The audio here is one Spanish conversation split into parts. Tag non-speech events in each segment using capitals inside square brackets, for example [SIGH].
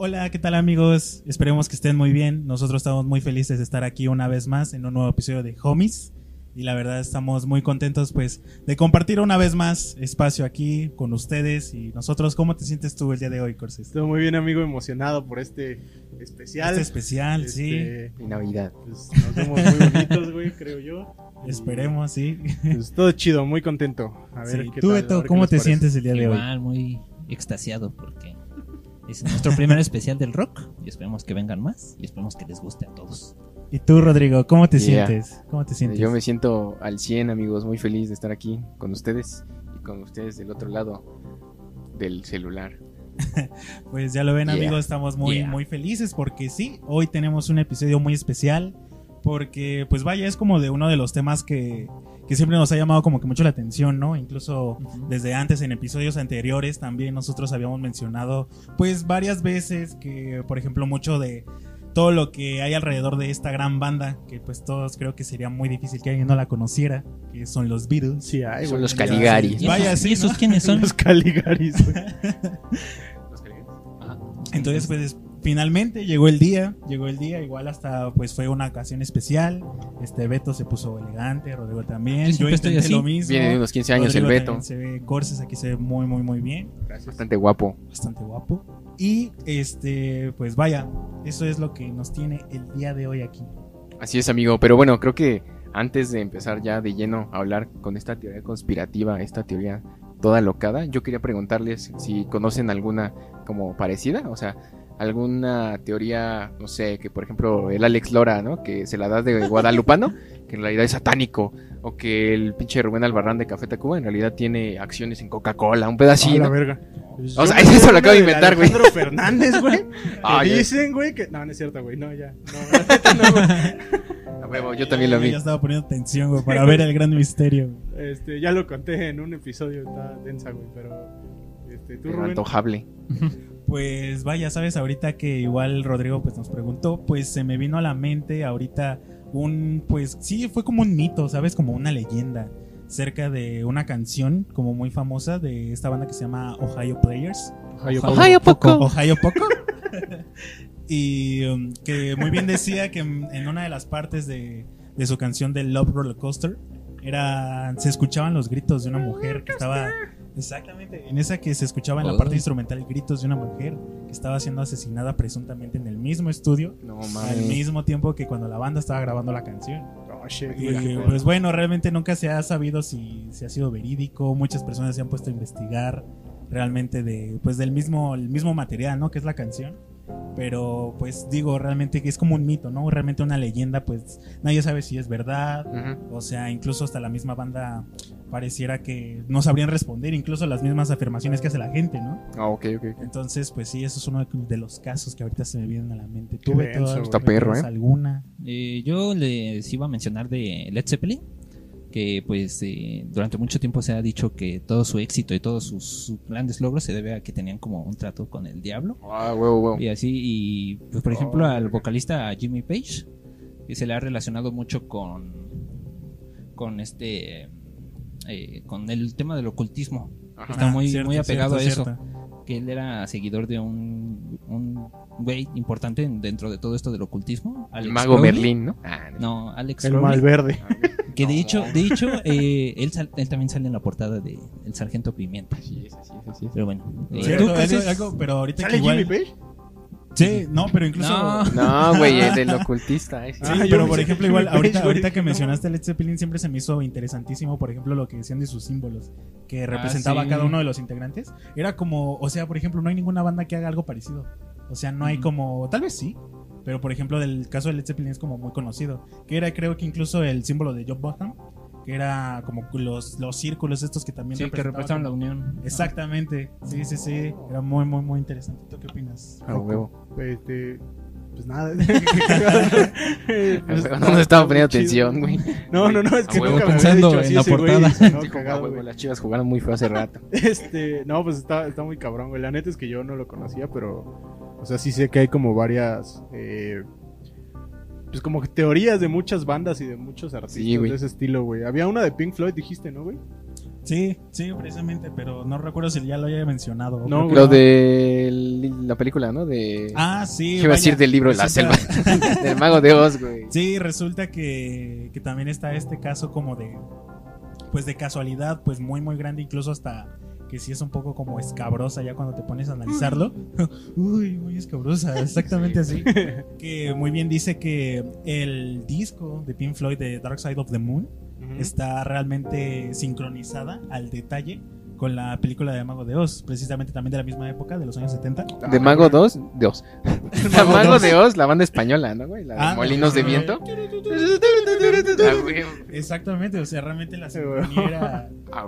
Hola, ¿qué tal amigos? Esperemos que estén muy bien. Nosotros estamos muy felices de estar aquí una vez más en un nuevo episodio de Homies. Y la verdad estamos muy contentos pues de compartir una vez más espacio aquí con ustedes y nosotros. ¿Cómo te sientes tú el día de hoy, Corses? Estoy muy bien, amigo, emocionado por este especial. Este especial, Este, Y Navidad. pues, nos vemos muy bonitos, güey, creo yo. sí. Esperemos, sí. Pues, todo chido, muy contento. A [LAUGHS] ver Sí. qué Tú, tal, a ver ¿cómo te parece. sientes el día de hoy? Igual, muy extasiado porque es nuestro primer especial del rock y esperemos que vengan más y esperemos que les guste a todos. ¿Y tú, Rodrigo, cómo te Yeah. sientes? ¿Cómo te sientes? Yo me siento al 100, amigos, muy feliz de estar aquí con ustedes y con ustedes del otro lado del celular. [LAUGHS] Pues ya lo ven, Yeah. amigos, estamos muy, Yeah. muy felices porque sí, hoy tenemos un episodio muy especial. Porque, pues vaya, es como de uno de los temas que, que siempre nos ha llamado como que mucho la atención, ¿no? Incluso desde antes, en episodios anteriores, también nosotros habíamos mencionado, pues varias veces que, por ejemplo, mucho de todo lo que hay alrededor de esta gran banda, que pues todos creo que sería muy difícil que alguien no la conociera, que son los Beatles. Sí, hay, Son los Caligaris. ¿Y Vaya, esos, sí, ¿y esos ¿no? quiénes son? [LAUGHS] Los Caligaris, güey. [LAUGHS] Entonces, pues finalmente llegó el día, llegó el día, igual hasta pues fue una ocasión especial. Este Beto se puso elegante, Rodrigo también. Yo estoy intenté así. lo mismo. Viene de unos 15 años Rodrigo el Beto. Se ve Corses aquí se ve muy muy muy bien, Bastante guapo. bastante guapo. Y este, pues vaya, eso es lo que nos tiene el día de hoy aquí. Así es, amigo. Pero bueno, creo que antes de empezar ya de lleno a hablar con esta teoría conspirativa, esta teoría toda locada, yo quería preguntarles si conocen alguna como parecida, o sea, alguna teoría, no sé, que por ejemplo el Alex Lora, ¿no? Que se la da de guadalupano, [LAUGHS] que en realidad es satánico, o que el pinche Rubén Albarrán de Café Tacuba en realidad tiene acciones en Coca-Cola, un pedacito. Ah, la verga. O sea, [LAUGHS] eso lo acabo de inventar, güey. Alejandro Fernández, güey. [LAUGHS] Ah, dicen, güey, que. No, no es cierto, güey. No, ya. No, no, huevo, yo también lo vi. Ya estaba poniendo tensión, güey, para ver el gran misterio. Este, ya lo conté en un episodio, está densa, güey, pero. Este, tú, Rubén. antojable. Pues vaya, sabes, ahorita que igual Rodrigo pues nos preguntó, pues se me vino a la mente ahorita un, pues sí, fue como un mito, sabes, como una leyenda cerca de una canción como muy famosa de esta banda que se llama Ohio Players. Ohio Ohio Poco. Ohio Poco. [LAUGHS] y um, que muy bien decía que en en una de las partes de, de su canción de Love Roller Coaster era se escuchaban los gritos de una mujer que estaba exactamente en esa que se escuchaba en la parte instrumental gritos de una mujer que estaba siendo asesinada presuntamente en el mismo estudio No al mismo tiempo que cuando la banda estaba grabando la canción. Oh, shit, Y güey. pues bueno, realmente nunca se ha sabido si, si ha sido verídico. Muchas personas se han puesto a investigar realmente de, pues del mismo, el mismo material, ¿no? Que es la canción. Pero pues digo, realmente que es como un mito, ¿no? Realmente una leyenda, pues nadie sabe si es verdad. O sea, incluso hasta la misma banda pareciera que no sabrían responder, incluso las mismas afirmaciones que hace la gente, ¿no? Ah, ok, ok. ok. Entonces, pues sí, eso es uno de los casos que ahorita se me vienen a la mente. Qué ¿Tú, denso, Beto, güey. Está perro, ¿tienes ¿eh? alguna? Eh, yo les iba a mencionar de Led Zeppelin, que pues eh, durante mucho tiempo se ha dicho que todo su éxito y todos sus, sus grandes logros se debe a que tenían como un trato con el diablo. Ah, huevo, huevo. Y así, y pues por ejemplo Oh, al vocalista Jimmy Page, que se le ha relacionado mucho con, con este, eh, con el tema del ocultismo. Ajá. Está Ah, muy, cierto, muy apegado cierto, a eso. cierto. Que él era seguidor de un, un güey importante en- dentro de todo esto del ocultismo. El Alex mago Crowley. Merlín, ¿no? Ah, no. No, Alex El Crowley. Malverde. [LAUGHS] Que de hecho, de hecho eh, él, sal- él también sale en la portada de El Sargento Pimienta. Así es, así es, así es. Pero bueno. eh, ¿tú qué algo- pero ahorita que ¿Sale igual... Jimmy Page? Sí, no, pero incluso... No. [LAUGHS] No, güey, el del ocultista. ese. Sí, Ah, pero por ejemplo, igual ahorita, que no. mencionaste Led Zeppelin siempre se me hizo interesantísimo, por ejemplo, lo que decían de sus símbolos, que representaba Ah, sí. a cada uno de los integrantes. Era como, o sea, por ejemplo, no hay ninguna banda que haga algo parecido. O sea, no hay como, tal vez sí, pero por ejemplo, del caso de Led Zeppelin es como muy conocido, que era creo que incluso el símbolo de Job Bottom, que era como los, los círculos estos que también Sí, que representaban la unión. Exactamente, sí, sí, sí, era muy, muy, muy interesante. ¿Tú qué opinas? Ah, huevo. Este. Pues nada. Pues, no nos estaba poniendo atención, güey. No, no, no, es que A huevo. nunca me había Pensando dicho así en la ese güey, portada. Dijo, [LAUGHS] cagado, güey. las chivas jugaron muy feo hace rato. [LAUGHS] Este, no, pues está, está muy cabrón, güey. La neta es que yo no lo conocía, pero. O sea, sí sé que hay como varias. eh, pues como que teorías de muchas bandas y de muchos artistas Sí, de ese estilo, güey. Había una de Pink Floyd, dijiste, ¿no, güey? Sí, sí, precisamente, pero no recuerdo si ya lo haya mencionado. No, Lo de la película, ¿no? De... Ah, sí. ¿Qué iba a decir del libro de la selva? [LAUGHS] [LAUGHS] del mago de Oz, güey. Sí, resulta que, que también está este caso como de, pues de casualidad, pues muy, muy grande, incluso hasta que sí es un poco como escabrosa ya cuando te pones a analizarlo. [LAUGHS] Uy, muy escabrosa, [LAUGHS] exactamente así. [LAUGHS] Que muy bien dice que el disco de Pink Floyd de Dark Side of the Moon está realmente sincronizada al detalle con la película de Mago de Oz, precisamente también de la misma época, de los años 70. [LAUGHS] De Mago 2, de Oz. El Mago de Oz, la banda española, ¿no, güey? La de Ah, Molinos de Viento. Ah. Exactamente, o sea, realmente la sincronía era Ah,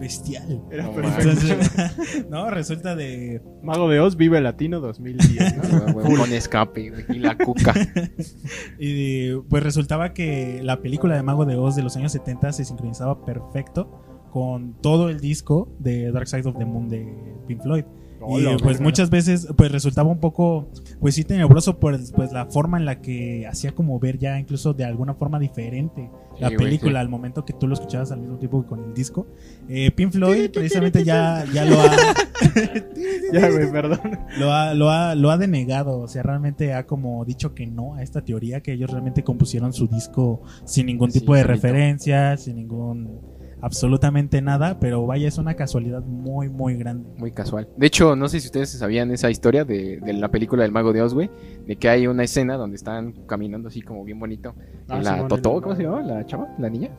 bestial. Era No perfecto. Entonces, [LAUGHS] no, resulta de. Mago de Oz, Vive Latino 2010. ¿no? Ah, güey, Con escape, güey. Y la cuca. [LAUGHS] Y pues resultaba que la película de Mago de Oz de los años 70 se sincronizaba perfecto con todo el disco de Dark Side of the Moon de Pink Floyd. Y pues muchas veces pues resultaba un poco pues sí tenebroso por pues la forma en la que hacía como ver ya incluso de alguna forma diferente la película sí. al momento que tú lo escuchabas al mismo tiempo que con el disco. Eh, Pink Floyd precisamente ya, ya lo ha [LAUGHS] Ya, güey, perdón. lo ha, lo, ha, lo ha denegado, o sea, realmente ha como dicho que no a esta teoría, que ellos realmente compusieron su disco sin ningún Sí, tipo de referencia, sin ningún, absolutamente nada, pero vaya, es una casualidad muy, muy grande. Muy casual. De hecho, no sé si ustedes sabían esa historia de, de la película del Mago de Oz, güey. De que hay una escena donde están caminando así como bien bonito. Ah, la Totó, ¿cómo se llama? ¿La chava? ¿La niña?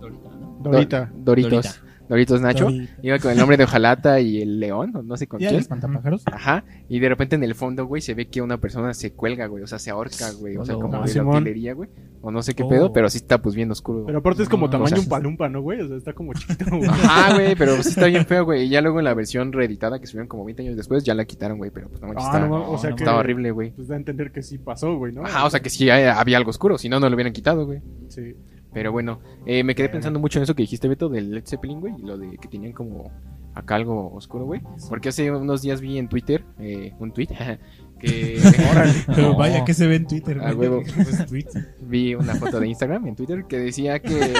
Dorita, ¿no? Dorita. Do- Doritos. Doritos Nacho. Iba con el nombre de Ojalata y el león, no sé con ¿Y el quién. espantapájaros? Ajá, y de repente en el fondo, güey, se ve que una persona se cuelga, güey, o sea, se ahorca, güey, o sea, como Ah, de la Simón. utilería, güey, o no sé qué Oh. pedo, pero sí está pues bien oscuro. Pero aparte es como No, tamaño o sea, un palumpa, ¿no, güey? O sea, está como chiquito, [LAUGHS] güey. Ajá, güey, pero sí está bien feo, güey, y ya luego en la versión reeditada que subieron como 20 años después, ya la quitaron, güey, pero pues no manches, Ah, estaba, no, o sea no, que. estaba horrible, güey. Pues da a entender que sí pasó, güey, ¿no? Ajá, o sea que sí había algo oscuro, si no, no lo hubieran quitado, güey. Sí. Pero bueno, eh, me quedé pensando mucho en eso que dijiste, Beto, del Led Zeppelin, güey, y lo de que tenían como acá algo oscuro, güey. Porque hace unos días vi en Twitter, eh, un tweet, [LAUGHS] que [LAUGHS] Pero No. vaya, que se ve en Twitter, Ah, güey? huevo. [LAUGHS] Pues, vi una foto de Instagram en Twitter que decía que,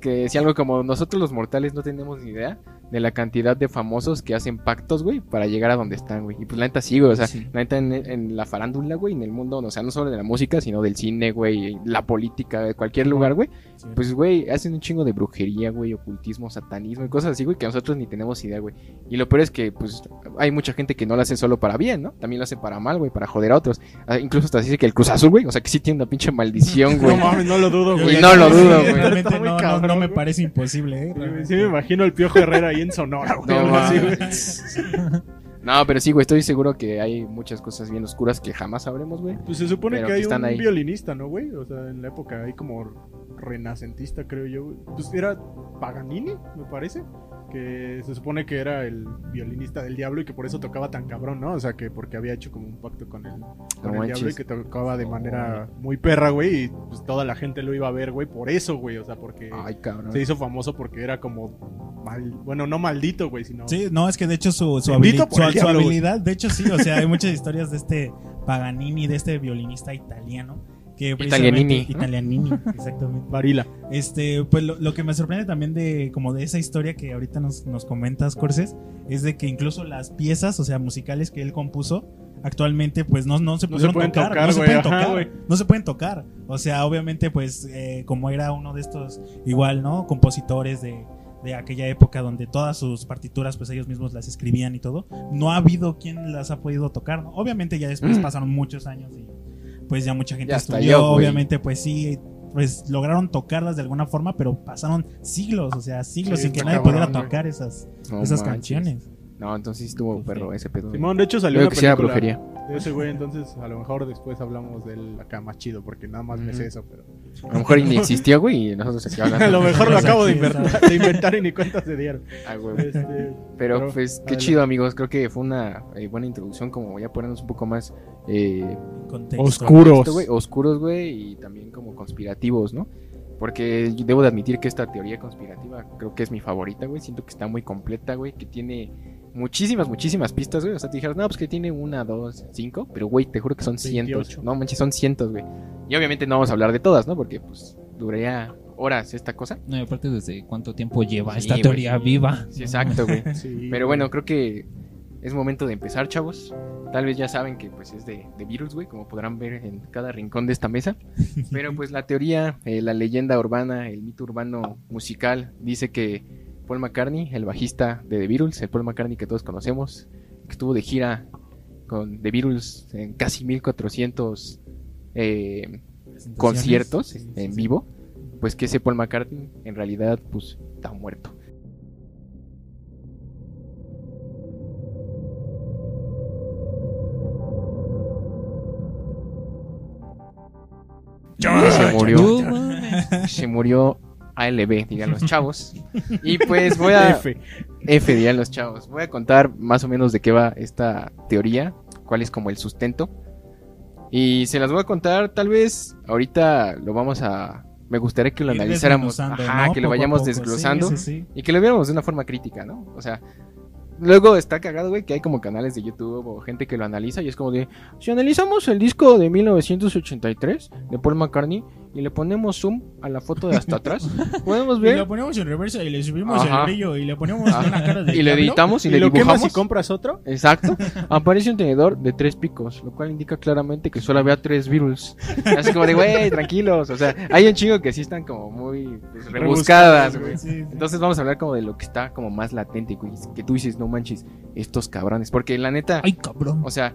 que decía algo como nosotros los mortales no tenemos ni idea de la cantidad de famosos que hacen pactos, güey, para llegar a donde están, güey. Y pues la neta sí, güey, o sea, Sí. la neta en, en la farándula, güey, en el mundo, o sea, no solo de la música, sino del cine, güey, la política, de cualquier lugar, güey. Sí. Pues, güey, hacen un chingo de brujería, güey, ocultismo, satanismo y cosas así, güey, que nosotros ni tenemos idea, güey. Y lo peor es que, pues, hay mucha gente que no lo hace solo para bien, ¿no? También lo hace para mal, güey, para joder a otros. Ah, incluso hasta dice que el Cruz Azul, güey, o sea, que sí tiene una pinche maldición, [LAUGHS] güey. No mames, no lo dudo, güey. no lo dudo, güey. No, no, no me parece imposible, ¿eh? Sí, me imagino el Piojo Herrera ahí en Sonora, güey. No, algo así, mames. güey. No, pero sí, güey, estoy seguro que hay muchas cosas bien oscuras que jamás sabremos, güey. Pues se supone que que hay están un ahí. violinista, ¿no, güey? O sea, en la época hay como renacentista, creo yo. güey. Pues era Paganini, me parece. Que se supone que era el violinista del diablo y que por eso tocaba tan cabrón, ¿no? O sea, que porque había hecho como un pacto con el, con el diablo y que tocaba de manera muy perra, güey. Y pues toda la gente lo iba a ver, güey, por eso, güey. O sea, porque Ay, se hizo famoso porque era como mal, bueno, no maldito, güey, sino Sí, no, es que de hecho su, su, habili- su- diablo, habilidad, de hecho sí, o sea, hay muchas historias de este Paganini, de este violinista italiano. Que precisamente- Italianini, ¿no? Italianini, [LAUGHS] exactamente. varila. Este, pues lo, lo que me sorprende también de como de esa historia que ahorita nos, nos comentas, Corses, es de que incluso las piezas, o sea, musicales que él compuso, actualmente pues no, no se No se pudieron pueden tocar, tocar, no se pueden ajá, tocar, güey. no se pueden tocar. O sea, obviamente pues eh, como era uno de estos igual, ¿no? Compositores de, de aquella época donde todas sus partituras pues ellos mismos las escribían y todo, no ha habido quien las ha podido tocar, ¿no? Obviamente ya después Mm. pasaron muchos años y pues ya mucha gente Ya estudió, yo, obviamente pues sí, pues lograron tocarlas de alguna forma, pero pasaron siglos, o sea, siglos Sí, sin que nadie cabrón, pudiera güey. tocar esas, No esas manches. canciones. No, entonces estuvo perro ese pedo. Simón, de hecho salió Luego una que sea película brujería. de ese güey, entonces a lo mejor después hablamos del acá más chido, porque nada más me sé eso, pero... A lo mejor ni existió, güey, y nosotros [LAUGHS] aquí hablando. a lo mejor lo acabo de inventar, de inventar y ni cuenta se dieron. Ah, güey. Este, Pero Pero, pues qué adelante. chido amigos, creo que fue una eh, buena introducción como ya ponernos un poco más eh, Contexto. Oscuro. esto, güey, oscuros, güey, y también como conspirativos, ¿no? Porque debo de admitir que esta teoría conspirativa creo que es mi favorita, güey, siento que está muy completa, güey, que tiene muchísimas, muchísimas pistas, güey, o sea, te dijeras, no, pues que tiene una, dos, cinco, pero güey, te juro que son cientos, 28. no manches, son cientos, güey. Y obviamente no vamos a hablar de todas, ¿no? Porque pues duraría horas esta cosa. No, y aparte, ¿desde cuánto tiempo lleva Sí, esta teoría viva? Sí, exacto, güey. Sí, Pero bueno, creo que es momento de empezar, chavos. Tal vez ya saben que pues es de, de virus, güey, como podrán ver en cada rincón de esta mesa. Pero pues la teoría, eh, la leyenda urbana, el mito urbano musical dice que Paul McCartney, el bajista de The Beatles, el Paul McCartney que todos conocemos, que estuvo de gira con The Beatles en casi 1400 eh, conciertos en vivo, pues que ese Paul McCartney en realidad pues está muerto. Se murió, se murió ALB, digan los chavos. Y pues voy a [LAUGHS] F. F, dirían los chavos. Voy a contar más o menos de qué va esta teoría, cuál es como el sustento. Y se las voy a contar, tal vez ahorita lo vamos a... Me gustaría que lo analizáramos, ajá, ¿no? que lo vayamos desglosando Sí, sí, sí. y que lo viéramos de una forma crítica, ¿no? O sea, luego está cagado, güey, que hay como canales de YouTube o gente que lo analiza y es como de, si analizamos el disco de 1983 de Paul McCartney y le ponemos zoom a la foto de hasta atrás, [LAUGHS] podemos Y ver lo ponemos en reversa y le subimos Ajá. el brillo y le ponemos Ajá. una cara de y lo diablo. editamos y, Y le lo quemas dibujamos. y compras otro. Exacto. [LAUGHS] Aparece un tenedor de tres picos, lo cual indica claramente que solo había tres virus. Así como de, güey, tranquilos. O sea, hay un chingo que sí están como muy pues, rebuscadas, güey. Sí, sí. Entonces vamos a hablar como de lo que está como más latente, güey. Que tú dices, no manches, estos cabrones. Porque la neta, Ay, cabrón. o sea,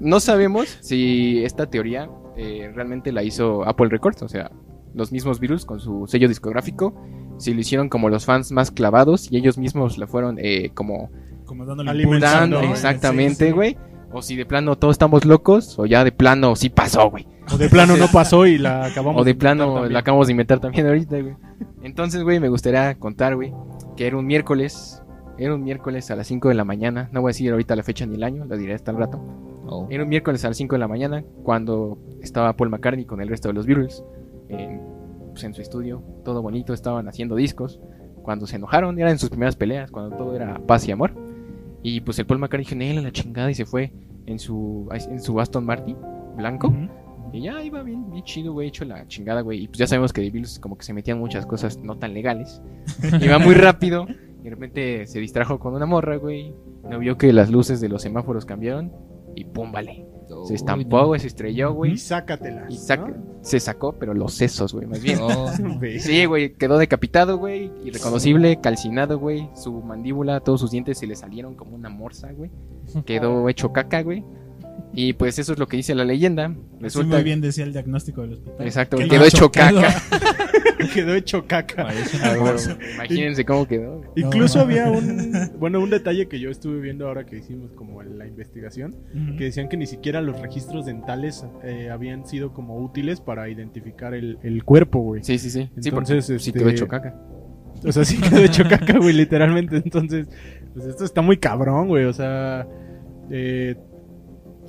no sabemos si esta teoría eh, realmente la hizo Apple Records, o sea, los mismos virus con su sello discográfico. Si lo hicieron como los fans más clavados y ellos mismos lo fueron eh, como Como dándole Alimentando, exactamente, Sí, sí. güey. O si de plano todos estamos locos, o ya de plano sí pasó, güey. O de plano no [LAUGHS] pasó y la acabamos O de plano también. la acabamos de inventar también ahorita, güey. Entonces, güey, me gustaría contar, güey, que era un miércoles. Era un miércoles a las 5 de la mañana. No voy a decir ahorita la fecha ni el año, lo diré hasta el rato. Oh. Era un miércoles a las 5 de la mañana cuando estaba Paul McCartney con el resto de los Beatles en, pues, en su estudio. Todo bonito, estaban haciendo discos. Cuando se enojaron, eran sus primeras peleas, cuando todo era paz y amor. Y pues el Paul McCartney dijo, "Nel, a la chingada, y se fue en su, en su Aston Martin blanco. Y ya iba bien, bien chido, güey, hecho la chingada, güey. Y pues ya sabemos que The Beatles como que se metían muchas cosas no tan legales. [LAUGHS] Iba muy rápido. Y de repente se distrajo con una morra, güey. No vio que las luces de los semáforos cambiaron. Y pum, vale. Se estampó, no. güey, se estrelló, Y güey. Y saca- ¿no? se sacó, pero los sesos, güey, más bien. Oh. [LAUGHS] Sí, güey, quedó decapitado, güey, irreconocible, calcinado, güey. Su mandíbula, todos sus dientes se le salieron como una morsa, güey. Quedó [LAUGHS] hecho caca, güey. Y pues eso es lo que dice la leyenda. Resulta muy bien decía el diagnóstico del hospital. Exacto, Que quedó hecho chocado. [LAUGHS] [LAUGHS] Quedó hecho caca. Imagínense cómo quedó. Incluso No. había un [LAUGHS] bueno un detalle que yo estuve viendo ahora que hicimos como la investigación que decían que ni siquiera los registros dentales eh, habían sido como útiles para identificar el, el cuerpo, güey. Sí, sí, sí. Sí, Entonces, sí este- quedó hecho caca. O sea, sí quedó hecho caca, güey, literalmente. Entonces, pues esto está muy cabrón, güey. O sea, eh,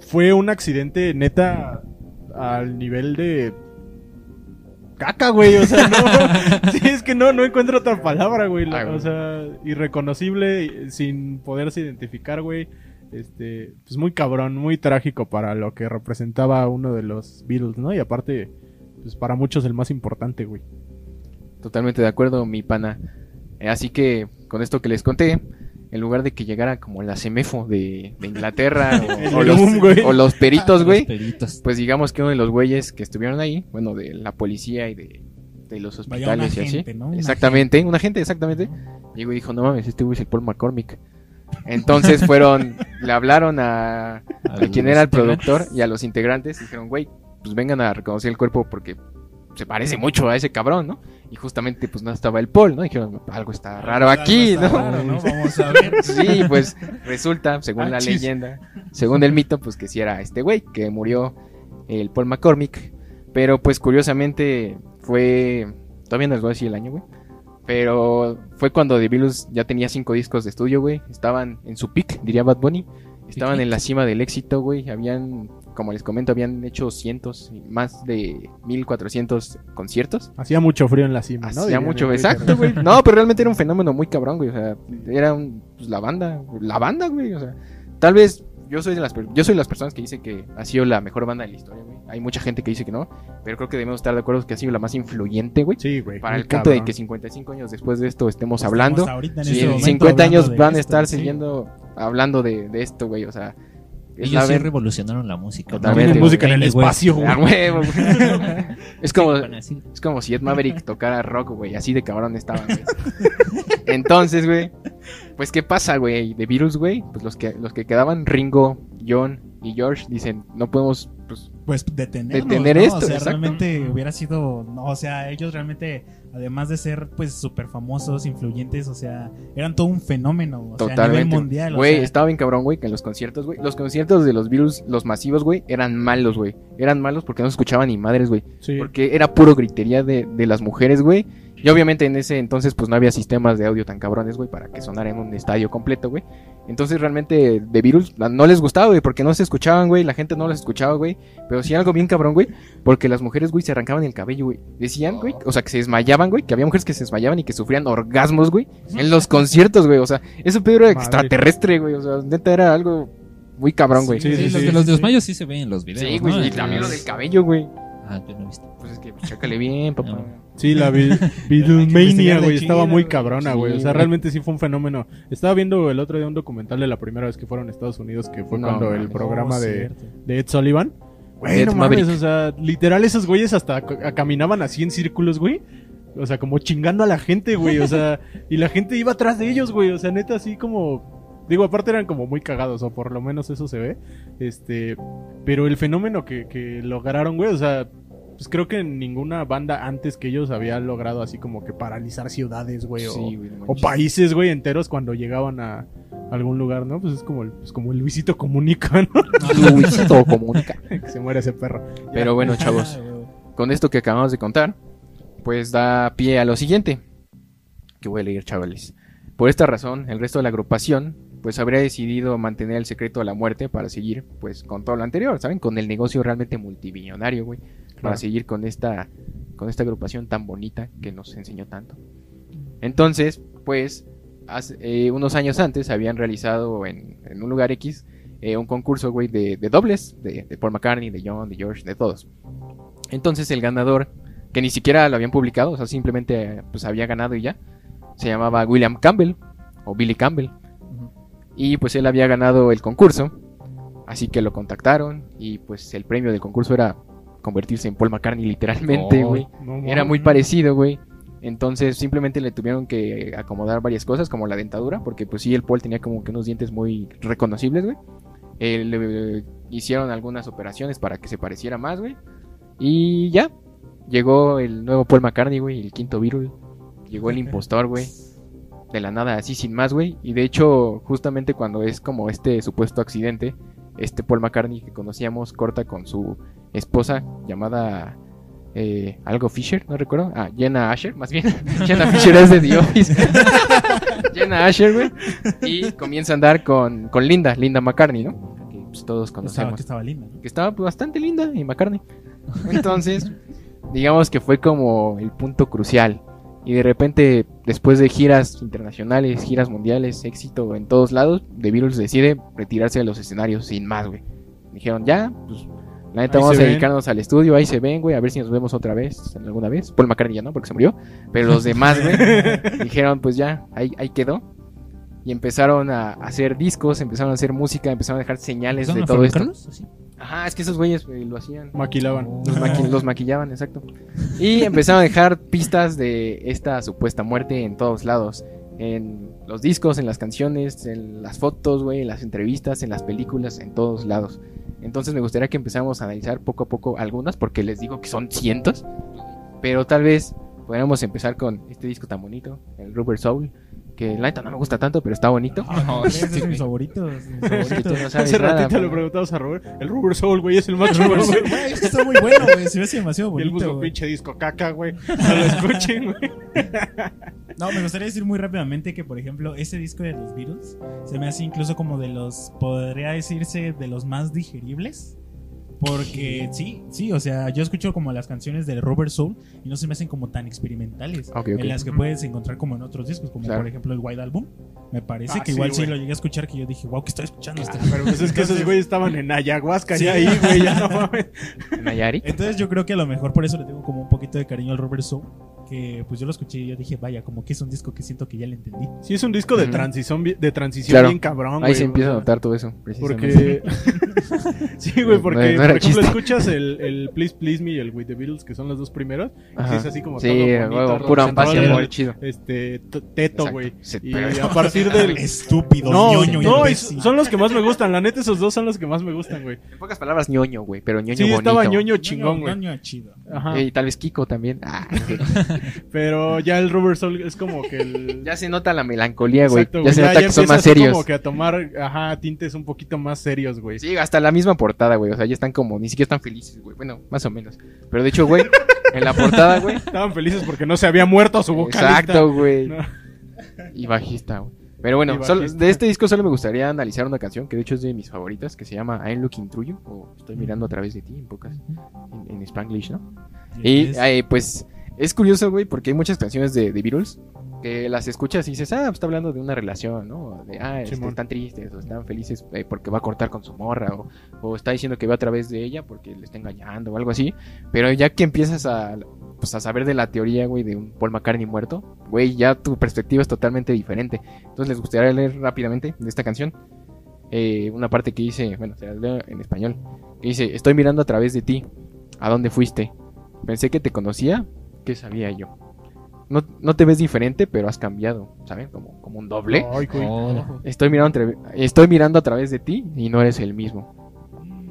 fue un accidente neta al nivel de caca, güey. O sea, no. [LAUGHS] sí, es que no, no encuentro otra palabra, güey. La- Ah, güey. O sea, irreconocible, sin poderse identificar, güey. Este, pues muy cabrón, muy trágico para lo que representaba uno de los Beatles, ¿no? Y aparte, pues para muchos el más importante, güey. Totalmente de acuerdo, mi pana. Eh, así que, con esto que les conté, en lugar de que llegara como la CEMEFO de, de Inglaterra [LAUGHS] o, los, o peritos, Los güey, pues digamos que uno de los güeyes que estuvieron ahí, bueno, de la policía y de, de los hospitales y así. agente, ¿no? Exactamente, un agente, exactamente. Llegó y dijo, no mames, este güey es el Paul McCormick. Entonces fueron, le hablaron a, [LAUGHS] a quien era el productor y a los integrantes y dijeron, güey, pues vengan a reconocer el cuerpo porque se parece mucho a ese cabrón, ¿no? Y justamente pues no estaba el Paul, ¿no? Dijeron, algo está raro Algo aquí, está ¿no? raro, ¿no? [LAUGHS] Vamos a ver. Sí, pues resulta, según Ah, la chis. leyenda, según el mito, pues que sí era este güey, que murió el Paul McCormick. Pero pues curiosamente fue, todavía no les voy a decir el año, güey. Pero fue cuando The Beatles ya tenía cinco discos de estudio, güey. Estaban en su peak, diría Bad Bunny. Estaban en la cima del éxito, güey. Habían, como les comento, habían hecho cientos, más de 1400 conciertos. Hacía mucho frío en la cima, ¿no? Hacía mucho, exacto, güey. No, pero realmente era un fenómeno muy cabrón, güey. O sea, era un, pues, la banda, la banda, güey. O sea, tal vez yo soy de las yo soy de las personas que dicen que ha sido la mejor banda de la historia, güey. Hay mucha gente que dice que no, pero creo que debemos estar de acuerdo que ha sido la más influyente, güey. Sí, güey. Para el punto de que 55 años después de esto estemos Estamos hablando. en Sí, este en momento 50 hablando años van a estar sí. siguiendo hablando de, de esto, güey. O sea, Ellos la sí revolucionaron la música. ¿no? Totalmente, Tienen música en el espacio, güey. Es como es como si Ed Maverick tocara rock, güey. Así de cabrón estaban, güey. Entonces, güey. Pues, ¿qué pasa, güey? De Virus, güey. Pues los que, los que quedaban, Ringo, John y George, dicen, no podemos, pues, pues detenernos, Detener ¿no? esto, o sea, exacto. realmente hubiera sido, no, o sea, ellos realmente, además de ser pues súper famosos, influyentes, o sea, eran todo un fenómeno, o sea, a nivel totalmente. mundial, o Güey, sea, estaba bien cabrón, güey, que en los conciertos, güey. Los conciertos de los Virus, los masivos, güey, eran malos, güey. Eran malos porque no se escuchaban ni madres, güey. Sí. Porque era puro gritería de, de las mujeres, güey. Y obviamente en ese entonces pues no había sistemas de audio tan cabrones, güey, para que sonara en un estadio completo, güey. Entonces realmente de Virus la- no les gustaba, güey, porque no se escuchaban, güey, la gente no les escuchaba, güey. Pero sí algo bien cabrón, güey, porque las mujeres, güey, se arrancaban el cabello, güey. Decían, güey, o sea, que se desmayaban, güey, que había mujeres que se desmayaban y que sufrían orgasmos, güey, en los conciertos, güey. O sea, eso pedo era Madre. extraterrestre, güey. O sea, neta era algo muy cabrón, güey. Sí, Sí, sí, los sí, de los sí, desmayos sí se ven en los videos. Sí, güey, ¿no? y también lo del cabello, güey. Ah, yo no he visto. Pues es que, pues, chécale bien, papá. No. Sí, la Beatlemania, [LAUGHS] güey, estaba muy cabrona, güey. Sí, o sea, realmente sí fue un fenómeno. Estaba viendo el otro día un documental de la primera vez que fueron a Estados Unidos, que fue No, cuando el programa de, de Ed Sullivan. Güey, no mames, o sea, literal esos güeyes hasta caminaban así en círculos, güey. O sea, como chingando a la gente, güey. O sea, [LAUGHS] y la gente iba atrás de ellos, güey. O sea, neta, así como. Digo, aparte eran como muy cagados, o por lo menos eso se ve. Este. Pero el fenómeno que, que lograron, güey, o sea. Pues creo que ninguna banda antes que ellos había logrado así como que paralizar ciudades, güey. o, Sí, o manches. países, güey, enteros cuando llegaban a algún lugar, ¿no? Pues es como el, pues como el Luisito Comunica, ¿no? [LAUGHS] Luisito comunica. [LAUGHS] que se muere ese perro. Pero bueno, chavos, [LAUGHS] con esto que acabamos de contar, pues da pie a lo siguiente. Que voy a leer, chavales. Por esta razón, el resto de la agrupación, pues habría decidido mantener el secreto de la muerte para seguir, pues, con todo lo anterior, ¿saben? Con el negocio realmente multimillonario, güey. Para seguir con esta, con esta agrupación tan bonita que nos enseñó tanto. Entonces, pues, hace- eh, unos años antes habían realizado en, en un lugar X eh, un concurso, güey, de, de dobles, de, de Paul McCartney, de John, de George, de todos. Entonces el ganador, que ni siquiera lo habían publicado, o sea, simplemente pues había ganado y ya, se llamaba William Campbell, o Billy Campbell. Y pues él había ganado el concurso, así que lo contactaron y pues el premio del concurso era convertirse en Paul McCartney literalmente, güey. No Era muy parecido, güey. Entonces simplemente le tuvieron que acomodar varias cosas, como la dentadura, porque pues sí, el Paul tenía como que unos dientes muy reconocibles, güey. Eh, le hicieron algunas operaciones para que se pareciera más, güey. Y ya, llegó el nuevo Paul McCartney, güey, el quinto virus. Llegó el [LAUGHS] impostor, güey. De la nada, así sin más, güey. Y de hecho, justamente cuando es como este supuesto accidente, este Paul McCartney que conocíamos corta con su esposa llamada eh, algo Fisher, no recuerdo. Ah, Jenna Asher, más bien. [LAUGHS] Jenna Fisher es de The Office. [LAUGHS] Jenna Asher, güey. Y comienza a andar con, con Linda, Linda McCartney, ¿no? Que pues, todos Estaba, conocemos que estaba linda, ¿no? que estaba pues, bastante linda y McCartney. Entonces, digamos que fue como el punto crucial. Y de repente, después de giras internacionales, giras mundiales, éxito en todos lados, The Beatles decide retirarse de los escenarios sin más, güey. Dijeron, ya, pues, la neta Ahí vamos a ven. dedicarnos al estudio, ahí se ven, güey, a ver si nos vemos otra vez, alguna vez. Paul McCartney ya no, porque se murió. Pero los demás, güey, [LAUGHS] dijeron, pues ya, ahí, ahí quedó. Y empezaron a hacer discos, empezaron a hacer música, empezaron a dejar señales ¿Empezaron de todo esto. Así. Ajá, es que esos güeyes eh, lo hacían. Maquilaban. Los, maqui- los maquillaban, exacto. Y empezaron a dejar pistas de esta supuesta muerte en todos lados. En los discos, en las canciones, en las fotos, güey, en las entrevistas, en las películas, en todos lados. Entonces me gustaría que empezáramos a analizar poco a poco algunas, porque les digo que son cientos. Pero tal vez podríamos empezar con este disco tan bonito, el Rubber Soul, que la neta no me gusta tanto, pero está bonito. Ah, ese es [LAUGHS] mis favoritos. [LAUGHS] no Hace ratito le pero- preguntamos a Robert. El Rubber Soul, güey, es el más chulo, güey. Está muy bueno, güey. Se ve así demasiado Y el bonito. busco güey. pinche disco caca, güey. No lo escuchen, güey. [LAUGHS] No, me gustaría decir muy rápidamente que, por ejemplo, ese disco de los Beatles se me hace incluso como de los, podría decirse, de los más digeribles. Porque sí, sí, o sea, yo escucho como las canciones de Robert Soul y no se me hacen como tan experimentales. En las que puedes encontrar como en otros discos, como Claro. por ejemplo el White Album. Me parece Ah, que sí, igual sí, lo llegué a escuchar que yo dije, wow, ¿qué estoy escuchando? Ah, este?" pero pues es que esos güeyes estaban en ayahuasca Sí. ya ahí, güey, ya no [LAUGHS] mames. Entonces yo creo que a lo mejor por eso le tengo como un poquito de cariño al Robert Soul. Que pues yo lo escuché y yo dije, vaya, como que es un disco que siento que ya le entendí. Sí, es un disco de transición, de transición Claro. bien cabrón, güey. Ahí se empieza a notar todo eso. precisamente. Porque. [LAUGHS] sí, güey, porque, No- por ejemplo, chiste. escuchas el, el Please Please Me y el With the Beatles, que son los dos primeros. y Ajá. sí, es así como Sí, todo bonito, roll, muy chido. Este, teto, güey. Y pero- a partir [LAUGHS] del. Estúpido, No, ñoño y no, y son los que más me gustan. La neta, esos dos son los que más me gustan, güey. En pocas palabras, ñoño, güey, pero ñoño Sí, bonito. estaba ñoño chingón, güey. ñoño chido. Ajá. Y tal vez Kiko también. Ah, [LAUGHS] [LAUGHS] Pero ya el Robert Soul es como que el. ya se nota la melancolía, güey. Exacto, Ya güey, se nota que son más serios. como que a tomar, ajá, tintes un poquito más serios, güey. Sí, hasta la misma portada, güey. O sea, ya están como, ni siquiera están felices, güey. Bueno, más o menos. Pero de hecho, güey, en la portada, güey. Estaban felices porque no se había muerto su vocalista. Exacto, güey. No. Y bajista, güey. Pero bueno, solo- de este disco solo me gustaría analizar una canción que de hecho es de mis favoritas, que se llama I'm Looking Through You, o Estoy mirando a través de ti, en pocas, en, en Spanglish, ¿no? Y eh, pues es curioso, güey, porque hay muchas canciones de, de Beatles que las escuchas y dices, ah, pues está hablando de una relación, ¿no? De, ah, este, están tristes o están felices eh, porque va a cortar con su morra o, o está diciendo que va a través de ella porque le está engañando o algo así. Pero ya que empiezas a, pues, a saber de la teoría, güey, de un Paul McCartney muerto, güey, ya tu perspectiva es totalmente diferente. Entonces les gustaría leer rápidamente de esta canción. eh, una parte que dice, bueno, se la leo en español, que dice, estoy mirando a través de ti, ¿a dónde fuiste? Pensé que te conocía, ¿qué sabía yo? No, no te ves diferente, pero has cambiado, ¿saben? Como, como un doble. Ay. Oh. Estoy mirando, entre- estoy mirando a través de ti y no eres el mismo.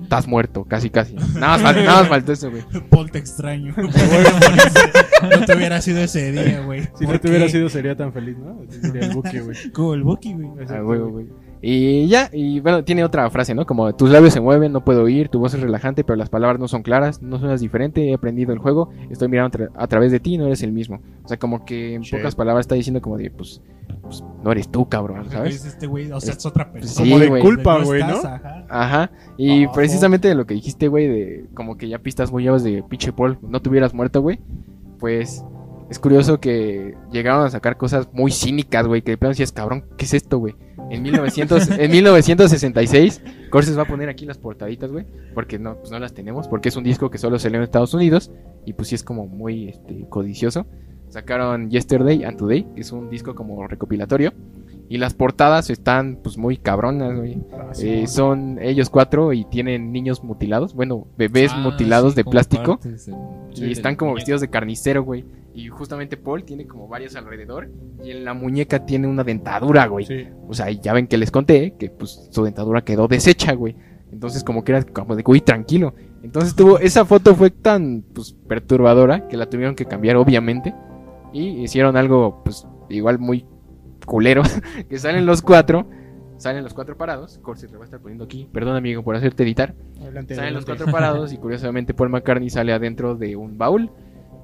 Estás muerto, casi, casi. Nada más, nada más faltó eso, güey. [LAUGHS] Paul te extraño. [LAUGHS] no te hubiera sido ese día, güey. Si no ¿Por te hubiera sido, sería tan feliz, ¿no? Sería el buque, güey. [LAUGHS] Como el Bucky, güey. Ah, güey. güey. Y ya, y bueno, tiene otra frase, ¿no? Como tus labios se mueven, no puedo oír, tu voz es relajante, pero las palabras no son claras, no suenas diferente, he aprendido el juego, estoy mirando tra- a través de ti, no eres el mismo. O sea, como que en pocas palabras está diciendo como de, pues, pues, no eres tú, cabrón, ¿sabes? Es este güey, o sea, Es- es otra persona. sí, Como de culpa, güey, ¿no? ajá. Ajá, y precisamente de lo que dijiste, güey, de como que ya pistas muy llevas de pinche Paul, no te hubieras muerto, güey, pues es curioso que llegaron a sacar cosas muy cínicas, güey, que de plano decías, cabrón, ¿qué es esto, güey? En, 1900, en 1966, Corses va a poner aquí las portaditas, güey, porque no, pues no las tenemos, porque es un disco que solo salió en Estados Unidos, y pues sí es como muy este, codicioso. Sacaron Yesterday and Today, que es un disco como recopilatorio, y las portadas están pues muy cabronas, güey. Ah, sí, Eh, son ellos cuatro y tienen niños mutilados, bueno, bebés Ah, mutilados sí, de plástico partes y sí, están como vestidos de carnicero, güey. Y justamente Paul tiene como varios alrededor y en la muñeca tiene una dentadura, güey. Sí. O sea, ya ven que les conté que pues su dentadura quedó deshecha, güey. Entonces como que era como de, güey, tranquilo. Entonces tuvo, esa foto fue tan pues perturbadora que la tuvieron que cambiar, obviamente. Y hicieron algo, pues, igual muy culero. [LAUGHS] que salen los cuatro. Salen los cuatro parados. Corsi te va a estar poniendo aquí. Perdón, amigo, por hacerte editar. Adelante, Salen los cuatro parados y [LAUGHS] curiosamente Paul McCartney sale adentro de un baúl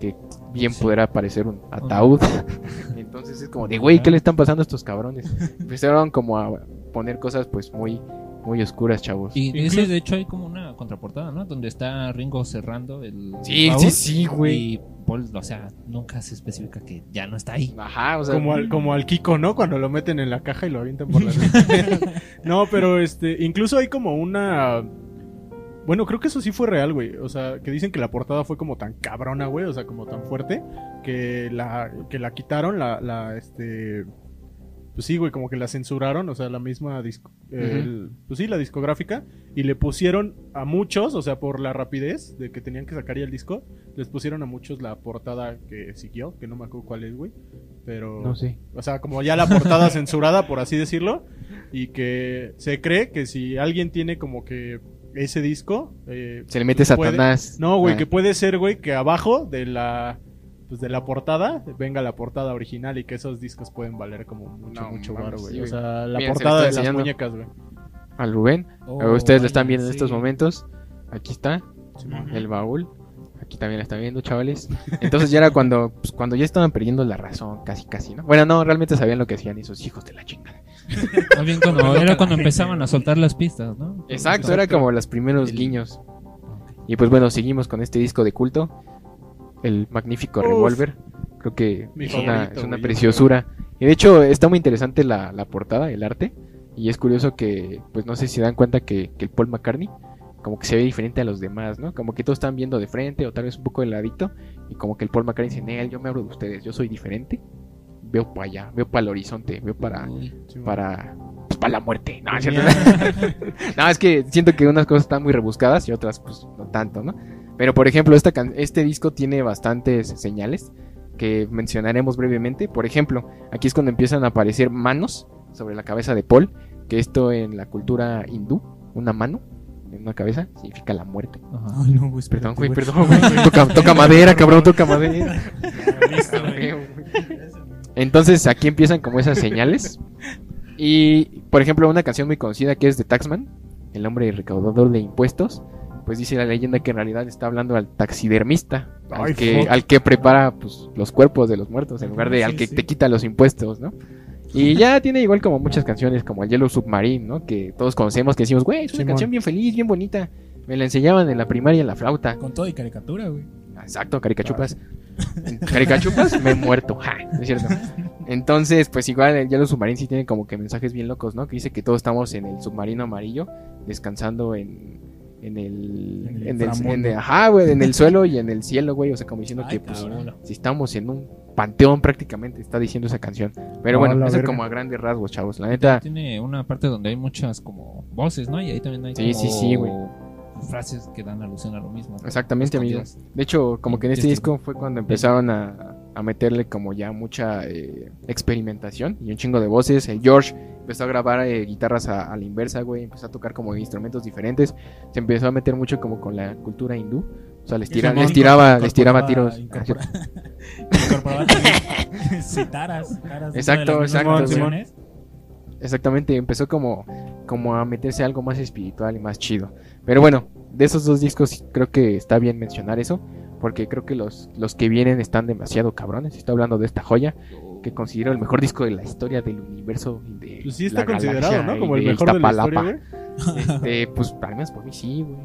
que bien Sí. podrá parecer un ataúd. [LAUGHS] Entonces es como de, güey, ¿qué le están pasando a estos cabrones? [LAUGHS] Empezaron como a poner cosas pues muy muy oscuras, chavos. Y ese, de hecho, hay como una contraportada, ¿no? Donde está Ringo cerrando el. Sí, baúl sí, sí, güey. Y Paul, o sea, nunca se especifica que ya no está ahí. Ajá, o sea, Como al, como al Kiko, ¿no? Cuando lo meten en la caja y lo avientan por la [LAUGHS] No, pero este, incluso hay como una. Bueno, creo que eso sí fue real, güey. O sea, que dicen que la portada fue como tan cabrona, güey. O sea, como tan fuerte. Que la, que la quitaron, la, la, este. Pues sí, güey, como que la censuraron. O sea, la misma disco. el- pues sí, la discográfica. Y le pusieron a muchos, o sea, por la rapidez de que tenían que sacar ya el disco. Les pusieron a muchos la portada que siguió. Que no me acuerdo cuál es, güey. Pero. no sé. O sea, como ya la portada [LAUGHS] censurada, por así decirlo. Y que se cree que si alguien tiene como que ese disco. eh, Se le mete puede- Satanás. No, güey, Ah, que puede ser, güey, que abajo de la. Pues de la portada venga la portada original y que esos discos pueden valer como mucho, No, mucho varo, güey. sí, o sea, la Miren, portada de las muñecas, güey. Al Rubén. Oh, Ustedes lo están viendo en estos momentos. Aquí está. El baúl. Aquí también la están viendo, chavales. Entonces ya era cuando, pues, cuando ya estaban perdiendo la razón, casi, casi, ¿no? Bueno, no, realmente sabían lo que hacían esos hijos de la chingada. Más bien cuando, [LAUGHS] era cuando empezaban a soltar las pistas, ¿no? Exacto, era como los primeros guiños. Y pues bueno, seguimos con este disco de culto, el magnífico Uf. Revolver. Creo que es una, es preciosura. Y de hecho está muy interesante la, la portada, el arte. Y es curioso que, pues no sé si se dan cuenta que, que el Paul McCartney como que se ve diferente a los demás, ¿no? Como que todos están viendo de frente o tal vez un poco de ladito. Y como que el Paul McCartney dice, Nel, yo me hablo de ustedes, yo soy diferente. Veo para allá, veo para el horizonte, veo para, para, pues, para la muerte. No, cierto. [LAUGHS] No, es que siento que unas cosas están muy rebuscadas y otras pues no tanto, ¿no? Pero por ejemplo, esta can- este disco tiene bastantes señales que mencionaremos brevemente. Por ejemplo, aquí es cuando empiezan a aparecer manos sobre la cabeza de Paul, que esto en la cultura hindú, una mano en una cabeza significa la muerte. ajá. Ay, no, güey, espérate, Perdón, güey, perdón, güey. Toca, toca madera, cabrón, toca madera. [LAUGHS] Listo, güey. [LAUGHS] Entonces aquí empiezan como esas señales. Y, por ejemplo, una canción muy conocida que es de Taxman, el hombre recaudador de impuestos, pues dice la leyenda que en realidad está hablando al taxidermista, al, Ay, que, al que prepara pues, los cuerpos de los muertos, en lugar de Sí, al que sí. te quita los impuestos, ¿no? Y ya tiene igual como muchas canciones, como el Yellow Submarine, ¿no? Que todos conocemos, que decimos, güey, es una Simón. canción bien feliz, bien bonita. Me la enseñaban en la primaria en la flauta. Con todo y caricatura, güey. Exacto, caricachupas. [LAUGHS] caricachupas, me he muerto. Ja, ¿no es cierto. [LAUGHS] Entonces, pues igual el Yellow Submarine sí tiene como que mensajes bien locos, ¿no? Que dice que todos estamos en el submarino amarillo, descansando en, en el... En el En el, inframundo. en el- ajá, güey, en el suelo y en el cielo, güey. O sea, como diciendo Ay, que, pues, cabrón. si estamos en un panteón prácticamente, está diciendo esa canción. Pero bueno, eso verga. como a grandes rasgos, chavos. La neta, Tiene una parte donde hay muchas como voces, ¿no? Y ahí también hay Sí, como sí, sí, güey. frases que dan alusión a lo mismo. ¿no? Exactamente, amigo. Escondidas. De hecho, como que en este disco fue cuando empezaron a, a meterle como ya mucha eh, experimentación y un chingo de voces. El George empezó a grabar eh, guitarras a, a la inversa, güey. Empezó a tocar como instrumentos diferentes. Se empezó a meter mucho como con la cultura hindú. O sea, les, tira- les tiraba, les tiraba tiros. incorpora- [LAUGHS] incorporaba citaras, Exacto, exacto. Exactamente, empezó como, como a meterse algo más espiritual y más chido. Pero bueno, de esos dos discos creo que está bien mencionar eso. Porque creo que los, los que vienen están demasiado cabrones. Estoy hablando de esta joya que considero el mejor disco de la historia del universo. De Pues sí está la considerado, galaxia ¿no? Como el de mejor de la historia, güey. Este, pues al menos por mí sí, güey.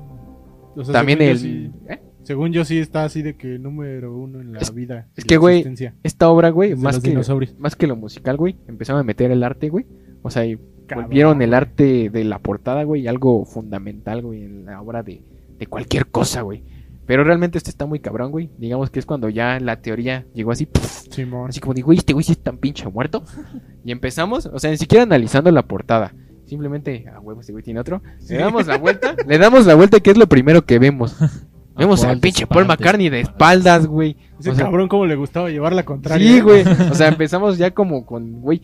O sea, También el... sí- ¿eh? según yo sí está así de que número uno en la Es- vida. es que, güey, Esta obra, güey, más que, más que lo musical, güey, empezaron a meter el arte, güey. O sea, Cabrón, volvieron el arte de la portada, güey, algo fundamental, güey, en la obra de, de cualquier cosa, güey. Pero realmente este está muy cabrón, güey. Digamos que es cuando ya la teoría llegó así, Simón. así como güey, este güey sí es tan pinche muerto. Y empezamos, o sea, ni siquiera analizando la portada. Simplemente, a huevo, este güey tiene otro. Le damos la vuelta, le damos la vuelta, que es lo primero que vemos. [LAUGHS] Vemos al pinche Paul McCartney de espaldas. güey. Ese O sea, cabrón como le gustaba llevar la contraria. Sí, güey. [LAUGHS] O sea, empezamos ya como con, güey,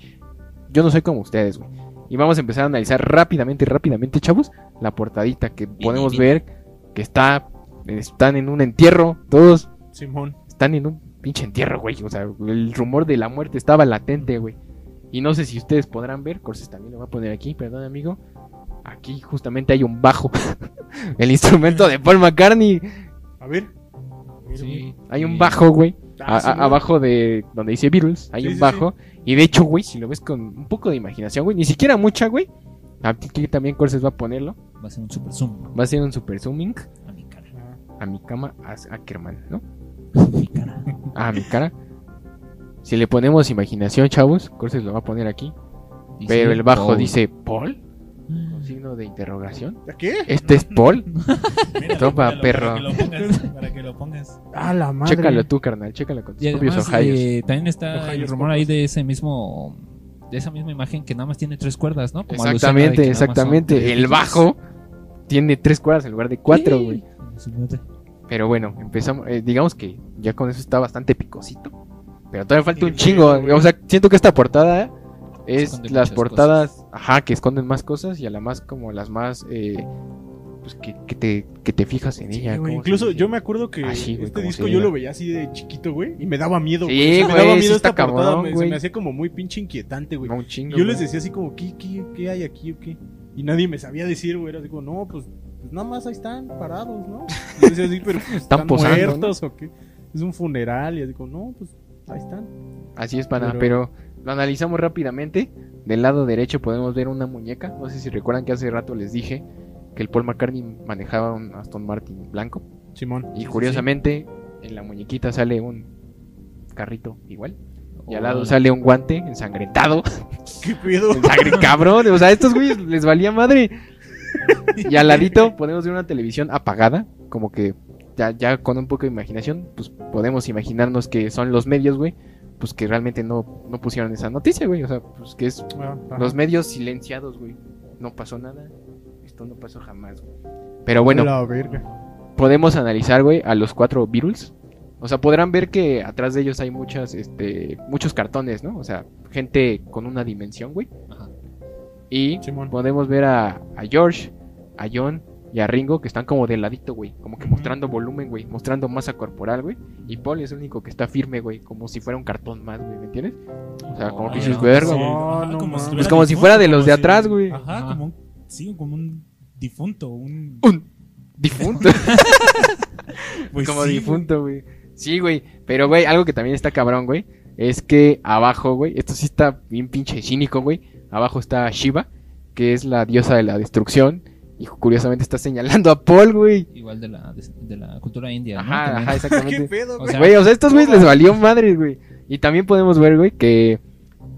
yo no soy como ustedes, güey. Y vamos a empezar a analizar rápidamente, rápidamente, chavos, la portadita que podemos ver que está, están en un entierro, todos Simón. están en un pinche entierro, güey. O sea, el rumor de la muerte estaba latente, güey. Y no sé si ustedes podrán ver, Corses también lo voy a poner aquí, perdón, amigo. Aquí justamente hay un bajo, [LAUGHS] el instrumento de Paul McCartney. A ver. Sí. Hay un bajo, güey. Ah, abajo de donde dice Beatles, hay Sí, un sí, bajo. Y de hecho, güey, si lo ves con un poco de imaginación, güey, ni siquiera mucha, güey. Aquí también Corses va a ponerlo. Va a ser un super zoom Va a ser un super zooming a mi cama, a Ackerman, ¿no? A mi cara. A mi cara. Si le ponemos imaginación, chavos, Corses lo va a poner aquí. Dice Pero el bajo Paul. dice, ¿Paul? Con signo de interrogación. ¿A ¿Qué? ¿Este es Paul? [LAUGHS] Míralo, Toma, míralo, perro. Para que lo pongas. Para que lo pongas. Ah, la madre. Chécalo tú, carnal, chécalo con tus Y propios además eh, también está el rumor ahí de ese mismo de esa misma imagen que nada más tiene tres cuerdas, ¿no? Como Exactamente, exactamente. El bajo tiene tres cuerdas en lugar de cuatro, Sí. güey. Pero bueno, empezamos. eh, digamos que ya con eso está bastante picosito. Pero todavía falta un chingo. O sea, siento que esta portada es Esconde las portadas, ajá, que esconden más cosas y a la más como las más, eh, pues que, que te, que te fijas en Sí, ella. güey, ¿cómo Incluso yo me acuerdo que Ah, sí, güey, este disco yo lo veía así de chiquito, güey, y me daba miedo. Sí, güey. O sea, me daba miedo está esta portada, cabrón, me- se me hacía como muy pinche inquietante, güey. No, un chingo, Y yo les decía así como, ¿qué, qué, qué hay aquí o qué? Y nadie me sabía decir, güey. Era así como, no, pues, pues nada más ahí están parados, ¿no? Y [LAUGHS] yo decía así, pero pues, Están posando, ¿no? muertos o qué. Es un funeral. Y como, no, pues ahí están. Así es, pana, Pero- pero... lo analizamos rápidamente. Del lado derecho podemos ver una muñeca. No sé si recuerdan que hace rato les dije que el Paul McCartney manejaba un Aston Martin blanco. Simón. Y curiosamente, en la muñequita sale un carrito igual. Y al lado sale un guante ensangrentado. [LAUGHS] ¿Qué pedo? Sangre cabrón. O sea, a estos güeyes les valía madre. Y al ladito podemos ver una televisión apagada. Como que ya, ya con un poco de imaginación, pues podemos imaginarnos que son los medios, güey. Pues que realmente no, no pusieron esa noticia, güey. O sea, pues que es los medios silenciados, güey. No pasó nada. Esto no pasó jamás, güey. Pero bueno, podemos analizar, güey, a los cuatro Beatles. O sea, podrán ver que atrás de ellos hay muchas, este, muchos cartones, ¿no? O sea, gente con una dimensión, güey. Y Simón. podemos ver a, a George, a John y a Ringo que están como de ladito, güey. Como que mostrando volumen, güey. Mostrando masa corporal, güey. Y Paul es el único que está firme, güey. Como si fuera un cartón más, güey. ¿Me entiendes? O sea, como que dices, no, verga, güey. No, no como mames. si Pues como si fuera de los de atrás, güey. Ajá, Ajá. como un, sí, como un difunto, un... Un difunto. [LAUGHS] pues como sí, difunto, güey. Sí, güey. Pero, güey, algo que también está cabrón, güey. Es que abajo, güey. Esto sí está bien pinche cínico, güey. Abajo está Shiva, que es la diosa de la destrucción. Y curiosamente está señalando a Paul, güey. Igual de la, de, de la cultura india. ¿no? Ajá, ajá, [LAUGHS] ¿Qué exactamente. pedo, O güey? sea, Güey, o sea, a estos güeyes les valió madre, güey. Y también podemos ver, güey, que.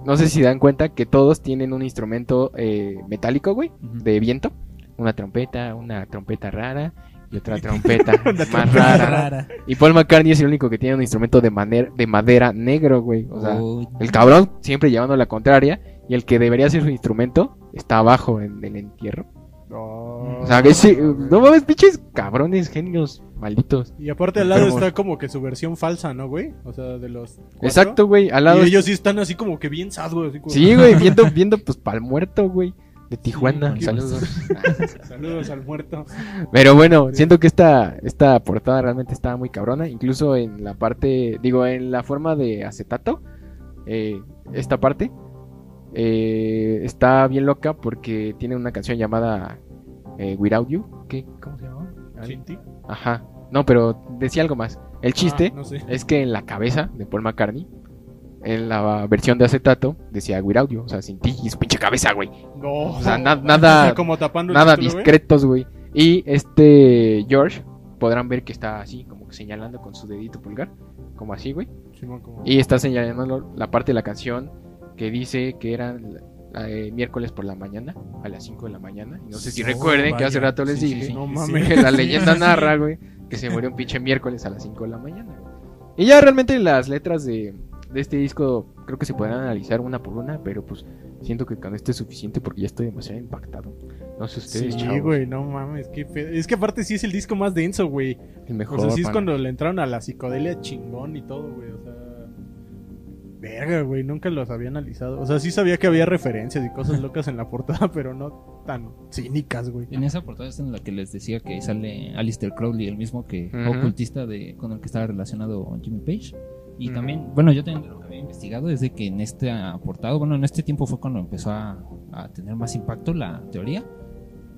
No sé si dan cuenta que todos tienen un instrumento eh, metálico, güey, de viento. Una trompeta, una trompeta rara y otra [LAUGHS] trompeta más trompeta rara. rara. Y Paul McCartney es el único que tiene un instrumento de, de madera negro, güey. O sea, Uy, el cabrón siempre llevando la contraria. Y el que debería ser su instrumento está abajo en el entierro. No. O sea, ese, no mames, pinches cabrones, genios, malditos. Y aparte al lado está como que su versión falsa, ¿no, güey? O sea, de los. cuatro. Exacto, güey. Al lado. Y ellos sí están así como que bien sad, güey. así como- Sí, güey, viendo, [LAUGHS] viendo pues pa'l muerto, güey. De Tijuana, Sí, saludos. [LAUGHS] Saludos al muerto. Pero bueno, siento que esta, esta portada realmente estaba muy cabrona. Incluso en la parte, digo, en la forma de acetato, eh, esta parte eh, está bien loca porque tiene una canción llamada eh, Without You. ¿Qué? ¿Cómo se llama? Sin ti. Ajá. No, pero decía algo más. El chiste Ah, no sé. es que en la cabeza de Paul McCartney, en la versión de acetato, decía Without You. O sea, sin ti y su pinche cabeza, güey. No. O sea, na- nada- [LAUGHS] como tapando Nada título, discretos, güey. Y este George, podrán ver que está así, como que señalando con su dedito pulgar. Como así, güey. Como- Y está señalando la parte de la canción que dice que eran eh, miércoles por la mañana, a las 5 de la mañana. Y no sé si Oh, recuerden que hace vaya. rato les Sí, dije sí. No mames. que la leyenda [LAUGHS] narra, güey, que se murió un pinche miércoles a las 5 de la mañana. Y ya realmente las letras de, de este disco creo que se podrán analizar una por una, pero pues siento que con esto es suficiente porque ya estoy demasiado impactado. No sé ustedes, Sí, chavos. güey, no mames, qué pedo. Es que aparte sí es el disco más denso, güey. El mejor. O sea, sí es pana. cuando le entraron a la psicodelia chingón y todo, güey. O sea, verga, güey, nunca los había analizado. O sea, sí sabía que había referencias y cosas locas en la portada, pero no tan cínicas, güey. En esa portada es en la que les decía que sale Alistair Crowley, el mismo que ocultista de con el que estaba relacionado Jimmy Page. Y también, bueno, yo también lo que había investigado es de que en este portado, bueno, en este tiempo fue cuando empezó a, a tener más impacto la teoría.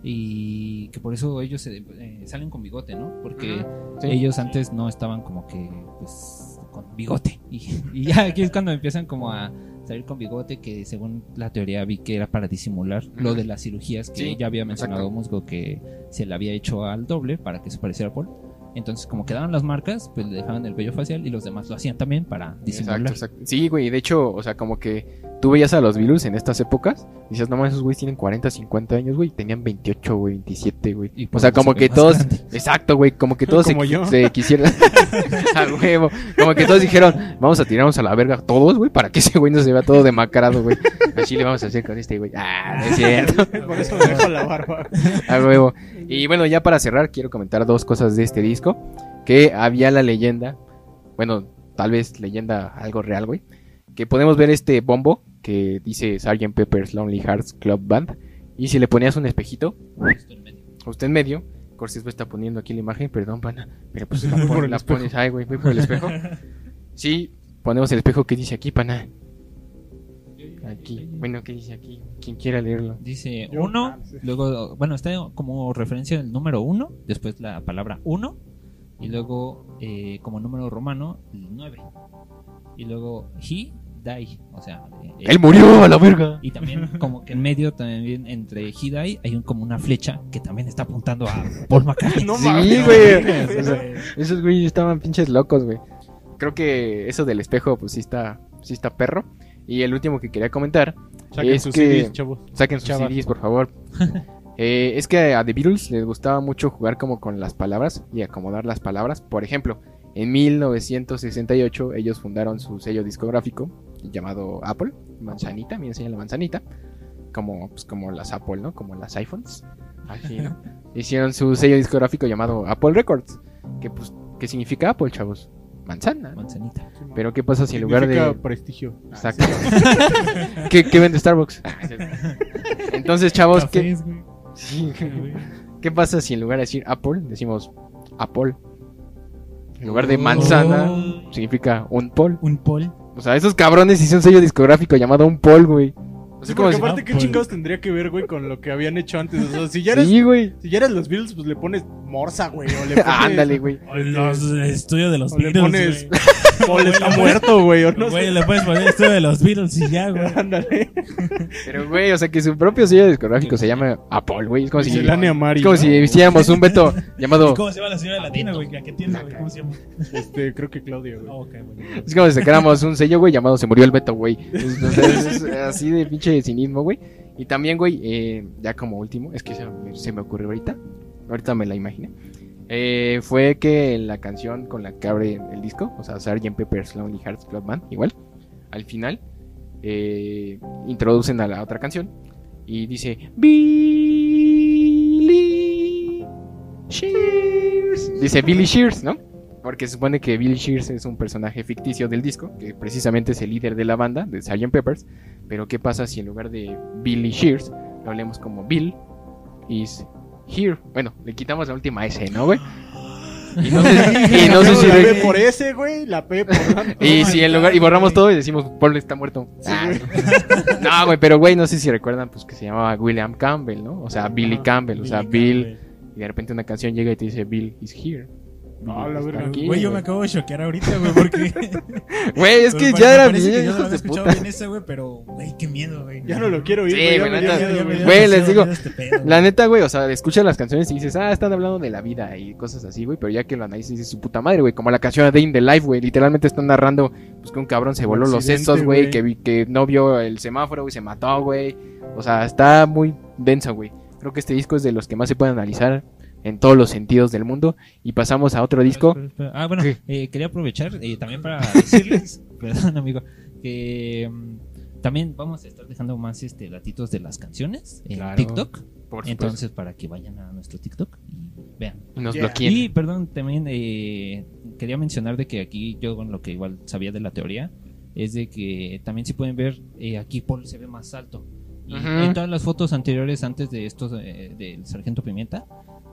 Y que por eso ellos se- eh, salen con bigote, ¿no? Porque Sí. ellos antes no estaban como que, pues, con bigote. Y, y ya aquí es cuando empiezan como a salir con bigote, que según la teoría vi que era para disimular lo de las cirugías que Sí, ya había mencionado. Musgo que se le había hecho al doble para que se pareciera a Paul. Entonces, como quedaban las marcas, pues le dejaban el vello facial y los demás lo hacían también para disimular. Exacto, exacto. Sí, güey, de hecho, o sea, como que tú veías a los Beatles en estas épocas, y dices, no mames, esos güeyes tienen 40, 50 años, güey, tenían 28, güey, 27, güey. O sea, eso como se que todos, grande. exacto, güey, como que [LAUGHS] todos se, Como se quisieran, [LAUGHS] a huevo, como que todos dijeron, vamos a tirarnos a la verga todos, güey, para que ese güey no se vea todo demacrado, güey. Así le vamos a hacer con este güey. Ah, no es cierto. [LAUGHS] Por eso me dejo la barba. A huevo. Y bueno, ya para cerrar, quiero comentar dos cosas de este disco. Que había la leyenda, bueno, tal vez leyenda algo real, güey. Que podemos ver este bombo que dice Sgt. Pepper's Lonely Hearts Club Band. Y si le ponías un espejito, Justo en medio. justo en medio, Corses me está poniendo aquí la imagen, perdón, pana. Pero pues [LAUGHS] la, pon- la pones, ay, güey, voy por el espejo. [LAUGHS] Sí, ponemos el espejo que dice aquí, pana. Aquí, bueno, ¿qué dice aquí? Quien quiera leerlo. Dice uno, ah, luego, bueno, está como referencia el número uno, después la palabra uno, y luego eh, como número romano, el nueve. Y luego he, O sea, Él murió a la verga. Y también como que en medio también entre Die hay un, como una flecha que también está apuntando a Paul [LAUGHS] McCartney. No Sí, mames. güey. güey. O sea, Esos güey estaban pinches locos, güey. Creo que eso del espejo, pues sí está, sí está perro. Y el último que quería comentar, Saquen Es sus que- CDs, chavos. saquen sus Chavas. CDs, por favor. [LAUGHS] Eh, es que a The Beatles les gustaba mucho jugar como con las palabras y acomodar las palabras. Por ejemplo, en 1968 ellos fundaron su sello discográfico llamado Apple, manzanita, me enseña la manzanita, como, pues, como las Apple, ¿no? Como las iPhones. Así, ¿no? [LAUGHS] Hicieron su sello discográfico llamado Apple Records, que pues, ¿qué significa Apple, chavos? Manzana. ¿no? Manzanita. Pero ¿qué pasa si en lugar de... prestigio. Exacto. [LAUGHS] ¿Qué, qué vende Starbucks? Entonces, chavos, ¿qué, Cafés, güey. Sí, ¿qué pasa si en lugar de decir Apple decimos Apple? En lugar de manzana Oh. significa un pol. Un pol. O sea, esos cabrones hicieron un sello discográfico llamado un pol, güey. O Sí, sea, como porque si- aparte, ¿qué Apple. chingados tendría que ver, güey, con lo que habían hecho antes? O sea, si ya eres, Sí, güey. si ya eres los Beatles, pues le pones Morsa, güey, o le [LAUGHS] pones... Ándale, güey. Los estudios de los O le Beatles. pones- güey. [LAUGHS] Paul está muerto, güey, o no Güey, sé. le puedes poner estudio de los Beatles y ya, [LAUGHS] güey. Ándale. Pero, güey, o sea, que su propio sello discográfico se llama Apple, güey. Es como si, Miscelánea Mari. es como ¿no? si hiciéramos un veto llamado... ¿Cómo se llama la señora latina, güey? ¿A qué tiene, güey? ¿Cómo se llama? Este, creo que Claudia, güey. Ah, ok, güey. Es como si sacáramos un sello, güey, llamado Se murió el Beto, güey. Es, o sea, es- es así de pinche cinismo, güey. Y también, güey, eh, ya como último, es que se me ocurrió ahorita. Ahorita me la imaginé. Eh, fue que la canción con la que abre el disco, o sea, Sgt. Pepper's Lonely Hearts Club Band, igual, al final, eh, introducen a la otra canción y dice Billy Shears. Dice Billy Shears, ¿no? Porque se supone que Billy Shears es un personaje ficticio del disco, que precisamente es el líder de la banda, de Sgt. Peppers. Pero ¿qué pasa si en lugar de Billy Shears lo hablemos como Bill is here? Bueno, le quitamos la última S, ¿no, güey? Y no sé, [LAUGHS] y no sé si... la B por S, güey, la P por... [LAUGHS] y si en lugar y borramos todo y decimos Paul está muerto. Sí, Ah, güey. [LAUGHS] no, güey, pero güey, no sé si recuerdan pues que se llamaba William Campbell, ¿no? O sea, Billy Campbell, o sea, Bill y de repente una canción llega y te dice Bill is here. Ah, la Está verga. Güey, yo me güey. acabo de choquear ahorita, güey, porque... [LAUGHS] Güey, es que Me ya era que bien, yo no había escuchado puta. bien ese, güey, pero, güey, qué miedo, güey. Ya no lo quiero oír, Sí, güey. güey, neta, güey. Güey, les digo, este La güey. neta, güey, o sea, escuchas las canciones y dices, ah, están hablando de la vida y cosas así, güey, pero ya que lo analizas dices su puta madre, güey, como la canción de in the Life, güey, literalmente están narrando, pues que un cabrón se voló los sesos, güey, güey. que, vi- que no vio el semáforo y se mató, güey, o sea, está muy denso, güey. Creo que este disco es de los que más se puede analizar en todos los sentidos del mundo y pasamos a otro disco. Espera, espera. Ah, bueno, eh, quería aprovechar eh, también para decirles, [LAUGHS] perdón amigo, que mm, también vamos a estar dejando más este latitos de las canciones en Claro, TikTok. Por Entonces, para que vayan a nuestro TikTok y vean. y nos Yeah. bloqueen. Y perdón, también eh, quería mencionar de que aquí yo bueno, lo que igual sabía de la teoría es de que también si pueden ver eh, aquí Paul se ve más alto. Y en todas las fotos anteriores antes de estos eh, del sargento Pimienta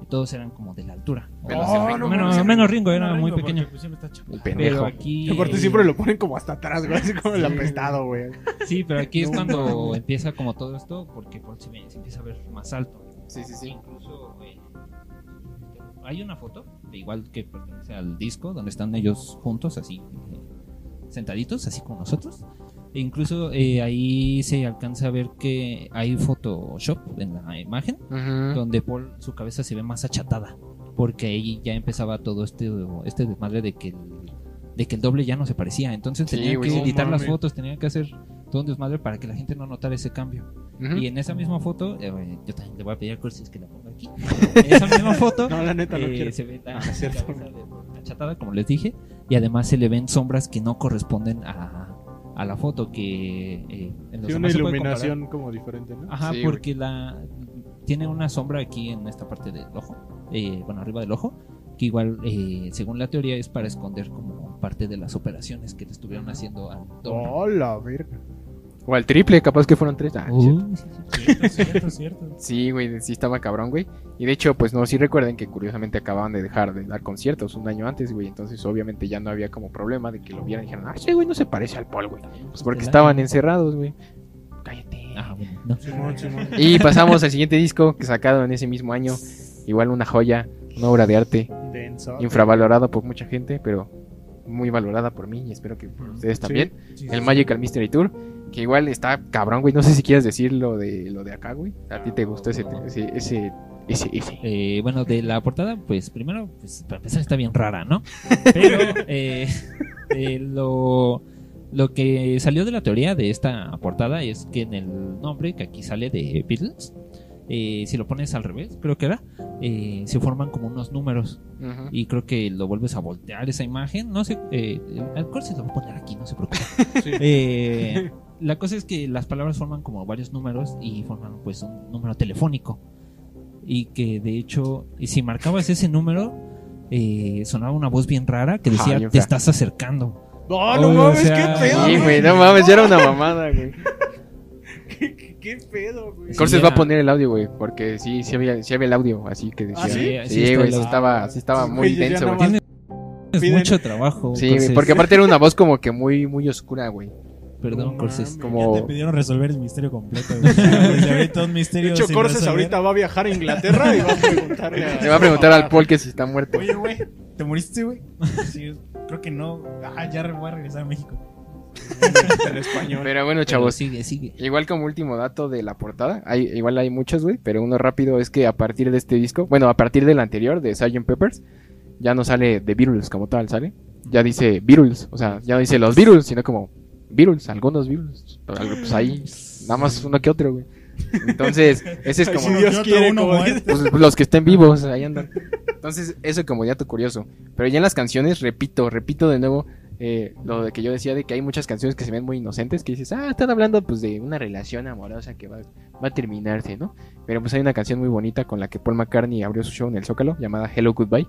todos eran como de la altura. Menos Ringo. menos, menos Ringo, era muy pequeño. pues, Pero aquí. Aparte eh, siempre lo ponen como hasta atrás, güey, así como el apestado, güey. Sí, pero aquí es cuando [LAUGHS] empieza como todo esto, porque Paul se, se empieza a ver más alto. Sí, sí, sí. Incluso eh, hay una foto, igual que pertenece al disco, donde están ellos juntos, así, eh, sentaditos, así como nosotros. Incluso eh, ahí se alcanza a ver que hay Photoshop en la imagen, Ujú. donde Paul, su cabeza se ve más achatada, porque ahí ya empezaba todo este, este desmadre de que el, de que el doble ya no se parecía. Entonces Sí, tenían que no editar las fotos, tenían que hacer todo un desmadre para que la gente no notara ese cambio. Ujú. Y en esa misma foto, eh, yo también le voy a pedir a Cursis que la ponga aquí. [LAUGHS] En esa misma foto No, la neta, no eh, quiero. se ve la, Ah, cierto. cabeza de- achatada, como les dije, y además se le ven sombras que no corresponden a, a la foto que eh, en los Sí, una iluminación como diferente, ¿no? Ajá, Sí, güey. porque la tiene una sombra aquí en esta parte del ojo, eh, bueno, arriba del ojo, que igual, eh, según la teoría, es para esconder como parte de las operaciones que le estuvieron haciendo al doble. Oh, verga. O al triple, capaz que fueron tres. Ah, Uh, cierto. Cierto, cierto, cierto. [LAUGHS] Sí, güey, sí estaba cabrón, güey. Y de hecho, pues no, sí recuerden que curiosamente acababan de dejar de dar conciertos un año antes, güey. Entonces, obviamente ya no había como problema de que lo vieran y dijeran, ah, sí, güey, no se parece al Paul, güey. Pues porque El estaban encerrados, güey. Cállate. Ah, bueno, no. Simón, Simón. Y pasamos al siguiente disco que sacado en ese mismo año. Igual una joya, una obra de arte, Denso. infravalorado por mucha gente, pero muy valorada por mí y espero que por ustedes Sí. también. Sí, El sí, Magical Mystery Tour, que igual está cabrón, güey. No sé si quieres decir lo de, lo de acá, güey. ¿A ti te gustó ese, ese, ese, ese, ese? Eh, bueno, de la portada, pues primero, pues para empezar está bien rara, ¿no? Pero [LAUGHS] eh, eh, lo, lo que salió de la teoría de esta portada es que en el nombre que aquí sale de Beatles, eh, si lo pones al revés, creo que era, eh, se forman como unos números y creo que lo vuelves a voltear esa imagen, no sé, eh, al corte lo voy a poner aquí, no se preocupe. La cosa es que las palabras forman como varios números y forman pues un número telefónico. Y que de hecho, y si marcabas ese número, eh, sonaba una voz bien rara que decía, Ah, te estás acercando. No, no O mames, sea, qué pedo. Sí, güey, no mames, ya era una [LAUGHS] mamada, güey. ¿Qué, qué- qué pedo, güey. Corses va a poner el audio, güey, porque sí, sí había, sí había el audio, así que decía. ¿Ah, sí? Sí, güey, sí estaba, sí estaba muy nada güey. Piden- mucho trabajo. Sí, Corses. porque aparte era una voz como que muy, muy oscura, güey. Perdón, No Corses. Como- Ya te pidieron resolver el misterio completo. güey. [LAUGHS] Pues ahorita un misterio. De hecho, Corses resolver. ahorita va a viajar a Inglaterra y va a preguntarle a... Le va a preguntar al Paul que si está muerto. Oye, güey, ¿te moriste, güey? Sí, creo que no. Ah, ya voy a regresar a México. en español. Pero bueno, Pero chavos, sigue, sigue. Igual como último dato de la portada, hay, igual hay muchos, güey, pero uno rápido es que a partir de este disco, bueno, a partir del anterior, de Sgt. Peppers, ya no sale The Beatles como tal, ¿sale? Ya dice Beatles, o sea, ya no dice los Beatles, sino como Beatles, algunos Beatles, pues ahí, nada más uno que otro, güey. Entonces, ese es como... si Dios quiere, uno como pues, los que estén vivos, ahí andan. Entonces, eso como dato curioso. Pero ya en las canciones, repito, repito de nuevo eh, lo de que yo decía de que hay muchas canciones que se ven muy inocentes, que dices, ah, están hablando pues de una relación amorosa que va, va a terminarse, ¿no? Pero pues hay una canción muy bonita con la que Paul McCartney abrió su show en el Zócalo, llamada Hello Goodbye,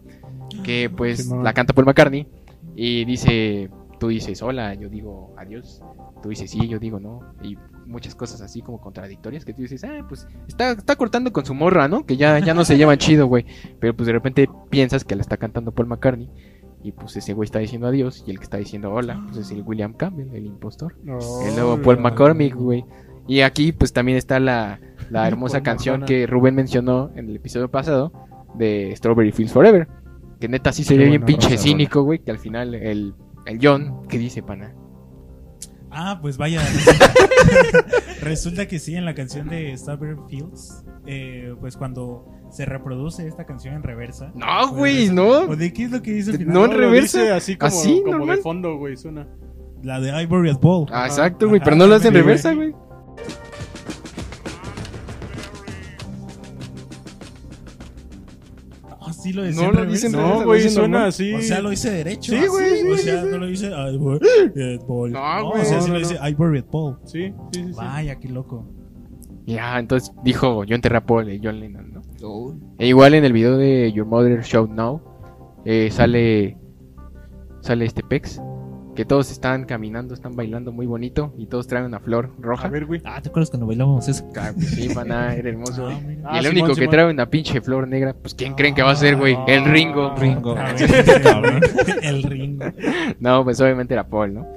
que pues Simón. la canta Paul McCartney y dice, tú dices hola, yo digo adiós, tú dices sí, yo digo no, y muchas cosas así como contradictorias que tú dices, ah, pues está, está cortando con su morra, ¿no? Que ya, ya no se llevan chido, güey. Pero pues de repente piensas que la está cantando Paul McCartney. Y pues ese güey está diciendo adiós. Y el que está diciendo hola, pues es el William Campbell, el impostor. El nuevo Paul McCormick, güey. Y aquí pues también está la, la [LAUGHS] hermosa canción que Rubén mencionó en el episodio pasado de Strawberry Fields Forever. Que neta sí se ve bien pinche rosa, cínico, güey. Que al final el, el John, ¿qué dice, pana? Ah, pues vaya. Resulta, [LAUGHS] resulta que sí, en la canción de Strawberry Fields, eh, pues cuando se reproduce esta canción en reversa. No, pues, güey, resulta- no. ¿O de qué es lo que dice No, en reversa. así como, Así, como normal. de fondo, güey, suena. La de Ivory at Ball. Ah, exacto, güey. Ajá, Pero no lo hace en reversa, güey. Sí lo decía No en lo reversa. dice en No, güey, suena normal. así. O sea, lo dice derecho. Sí, así, güey, sí, O sea, sí. no lo dice Ball. No, o güey. sea, sí No, lo no, dice Ivory at Ball. Sí, sí, sí. sí. Vaya, qué loco. Ya, entonces dijo, yo enterré a Paul y John Lennon, ¿no? E igual en el video de Your Mother Show Now eh, sale sale este Pex que todos están caminando, están bailando muy bonito y todos traen una flor roja. A ver, güey. Ah, ¿te acuerdas cuando bailábamos eso? Claro sí, maná, era hermoso. Ah. Ah, y el Simón, único que Simón. trae una pinche flor negra, pues ¿quién creen que va a ser, güey? El Ringo. Ringo. A [LAUGHS] Sí, ver, cabrón. [LAUGHS] El Ringo. No, pues obviamente era Paul, ¿no?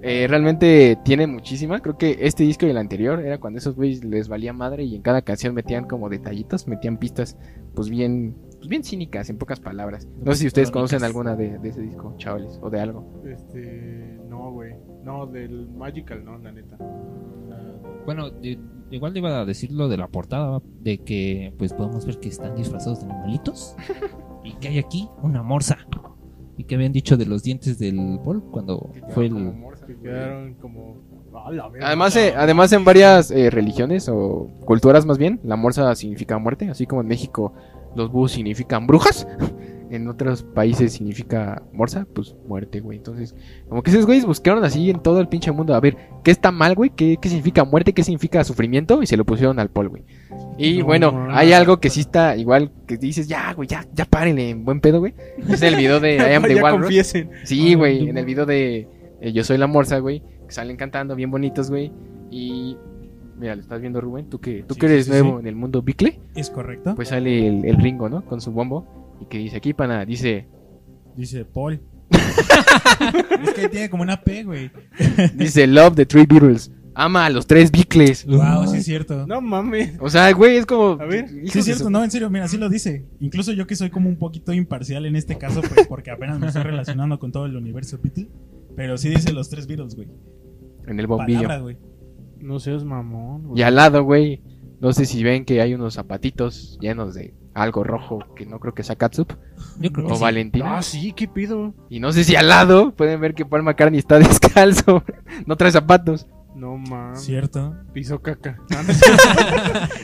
Eh, realmente tiene muchísima. Creo que este disco y el anterior era cuando esos güeyes les valía madre y en cada canción metían como detallitos, metían pistas, pues bien, pues bien cínicas, en pocas palabras. No sé si ustedes conocen alguna de, de ese disco, chavales, o de algo. Este. No, güey. No, del Magical, no, la neta. Bueno, igual le iba a decir lo de la portada, de que pues podemos ver que están disfrazados de animalitos [LAUGHS] y que hay aquí una morsa. Y que habían dicho de los dientes del Paul cuando fue el... Que quedaron como. A la verga. Además, eh, además en varias eh, religiones o culturas más bien, la morsa significa muerte, así como en México los búhos significan brujas, [LAUGHS] en otros países significa morsa, pues muerte, güey. Entonces, como que esos güeyes buscaron así en todo el pinche mundo, a ver, ¿qué está mal, güey? ¿Qué, qué significa muerte? ¿Qué significa sufrimiento? Y se lo pusieron al Paul, güey. Y No, bueno, no, hay algo que sí está igual, que dices, ya, güey, ya, ya párenle, en buen pedo, güey. Es el video de [LAUGHS] I Am the Walrus. confiesen. Sí, güey, en el video de eh, Yo soy la morsa, güey, que salen cantando bien bonitos, güey. Y mira, lo estás viendo, Rubén, tú que tú Sí, que eres sí, nuevo sí. en el mundo bicle, ¿Es correcto? pues sale el, el Ringo, ¿no? Con su bombo y que dice aquí, pana, dice, Dice Paul. [LAUGHS] es que tiene como una P, güey. dice Love the Three Beatles, ama a los tres bicles. Wow, sí es cierto. No mames. O sea, güey, es como. A ver. Sí, es cierto, no, en serio, mira, así lo dice. Incluso yo que soy como un poquito imparcial en este caso, pues porque apenas me estoy relacionando con todo el universo Beatle. Pero sí dice los tres Beatles, güey. En el bombillo. Palabra, güey. No seas mamón. güey. Y al lado, güey. No sé si ven que hay unos zapatitos llenos de algo rojo que no creo que sea Katsup Yo creo que o sí. Valentina. Ah, sí, ¿qué pido? Y no sé si al lado pueden ver que Paul McCartney está [LAUGHS] descalzo. no trae zapatos. No mames. Cierto. Piso caca.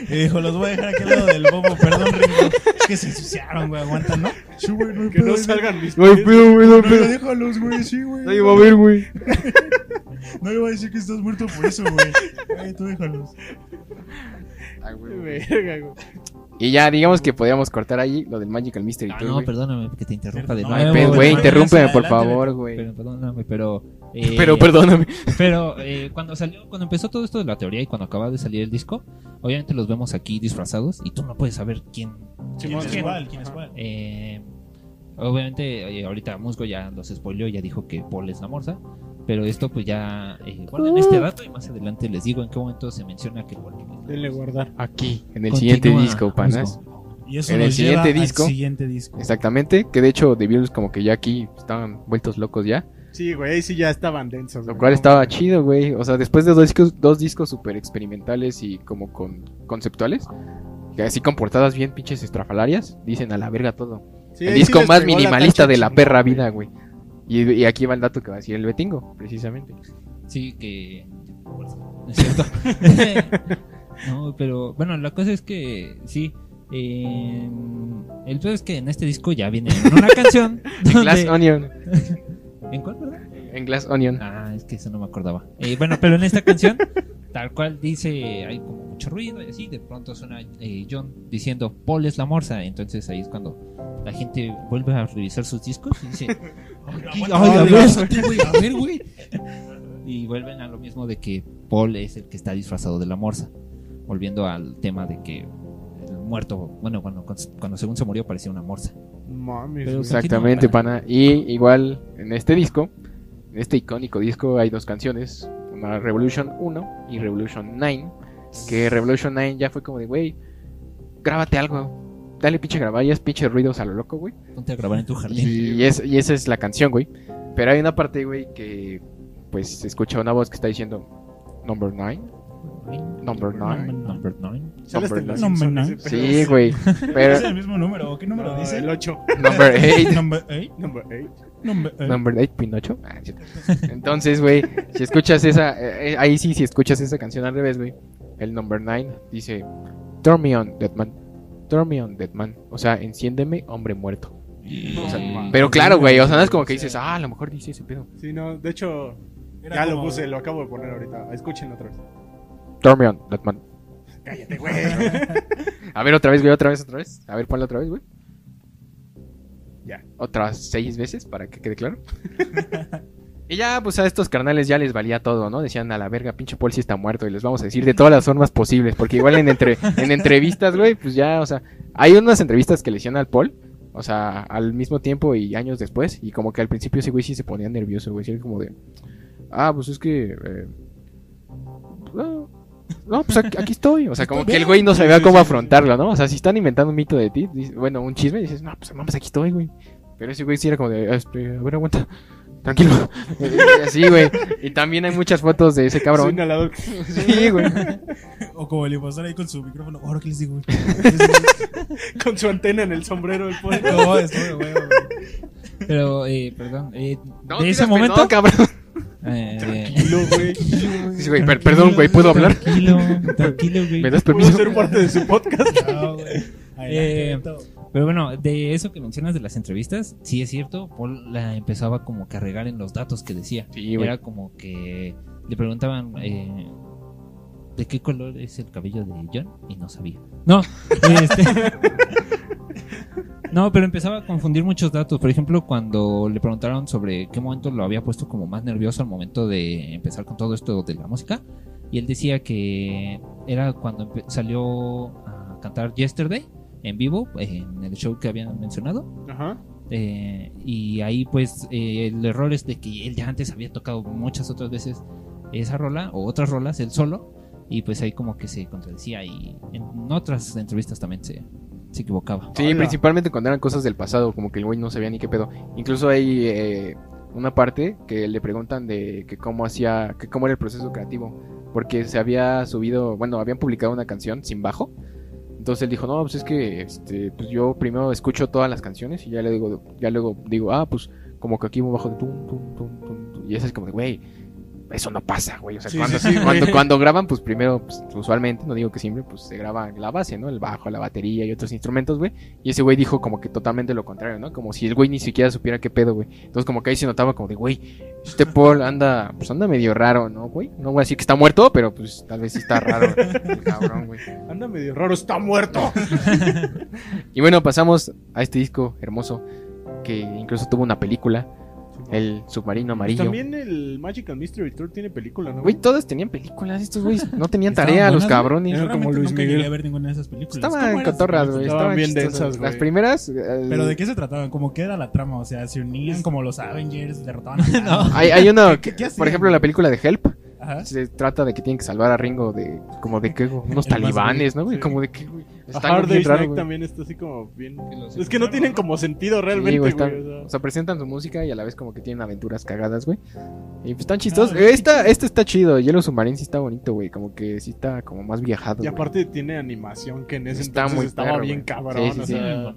Y dijo, los voy a dejar aquí al lado del bobo, perdón, Ringo. Es que se ensuciaron, güey, aguantan, ¿no? Sí, güey, no hay que no pedo, salgan mis No hay pedo, güey, no hay No, pedo. déjalos, güey, sí, güey. Nadie va a ver, güey. No le voy a decir que estás muerto por eso, güey. Ay, tú déjalos. Verga, güey. Y ya, digamos que podríamos cortar ahí lo del Magical Mystery Ah, Tour, no, güey. perdóname que te interrumpa de No, nuevo. Ay, no, güey, no, interrúmpeme, por favor, güey. Pero, perdóname, pero... eh, Pero perdóname. Pero eh, cuando salió, cuando empezó todo esto de la teoría y cuando acaba de salir el disco, obviamente los vemos aquí disfrazados y tú no puedes saber quién. ¿Quién es Simón. cuál? ¿Quién es cuál? eh, obviamente, eh, ahorita Musgo ya los spoileó, ya dijo que Paul es la morsa. Pero esto, pues ya. Eh, guarden este dato y más adelante les digo en qué momento se menciona que Paul. Denle guardar. Aquí, en el Continúa, siguiente disco, panas. Musgo. Y eso En el siguiente disco. siguiente disco. Exactamente, que de hecho The Beatles como que ya aquí estaban vueltos locos ya. Sí, güey, ahí sí ya estaban densos. Lo güey. cual No estaba chido, güey. O sea, después de dos discos, dos discos súper experimentales y como con conceptuales, que así con portadas bien pinches estrafalarias, dicen a la verga todo. Sí, el sí disco les más la minimalista tacha de la perra vida, güey. Y, y aquí va el dato que va a decir el Betingo, precisamente. Sí, que. ¿No [LAUGHS] es cierto? [LAUGHS] no, pero bueno, la cosa es que sí. eh, el peor es que en este disco ya viene una canción. [LAUGHS] Glass Onion. ¿En cuál, perdón? En Glass Onion. Ah, es que eso no me acordaba. Eh, bueno, pero en esta canción, [LAUGHS] tal cual dice, hay como mucho ruido y así, de pronto suena eh, John diciendo, Paul es la morsa. Entonces ahí es cuando la gente vuelve a revisar sus discos y dice, [LAUGHS] Ay, a ver, a ver, güey. [LAUGHS] Y vuelven a lo mismo de que Paul es el que está disfrazado de la morsa. Volviendo al tema de que el muerto, bueno, cuando, cuando según se murió parecía una morsa. Mames. Exactamente, pana. Y igual en este disco, en este icónico disco, hay dos canciones: una Revolution 1 y Revolution 9. Que Revolution 9 ya fue como de, güey, grábate algo. Dale pinche grabar, ya es pinche ruidos a lo loco, güey. Ponte a grabar en tu jardín. Y, es, y esa es la canción, güey. Pero hay una parte, güey, que pues se escucha una voz que está diciendo Number 9. Number 9. Number nine. Sale hasta en los Number. Sí, güey. [LAUGHS] ¿Es Pero el mismo número? ¿O qué número No, dice? El 8. Number 8. Number [LAUGHS] 8. Number 8. Number 8. Number 8, Pinocho. Ah, cierto. Entonces, güey, si escuchas esa, eh, eh, ahí sí, si escuchas esa canción al revés, güey, el number 9 dice, Turn me on, dead man. Turn me on, dead man. O sea, enciéndeme, hombre muerto. No, O sea, mames. pero claro, güey, o sea, no es como que dices, ah, a lo mejor dice ese pedo. Sí, no, de hecho, ya lo como- puse, lo acabo de poner ahorita. Escúchenlo otra vez. Turn me on, dead man. Cállate, güey. [LAUGHS] A ver, otra vez, güey, otra vez, otra vez. A ver, ponla otra vez, güey. Ya. Otras seis veces para que quede claro. [LAUGHS] y ya, pues a estos carnales ya les valía todo, ¿no? Decían a la verga, pinche Paul sí está muerto y les vamos a decir de todas las formas posibles. Porque igual en, entre, [LAUGHS] en entrevistas, güey, pues ya, o sea, hay unas entrevistas que le hicieron al Paul. O sea, al mismo tiempo y años después. Y como que al principio ese güey sí se ponía nervioso, güey. Sí, como de. Ah, pues es que. eh, no, no, pues aquí, aquí estoy. O sea, como que el güey no sabía cómo afrontarlo, ¿no? O sea, si están inventando un mito de ti, bueno, un chisme, dices, no, pues mames, aquí estoy, güey. Pero ese güey sí era como de, este, a ver, aguanta, tranquilo. [LAUGHS] Así, güey. Y también hay muchas fotos de ese cabrón. inhalador. Sí, güey. O como el impostor ahí con su micrófono. Ahora, ¿qué les digo? güey? [LAUGHS] Con su antena en el sombrero. El poder. No, es güey. Pero, eh, perdón, eh, No, de ese momento... cabrón. Eh, Tranquilo, güey. [LAUGHS] Sí, güey, per- perdón, güey, ¿puedo hablar? Tranquilo, [LAUGHS] tranquilo, güey. ¿Me das Puedo permiso? ser parte de su podcast. [LAUGHS] No, güey. Eh. Pero bueno, de eso que mencionas de las entrevistas, sí es cierto, Paul la empezaba como que a regar en los datos que decía. Sí, güey. Era como que le preguntaban eh, de qué color es el cabello de John y no sabía. No, este, [LAUGHS] no, pero empezaba a confundir muchos datos. Por ejemplo, cuando le preguntaron sobre qué momento lo había puesto como más nervioso al momento de empezar con todo esto de la música, y él decía que era cuando salió a cantar Yesterday en vivo en el show que habían mencionado. Ajá. Eh, y ahí pues eh, el error es de que él ya antes había tocado muchas otras veces esa rola o otras rolas, él solo, y pues ahí como que se contradecía y en otras entrevistas también se, se equivocaba. Sí, Hola. principalmente cuando eran cosas del pasado, como que el güey no sabía ni qué pedo. Incluso hay eh, una parte que le preguntan de que cómo hacía, que cómo era el proceso creativo, porque se había subido, bueno, habían publicado una canción sin bajo. Entonces él dijo, no, pues es que este, pues yo primero escucho todas las canciones y ya le digo, ya luego digo, ah, pues como que aquí un bajo de tum, tum, tum, tum, tum", y es así como de, güey, eso no pasa, güey. O sea, Sí, cuando, sí, sí, cuando, graban, pues primero, pues, usualmente, no digo que siempre, pues se graba la base, ¿no? El bajo, la batería y otros instrumentos, güey. Y ese güey dijo como que totalmente lo contrario, ¿no? Como si el güey ni siquiera supiera qué pedo, güey. Entonces como que ahí se notaba como de, güey, este Paul anda, pues anda medio raro, ¿no, güey? No voy a decir que está muerto, pero pues tal vez sí está raro, el cabrón, güey. Anda medio raro, está muerto. [LAUGHS] Y bueno, pasamos a este disco hermoso que incluso tuvo una película, El Submarino Amarillo. También el Magic and Mystery Tour tiene película, ¿no? Güey, todos tenían películas, estos güeyes no tenían tarea, los cabrones. Era como Luis nunca Miguel. llegué a ver ninguna de esas películas. Estaban ¿Cómo eran cotorras, güey. Estaban bien densas, güey. Las primeras. eh, Pero ¿de qué se trataban? Como que era la trama, o sea, se unían como los Avengers, derrotaban a [LAUGHS] No. Hay, hay una, ¿Qué- qué hacían, por ejemplo, la película de Help. Ajá. Se trata de que tienen que salvar a Ringo de, como de qué, güey? unos El más talibanes, ¿no, güey? sí. Como de qué, güey. A Está Hard Day's Night güey. también está así como bien. Que los Es que no tienen como sentido realmente, Sí, güey. güey, están- o sea. o sea, presentan su música y a la vez como que tienen aventuras cagadas, güey. Y pues están chistosos. Ah, esta, este está chido. Yellow Submarine sí está bonito, güey. Como que sí está como más viajado. Y aparte tiene animación que en ese Está entonces muy estaba perro, bien cabrón. Sí, sí, o sí. sea.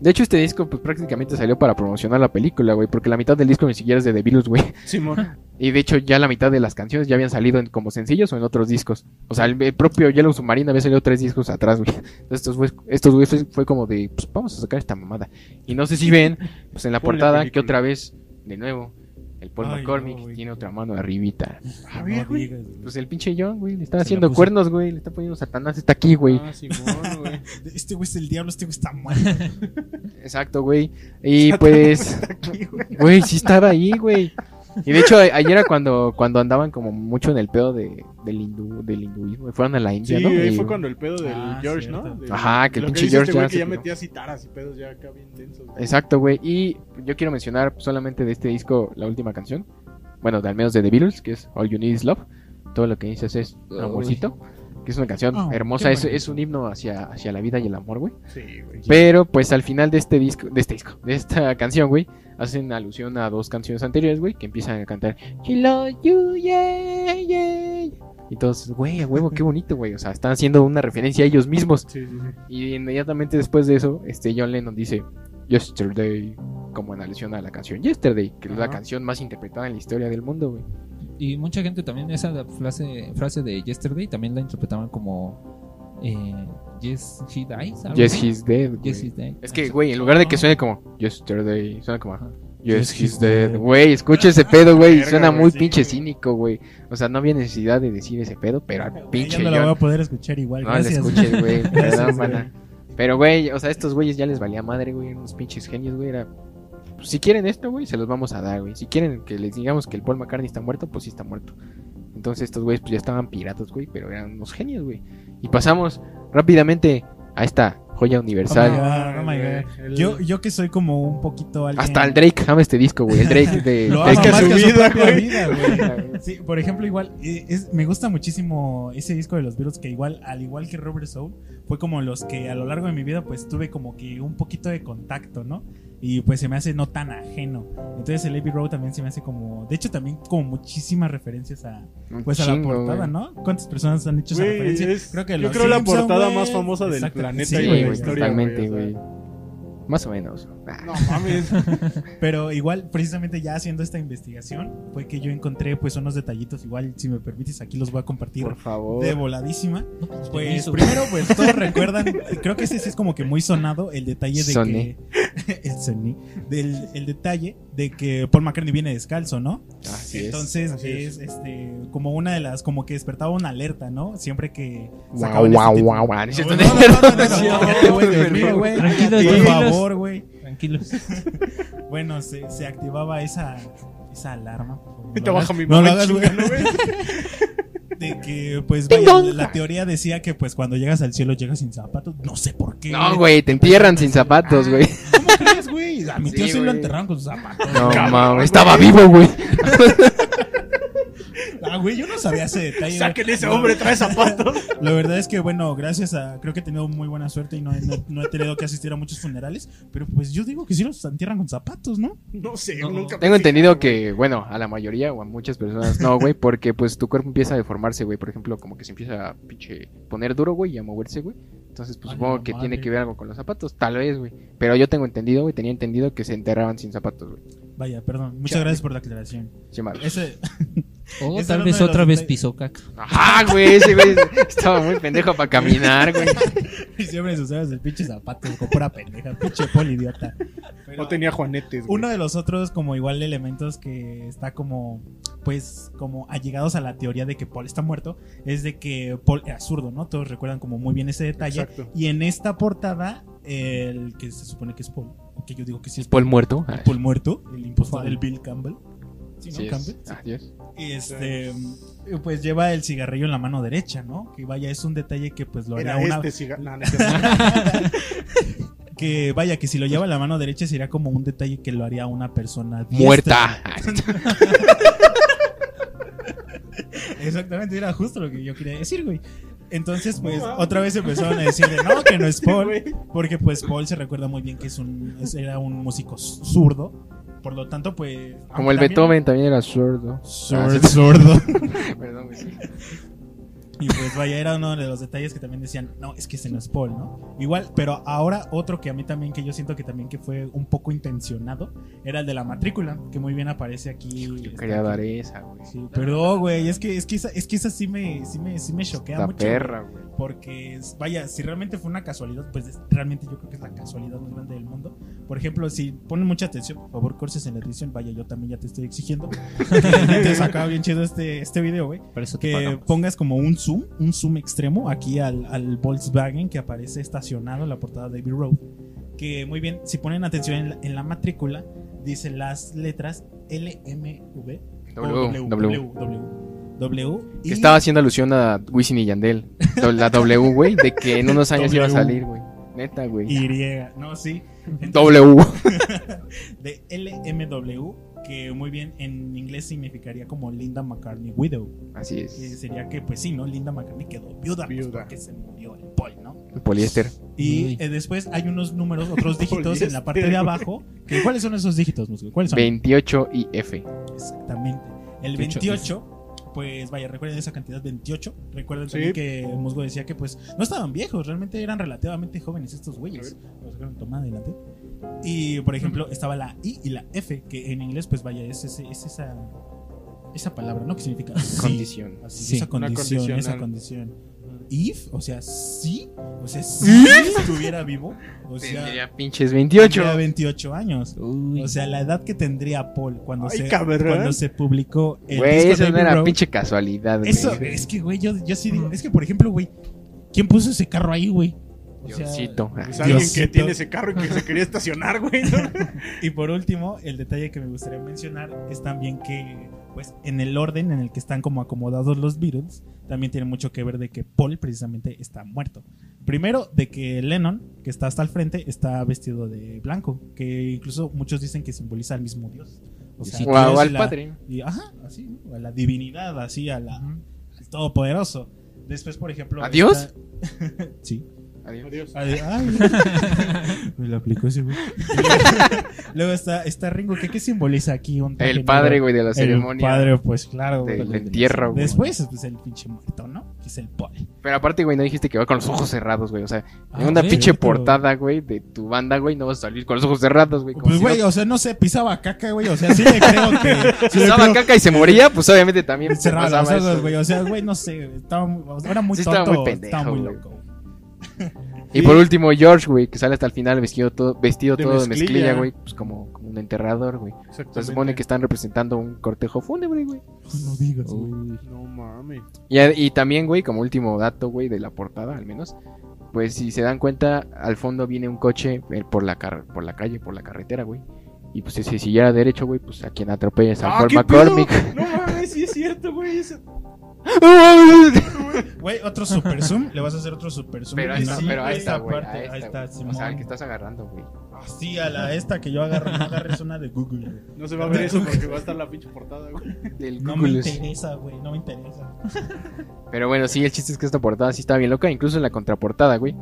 De hecho, este disco pues prácticamente salió para promocionar la película, güey. Porque la mitad del disco ni siquiera es de The Beatles, güey. [LAUGHS] Simón. Y de hecho ya la mitad de las canciones ya habían salido en, como sencillos o en otros discos. O sea, el, el propio Yellow Submarine había salido tres discos atrás, güey. Entonces estos güeyes estos güeyes fue, fue como de, pues vamos a sacar esta mamada. Y no sé si ven, pues en la Ponle portada que otra vez, de nuevo, el Paul Ay, McCormick no, güey. tiene otra mano arribita. A No ver, güey. digas, güey. Pues el pinche John, güey, le está Se haciendo cuernos, güey. Le está poniendo Satanás, está aquí, güey. Ah, Simón, güey. [LAUGHS] Este güey es el diablo, este güey está muerto. Exacto, güey. Y pues, Aquí, güey. güey, sí estaba ahí, güey. Y de hecho, ayer era cuando, cuando andaban como mucho en el pedo de, del, hindú, del hinduismo. Fueron a la India, Sí, ¿no? ahí Y- fue cuando el pedo del Ah, George, cierto. ¿no? Ajá, que el pinche George este ya que se ya metía citaras y pedos ya acá bien densos. güey. Exacto, güey. Y yo quiero mencionar solamente de este disco la última canción. Bueno, de al menos de The Beatles, que es All You Need Is Love. Todo lo que dices es amorcito. Que es una canción Oh, hermosa. Es, es un himno hacia, hacia la vida y el amor, güey. Sí, güey. Pero pues al final de este disco, de este disco, de esta [LAUGHS] canción, güey, hacen alusión a dos canciones anteriores, güey, que empiezan a cantar loves you, yeah, todos, güey, a huevo, qué [LAUGHS] bonito, güey. O sea, están haciendo una referencia a ellos mismos. Sí, sí, sí. Y inmediatamente después de eso, este John Lennon dice Yesterday, como en alusión a la canción Yesterday, que es la canción más interpretada en la historia del mundo, güey. Y mucha gente también esa frase, frase de Yesterday también la interpretaban como eh, Yes, He Dies. Yes, he's dead. Yes, He's Dead. Es que, güey, en lugar de que suene como Yesterday, suena como Ajá. Yes, Yes, he's he's dead. Güey, escucha ese pedo, [LAUGHS] güey. Suena muy sí, pinche güey. cínico, güey. O sea, no había necesidad de decir ese pedo, pero al pinche no la voy a poder escuchar igual. No gracias. escuches, güey. [LAUGHS] Perdón. Pero, güey, o sea, estos güeyes ya les valía madre, güey. Unos pinches genios, güey. Era. Pues, si quieren esto, güey, se los vamos a dar, güey. Si quieren que les digamos que el Paul McCartney está muerto, pues sí está muerto. Entonces estos güeyes pues ya estaban piratas, güey, pero eran unos genios, güey. Y pasamos rápidamente a esta joya Oh my universal. God, oh my God. El- Yo, yo que soy como un poquito alguien... Hasta el Drake ama este disco, güey. El Drake de. [LAUGHS] Lo Drake ama que más su que su vida, güey. vida, güey. [LAUGHS] Sí, por ejemplo, igual, eh, es, me gusta muchísimo ese disco de los Beatles que igual, al igual que Robert Soul, fue como los que a lo largo de mi vida pues tuve como que un poquito de contacto, ¿no? Y pues se me hace no tan ajeno. Entonces el Abbey Road también se me hace como, de hecho también como muchísimas referencias a, pues a la portada. ¿no? ¿Cuántas personas han hecho esa Güey, referencia? es- creo que yo creo la portada más famosa del Exacto. planeta, Sí, la historia, totalmente, güey, o sea. güey. Más o menos. Ah, No mames. Pero igual, precisamente ya haciendo esta investigación, fue que yo encontré pues unos detallitos, igual si me permites aquí los voy a compartir Por favor. de voladísima. No, pues, Pues primero, pues todos recuerdan, creo que ese sí es como que muy sonado el detalle de que el Sony, del el detalle de que Paul McCartney viene descalzo, ¿no? Así es. Entonces así es, es. este como una de las como que despertaba una alerta, ¿no? Siempre que Guau, sacaban guau, este tipo- guau, guau. No, Dices, no, ¿no? no, no, no, no, Sí, no, cállate, güey, Dios mío, güey. Tranquilos, Por favor, güey. Tranquilos. [LAUGHS] Bueno, se, se activaba esa esa alarma. no Te baja mi no lo hagas, güey. [LAUGHS] De que, pues, vaya, la teoría decía que, pues, cuando llegas al cielo llegas sin zapatos. No sé por qué. No, güey, te entierran sin zapatos, güey. ¿Cómo crees, güey? A mi tío Sí, sí lo enterraron con sus zapatos. No, mames, estaba vivo, güey. [LAUGHS] Ah, güey, yo no sabía ese detalle. Saquen ese hombre, trae zapatos. La verdad es que, bueno, gracias a. Creo que he tenido muy buena suerte y no, no- no he tenido que asistir a muchos funerales. Pero pues yo digo que sí los entierran con zapatos, ¿no? No sé, No. nunca. me Tengo he entendido que, bueno, a la mayoría o a muchas personas no, güey, porque pues tu cuerpo empieza a deformarse, güey. Por ejemplo, como que se empieza a pinche poner duro, güey, y a moverse, güey. Entonces, pues Ay, supongo que madre. tiene que ver algo con los zapatos, tal vez, güey. Pero yo tengo entendido, güey, tenía entendido que se enterraban sin zapatos, güey. Vaya, perdón. Muchas Chale. gracias por la aclaración. Sí. Ese. [LAUGHS] O Ese tal vez otra vez pisó caca. Ajá, güey, ese güey estaba muy pendejo para caminar, güey. [LAUGHS] Y siempre se usaba el pinche zapato con pura pendeja. Pinche pol idiota. Pero No tenía juanetes, güey. Uno de los otros, como igual elementos que está como, pues, como allegados a la teoría de que Paul está muerto, es de que Paul era zurdo, ¿no? Todos recuerdan como muy bien ese detalle. Exacto. Y en esta portada, el que se supone que es Paul, que yo digo que sí es Paul muerto. el Paul muerto, el impostor, Paul. el Bill Campbell. Sí, ¿no? Campbell. es. Adiós. Este, pues lleva el cigarrillo en la mano derecha, ¿no? Que vaya, es un detalle que pues lo haría Era una... este. No, no [LAUGHS] que vaya, que si lo lleva en la mano derecha sería como un detalle que lo haría una persona diestra. Muerta. [LAUGHS] Exactamente, era justo lo que yo quería decir, güey. Entonces, pues, No, otra vez empezaron a decirle, no, que no es Paul. güey. Porque, pues, Paul se recuerda muy bien que es un, era un músico zurdo. Por lo tanto, pues... Como el también- Beethoven también era sordo. Zurdo, Ah, sí. zurdo. [LAUGHS] Perdón. Y pues vaya, era uno de los detalles que también decían, no, es que ese no es Paul, ¿no? Igual, pero ahora otro que a mí también, que yo siento que también que fue un poco intencionado, era el de la matrícula, que muy bien aparece aquí. Yo quería aquí. dar esa, güey. Sí, pero güey, es que, es que esa, es que esa sí me, sí me, sí me choquea Esta mucho. perra, güey. Porque, vaya, si realmente fue una casualidad, pues es- realmente yo creo que es la casualidad más grande del mundo. Por ejemplo, si ponen mucha atención, por favor, corses en la edición, vaya, yo también ya te estoy exigiendo. [LAUGHS] que te sacaba bien chido este, este video, güey. Que pagamos. pongas como un zoom, un zoom extremo aquí al, al Volkswagen que aparece estacionado en la portada de Abbey Road. Que muy bien, si ponen atención en la, en la matrícula, dice las letras LMV W, W, W. W, W, y estaba haciendo alusión a Wisin y Yandel. La W, güey, de que en unos años iba a salir, güey. Neta, güey. Y, no, sí. Entonces, W. [LAUGHS] de LMW, que muy bien en inglés significaría como Linda McCartney Widow. Así Que es. sería que, pues sí, ¿no? Linda McCartney quedó viuda, pues, Viuda. porque se murió el Paul, ¿no? Poliéster. Y eh, después hay unos números, otros [LAUGHS] dígitos en la parte de abajo. Que, ¿Cuáles son esos dígitos, Musgo? ¿Cuáles son? 28 y F. Exactamente. El 28 28, pues vaya, recuerden esa cantidad 28. Recuerden Sí. también que Musgo decía que pues no estaban viejos, realmente eran relativamente jóvenes estos güeyes. Toma adelante. Y por ejemplo, estaba la I y la F, que en inglés pues vaya, es, ese- es esa esa palabra, ¿no? Que significa sí. Condición. Así, Sí. esa condición, esa condición. If, o sea, sí, o sea, si estuviera vivo, o sea, Tendría pinches 28. tendría 28 años. Uy. O sea, la edad que tendría Paul cuando, Ay, se, cabrón. cuando se publicó el Güey, disco eso no era Road. pinche casualidad, güey. Es que, güey, yo, yo sí digo, es que, por ejemplo, güey, ¿quién puso ese carro ahí, güey? O sea, Diosito. Pues alguien que tiene ese carro y que se quería estacionar, güey. ¿no? [LAUGHS] Y por último, el detalle que me gustaría mencionar es también que, pues, en el orden en el que están como acomodados los Beatles, también tiene mucho que ver de que Paul precisamente está muerto. Primero, de que Lennon, que está hasta el frente, está vestido de blanco, que incluso muchos dicen que simboliza al mismo Dios. O sea, O, al la- padre. y- ajá, así, ¿no? a la divinidad, así, a la, al todopoderoso. Después, por ejemplo... ¿A Dios? está- [LAUGHS] sí. Adiós. Adiós. Ay, [LAUGHS] me lo aplicó ese güey. [LAUGHS] Luego está, está Ringo, que ¿qué simboliza aquí? Un El padre, güey, de la El ceremonia. padre, pues claro. Del entierro, güey. Después, pues el pinche muerto, ¿no? Que es el Paul. Pero aparte, güey, no dijiste que va con los ojos cerrados, güey. O sea, Ah, en una sí, pinche portada, güey, de tu banda, güey, no vas a salir con los ojos cerrados, güey. Pues, si güey, no o sea, no sé, pisaba caca, güey. O sea, sí le creo que. [LAUGHS] le pisaba creo- caca y se moría, pues obviamente también Cerraba los ojos, güey. O sea, güey, no sé. Estaba, muy- era muy Sí, tonto. estaba muy pendejo, estaba muy güey. loco. Y por último, George, güey, que sale hasta el final vestido todo, vestido De todo de mezclilla. mezclilla, güey, pues como, como un enterrador, güey. Se supone que están representando un cortejo fúnebre, güey. No digas, güey. No mames. Y, también, güey, como último dato, güey, de la portada, al menos, pues si se dan cuenta, al fondo viene un coche eh, por la car por la calle, por la carretera, güey. Y pues si siguiera derecho, güey, pues a quien atropella es a ¡Ah, Paul McCormick. pedo! [LAUGHS] No mames, sí es cierto, güey. [LAUGHS] Güey, otro super zoom. Le vas a hacer otro super zoom. pero ahí está, Sí, pero ahí güey, está, esa güey. parte, Ahí está, Ahí está, güey. O sea, que estás agarrando, güey. Así a la esta que yo agarro, no agarres una de Google, güey. No se va a ver eso porque va a estar la pinche portada, güey. No me interesa, güey, no me interesa. Pero bueno, sí, el chiste es que esta portada sí está bien loca. Incluso en la contraportada, güey,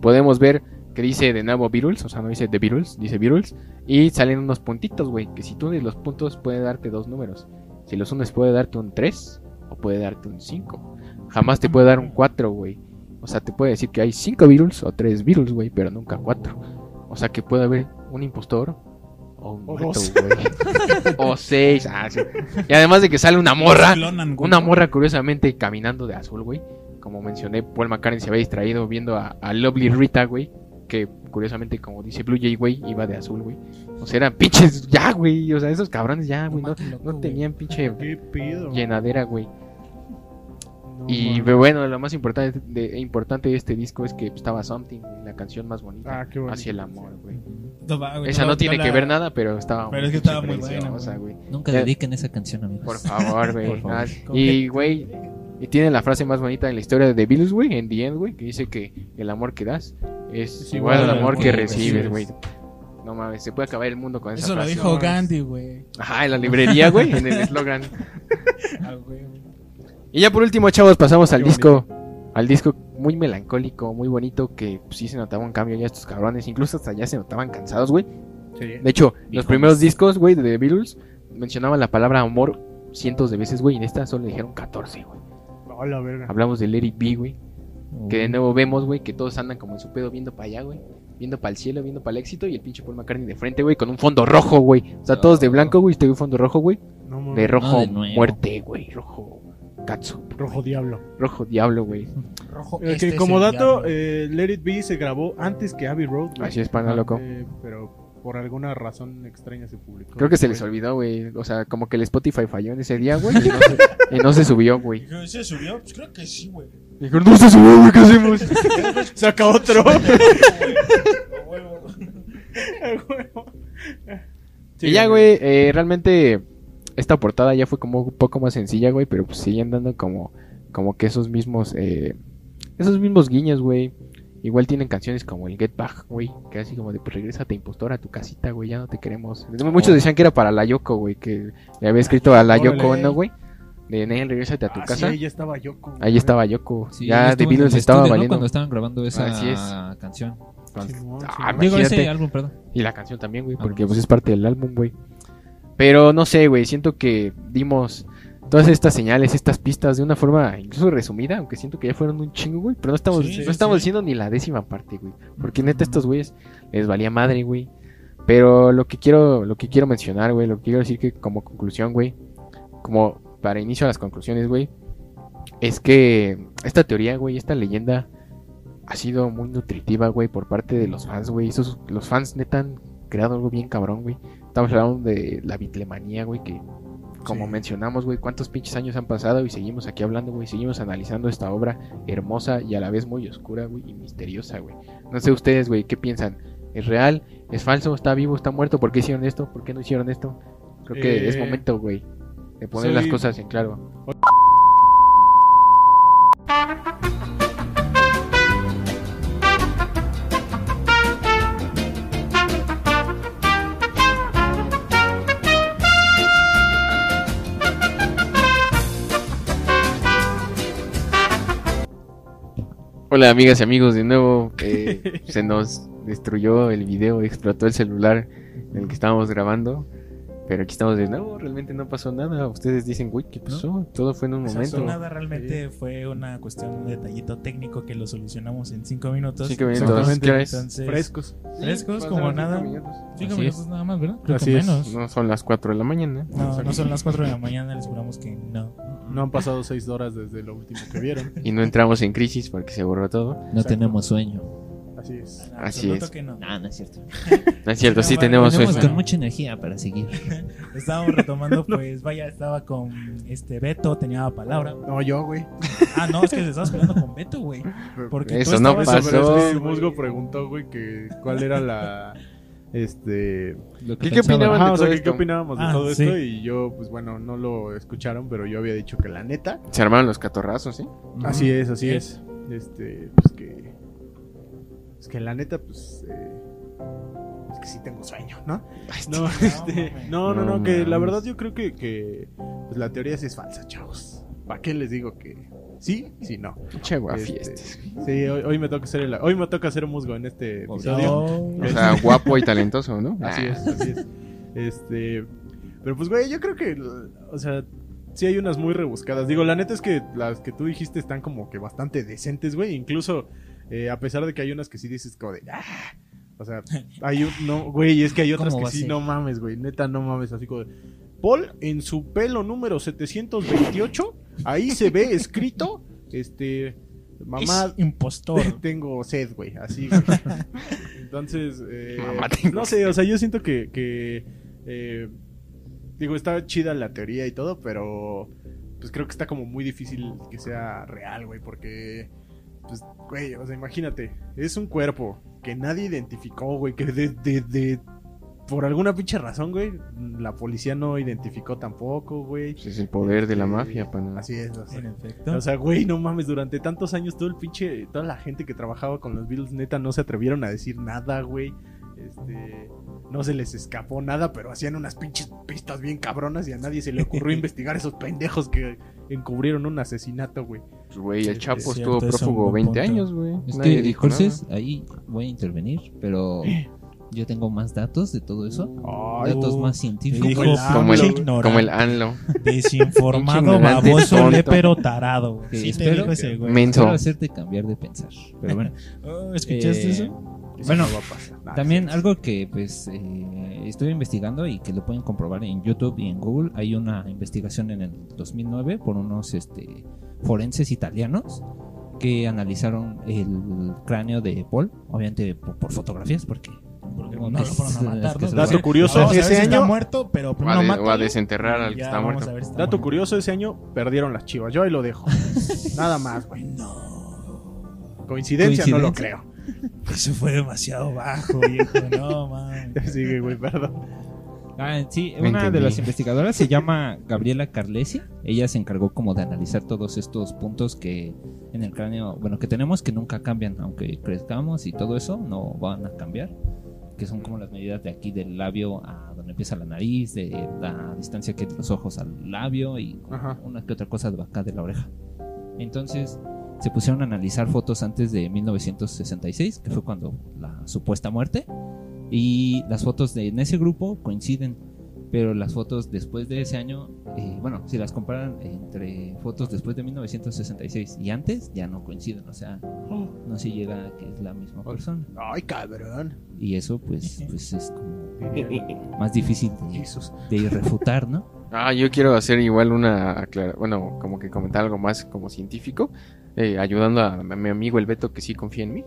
podemos ver que dice de nuevo Beatles, o sea, no dice The Beatles, dice Beatles. Y salen unos puntitos, güey, que si tú unes los puntos puede darte dos números. Si los unes puede darte un 3 o puede darte un 5. Jamás te puede dar un 4, güey. O sea, te puede decir que hay 5 Beatles o 3 Beatles, güey, pero nunca 4. O sea, que puede haber un impostor o un O muerto, güey. [LAUGHS] o 6. Ah, sí. Y además de que sale una morra. Una morra curiosamente caminando de azul, güey. Como mencioné, Paul McCartney se había distraído viendo a, a Lovely Rita, güey. Que curiosamente, como dice Blue Jay, güey, iba de azul, güey. O sea, eran pinches [LAUGHS] ya, güey. O sea, esos cabrones ya, güey. No, güey. tenían pinche llenadera, güey. No Y bueno, lo más importante de, importante de este disco es que estaba Something, güey, la canción más bonita. Ah. Hacia el amor, güey. Güey, Esa no tiene que ver nada, pero estaba Pero es que estaba muy buena, preciosa, güey. Nunca Ya- dediquen esa canción, amigos. Por favor, güey. [LAUGHS] Por favor. Ah, y, güey, y tiene la frase más bonita en la historia de The Beatles, güey, en The End, güey, que dice que el amor que das es, Es igual al igual amor al que recibes. güey. No mames, se puede acabar el mundo con esa Eso lo dijo No, Gandhi, güey. Ajá, en la librería, güey, en el [LAUGHS] eslogan. Ah, güey. Y ya por último, chavos, pasamos al Qué disco. Al disco muy melancólico, muy bonito, que pues, sí se notaba un cambio ya estos cabrones. Incluso hasta ya se notaban cansados, güey. Sí. De hecho, los primeros discos, güey, de The Beatles mencionaban la palabra amor cientos de veces, güey. Y en esta solo dijeron 14, güey. A la verga. Hablamos de It Be, güey. Oh. Que de nuevo vemos, güey, que todos andan como en su pedo viendo para allá, güey. Viendo para el cielo, viendo para el éxito. Y el pinche Paul McCartney de frente, güey, con un fondo rojo, güey. O sea, todos de blanco, güey. Este un fondo rojo, güey. No. De rojo de muerte, güey. Rojo katsu. Rojo Diablo. Rojo diablo, güey. Rojo, Eh, este que como dato, eh, Let It Be se grabó antes que Abbey Road. güey. Así es, pana loco. Eh, pero por alguna razón extraña se publicó. Creo que se les olvidó, güey. O sea, como que el Spotify falló en ese día, güey. [LAUGHS] Y, no se- y no se subió, güey. ¿Se subió? Pues creo que sí, güey. Dijeron, no se subió, güey, ¿qué hacemos? [LAUGHS] Saca otro. Huevo. y ya, güey, eh, realmente esta portada ya fue como un poco más sencilla, güey, pero pues siguen dando como, como que esos mismos, eh, esos mismos guiños, güey. Igual tienen canciones como el Get Back, güey, que así como de pues regrésate impostor a tu casita, güey, ya no te queremos. Muchos decían que era para la Yoko, güey, que le había escrito a la. Yoko, ¿no, güey? De Nel, regrésate a tu Ah, casa. Sí, ahí estaba Yoko. Ahí estaba Yoko. Sí, ya en Beatles estaba estudio, ¿no? valiendo. Cuando estaban grabando esa Así es. canción. Simón, Ah, Simón. Digo, ese Imagínate. álbum, perdón. Y la canción también, güey, Ah, porque no. pues es parte del álbum, güey. Pero no sé, güey, siento que dimos todas estas señales, estas pistas de una forma incluso resumida, aunque siento que ya fueron un chingo, güey. Pero no estamos, Sí, no sí, estamos sí. diciendo ni la décima parte, güey. Porque neta estos güeyes les valía madre, güey. Pero lo que quiero, lo que quiero mencionar, güey, lo que quiero decir que como conclusión, güey, como para inicio a las conclusiones, güey, es que esta teoría, güey, esta leyenda ha sido muy nutritiva, güey, por parte de los fans, güey. Esos, los fans neta han creado algo bien cabrón, güey. Estamos hablando de la bitlemanía, güey, que como Sí. mencionamos, güey, cuántos pinches años han pasado y seguimos aquí hablando, güey, seguimos analizando esta obra hermosa y a la vez muy oscura, güey, y misteriosa, güey. No sé ustedes, güey, ¿qué piensan? ¿Es real? ¿Es falso? ¿Está vivo? ¿Está muerto? ¿Por qué hicieron esto? ¿Por qué no hicieron esto? Creo que Eh, es momento, güey, de poner soy- las cosas en claro. Hola amigas y amigos, de nuevo eh, [LAUGHS] se nos destruyó el video, explotó el celular en el que estábamos grabando, pero aquí estamos de nuevo, realmente no pasó nada, ustedes dicen, güey, ¿qué pasó? Todo fue en un O sea, momento. nada realmente fue una cuestión, un detallito técnico que lo solucionamos en cinco minutos. Cinco minutos. Entonces, Frescos. frescos Sí, como nada. cinco minutos. Cinco Así minutos nada más, ¿verdad? Creo Así que es. menos. No son las 4 de la mañana. No, no son las 4 de la mañana, les juramos que no. No han pasado seis horas desde lo último que vieron. Y no entramos en crisis porque se borró todo. No Exacto. tenemos sueño. Así es. En Así es. que no. No, no es cierto. [LAUGHS] No es cierto, Sí, sí no, tenemos bueno, sueño. con mucha energía para seguir. [LAUGHS] Estábamos retomando, [LAUGHS] pues vaya, estaba con este Beto, tenía la palabra. No, yo, güey. Ah, no, es que te estabas peleando con Beto, güey. Porque Eso tú no pasó. Es que. Musgo preguntó, güey, que cuál era la. Este. Lo ¿Qué- qué opinaban? De o sea, que ¿qué opinábamos de Ah, todo sí. esto? Y yo, pues bueno, no lo escucharon, pero yo había dicho que la neta. Se armaron los catorrazos, ¿sí? Así es, así Sí. es. Este, pues que. Es que la neta, pues. eh, es que sí tengo sueño, ¿no? No, no este, no, no, No no, que la verdad yo creo que, que pues, la teoría sí es falsa, chavos. ¿Para qué les digo que sí? Sí, no. Pinche Este, sí, hoy, hoy me toca ser el, hoy me toca ser musgo en este episodio. No. O sea, guapo y talentoso, ¿no? [LAUGHS] Así es, así es. Este, pero pues güey, yo creo que o sea, sí hay unas muy rebuscadas. Digo, la neta es que las que tú dijiste están como que bastante decentes, güey, incluso eh, a pesar de que hay unas que sí dices como de ah, o sea, [LAUGHS] hay un, no, güey, es que hay otras ¿Cómo que sí no mames, güey, neta no mames, así como de Paul en su pelo número 728, ahí se ve escrito este mamá Es impostor. [LAUGHS] tengo sed, güey, así, güey. [LAUGHS] Entonces, eh, Mamá, tengo no sé, o sea, yo siento que, que eh, digo, está chida la teoría y todo, pero pues creo que está como muy difícil que sea real, güey, porque, pues, güey, o sea, imagínate, es un cuerpo que nadie identificó, güey, que de, de, de- por alguna pinche razón, güey, la policía no identificó tampoco, güey. Pues es el poder de la Este, mafia, pana. Así es, o sea, En efecto. o sea, güey, no mames, durante tantos años todo el pinche, toda la gente que trabajaba con los Beatles, neta, no se atrevieron a decir nada, güey. Este, no se les escapó nada, pero hacían unas pinches pistas bien cabronas y a nadie se le ocurrió [LAUGHS] investigar esos pendejos que encubrieron un asesinato, güey. Pues, güey, el Chapo estuvo es un prófugo buen 20 punto. años, güey. Es Nadie que, dijo Jorces, nada. ahí voy a intervenir, pero yo tengo más datos de todo eso. Ay, datos uh, más Te científicos. dijo Como el, ignorante, como el ANLO. desinformado, baboso, lépero, tarado. Sí te espero dijo ese güey. Quiero hacerte cambiar de pensar. Pero bueno, [LAUGHS] Oh, ¿Escuchaste Eh, eso? eso bueno, no va a pasar. Nah, también sí, sí. algo que pues eh, estoy investigando y que lo pueden comprobar en YouTube y en Google. Hay una investigación en el 2009 por unos este, forenses italianos que analizaron el cráneo de Paul, obviamente por, por fotografías, porque no, no lo fueron a matar, ¿no? Dato curioso, Vamos a ver ese está año- muerto, pero O a, primero de- o a mátalo, desenterrar al y que ya está vamos muerto. a ver si está Dato muerto. curioso, ese año perdieron las chivas. Yo ahí lo dejo. [LAUGHS] Nada más, güey. Coincidencia, no lo creo. Eso fue demasiado bajo, viejo. No, man. [LAUGHS] Sigue, güey, perdón. Ah, sí, Me una de entendí. las investigadoras se llama [LAUGHS] Gabriela Carlesi. Ella se encargó como de analizar todos estos puntos que en el cráneo, bueno, que tenemos que nunca cambian, aunque crezcamos y todo eso, no van a cambiar. Que son como las medidas de aquí del labio a donde empieza la nariz, de la distancia que hay de los ojos al labio y Ajá. una que otra cosa de acá de la oreja. Entonces se pusieron a analizar fotos antes de 1966, que fue cuando la supuesta muerte. Y las fotos de, en ese grupo coinciden, pero las fotos después de ese año, eh, bueno, si las comparan entre fotos después de 1966 y antes, ya no coinciden, o sea, no se llega a que es la misma persona. Ay, cabrón. Y eso pues, pues es como [LAUGHS] más difícil de, de irrefutar, ¿no? Ah, yo quiero hacer igual una aclara- bueno, como que comentar algo más como científico, eh, ayudando a, a mi amigo el Beto que sí confía en mí.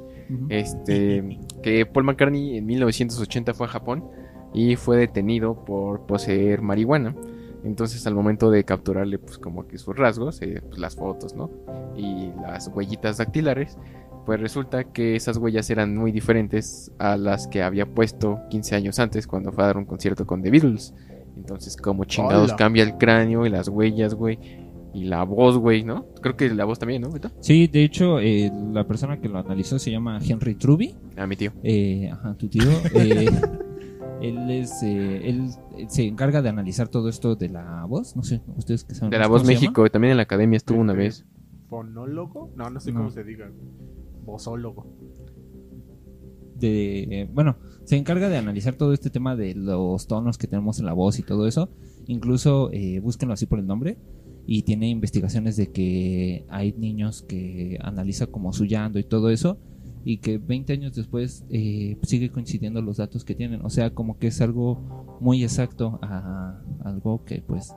Este, que Paul McCartney en 1980 fue a Japón y fue detenido por poseer marihuana. Entonces al momento de capturarle pues como que sus rasgos, eh, pues, las fotos, ¿no? Y las huellitas dactilares, pues resulta que esas huellas eran muy diferentes a las que había puesto 15 años antes cuando fue a dar un concierto con The Beatles. Entonces como chingados cambia el cráneo y las huellas, güey. Y la voz, güey, ¿no? Creo que la voz también, ¿no? Beto? Sí, de hecho, eh, la persona que lo analizó se llama Henry Truby. A mi tío. Eh, ajá, tu tío. [LAUGHS] eh, él es, eh, él se encarga de analizar todo esto de la voz. No sé, ustedes que saben. De la voz? México, también en la academia estuvo una vez. ¿Fonólogo? No, no sé No. cómo se diga. Vozólogo. de eh, bueno se encarga de analizar todo este tema de los tonos que tenemos en la voz y todo eso incluso eh, búsquenlo así por el nombre y tiene investigaciones de que hay niños que analiza como su llanto y todo eso y que 20 años después eh, sigue coincidiendo los datos que tienen o sea como que es algo muy exacto a algo que pues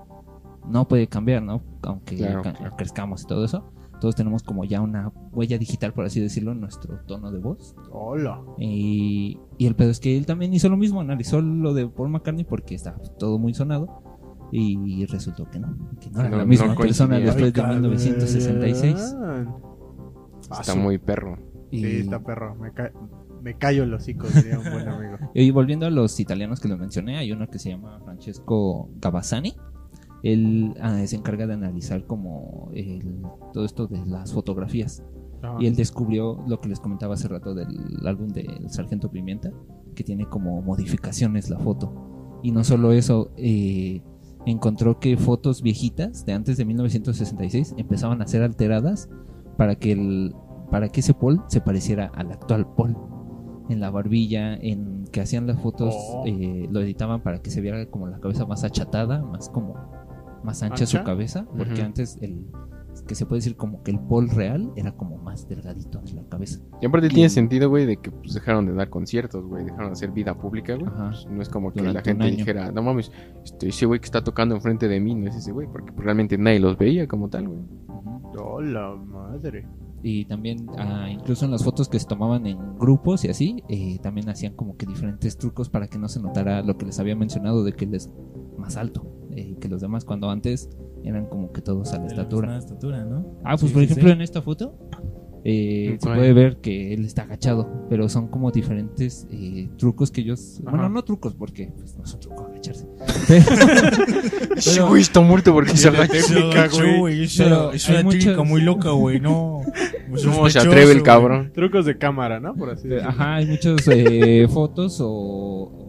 no puede cambiar no aunque Claro, ca- claro. crezcamos y todo eso todos tenemos como ya una huella digital por así decirlo en nuestro tono de voz Hola. y, y el pedo es que él también hizo lo mismo, analizó lo de Paul McCartney porque está todo muy sonado. Y resultó que no, que no era No- la misma no persona después de Ay, 1966. cabrón. Ah, Está muy perro. Y, Sí, está perro. Me, ca- me callo el hocico, diría un buen amigo. [LAUGHS] y volviendo a los italianos que lo mencioné, hay uno que se llama Francesco Gavazzani. Él ah, se encarga de analizar como el- todo esto de las fotografías. Ajá. Y él descubrió lo que les comentaba hace rato del álbum del Sargento Pimienta, que tiene como modificaciones la foto. Y no solo eso, eh, encontró que fotos viejitas de antes de 1966 empezaban a ser alteradas para que el para que ese Paul se pareciera al actual Paul. En la barbilla, en que hacían las fotos, Oh. eh, lo editaban para que se viera como la cabeza más achatada, más como más ancha, su cabeza, porque antes el que se puede decir como que el Paul real era como más delgadito en la cabeza. Y aparte Y- tiene sentido, güey, de que pues, dejaron de dar conciertos, güey, dejaron de hacer vida pública, güey. Ajá. Pues, no es como que Durante la gente dijera, no mames, este, ese güey que está tocando enfrente de mí no es ese güey, porque pues, realmente nadie los veía como tal, güey. Ujú. Oh, la madre. Y también, ah, incluso en las fotos que se tomaban en grupos y así, eh, también hacían como que diferentes trucos para que no se notara lo que les había mencionado de que él es más alto eh, que los demás, cuando antes eran como que todos a la De la estatura. misma estatura, ¿no? Ah, pues Sí, por sí, ejemplo sí. en esta foto eh, se puede ver que él está agachado, pero son como diferentes eh, trucos que ellos... Ajá. Bueno, no trucos porque pues, no es un truco agacharse. [LAUGHS] Ese güey está muerto porque se agacha. Es, una técnica muchos- muy loca, güey, no. [LAUGHS] ¿Cómo se atreve el cabrón? Trucos de cámara, ¿no? Por así decirlo. Ajá, hay muchas eh, fotos o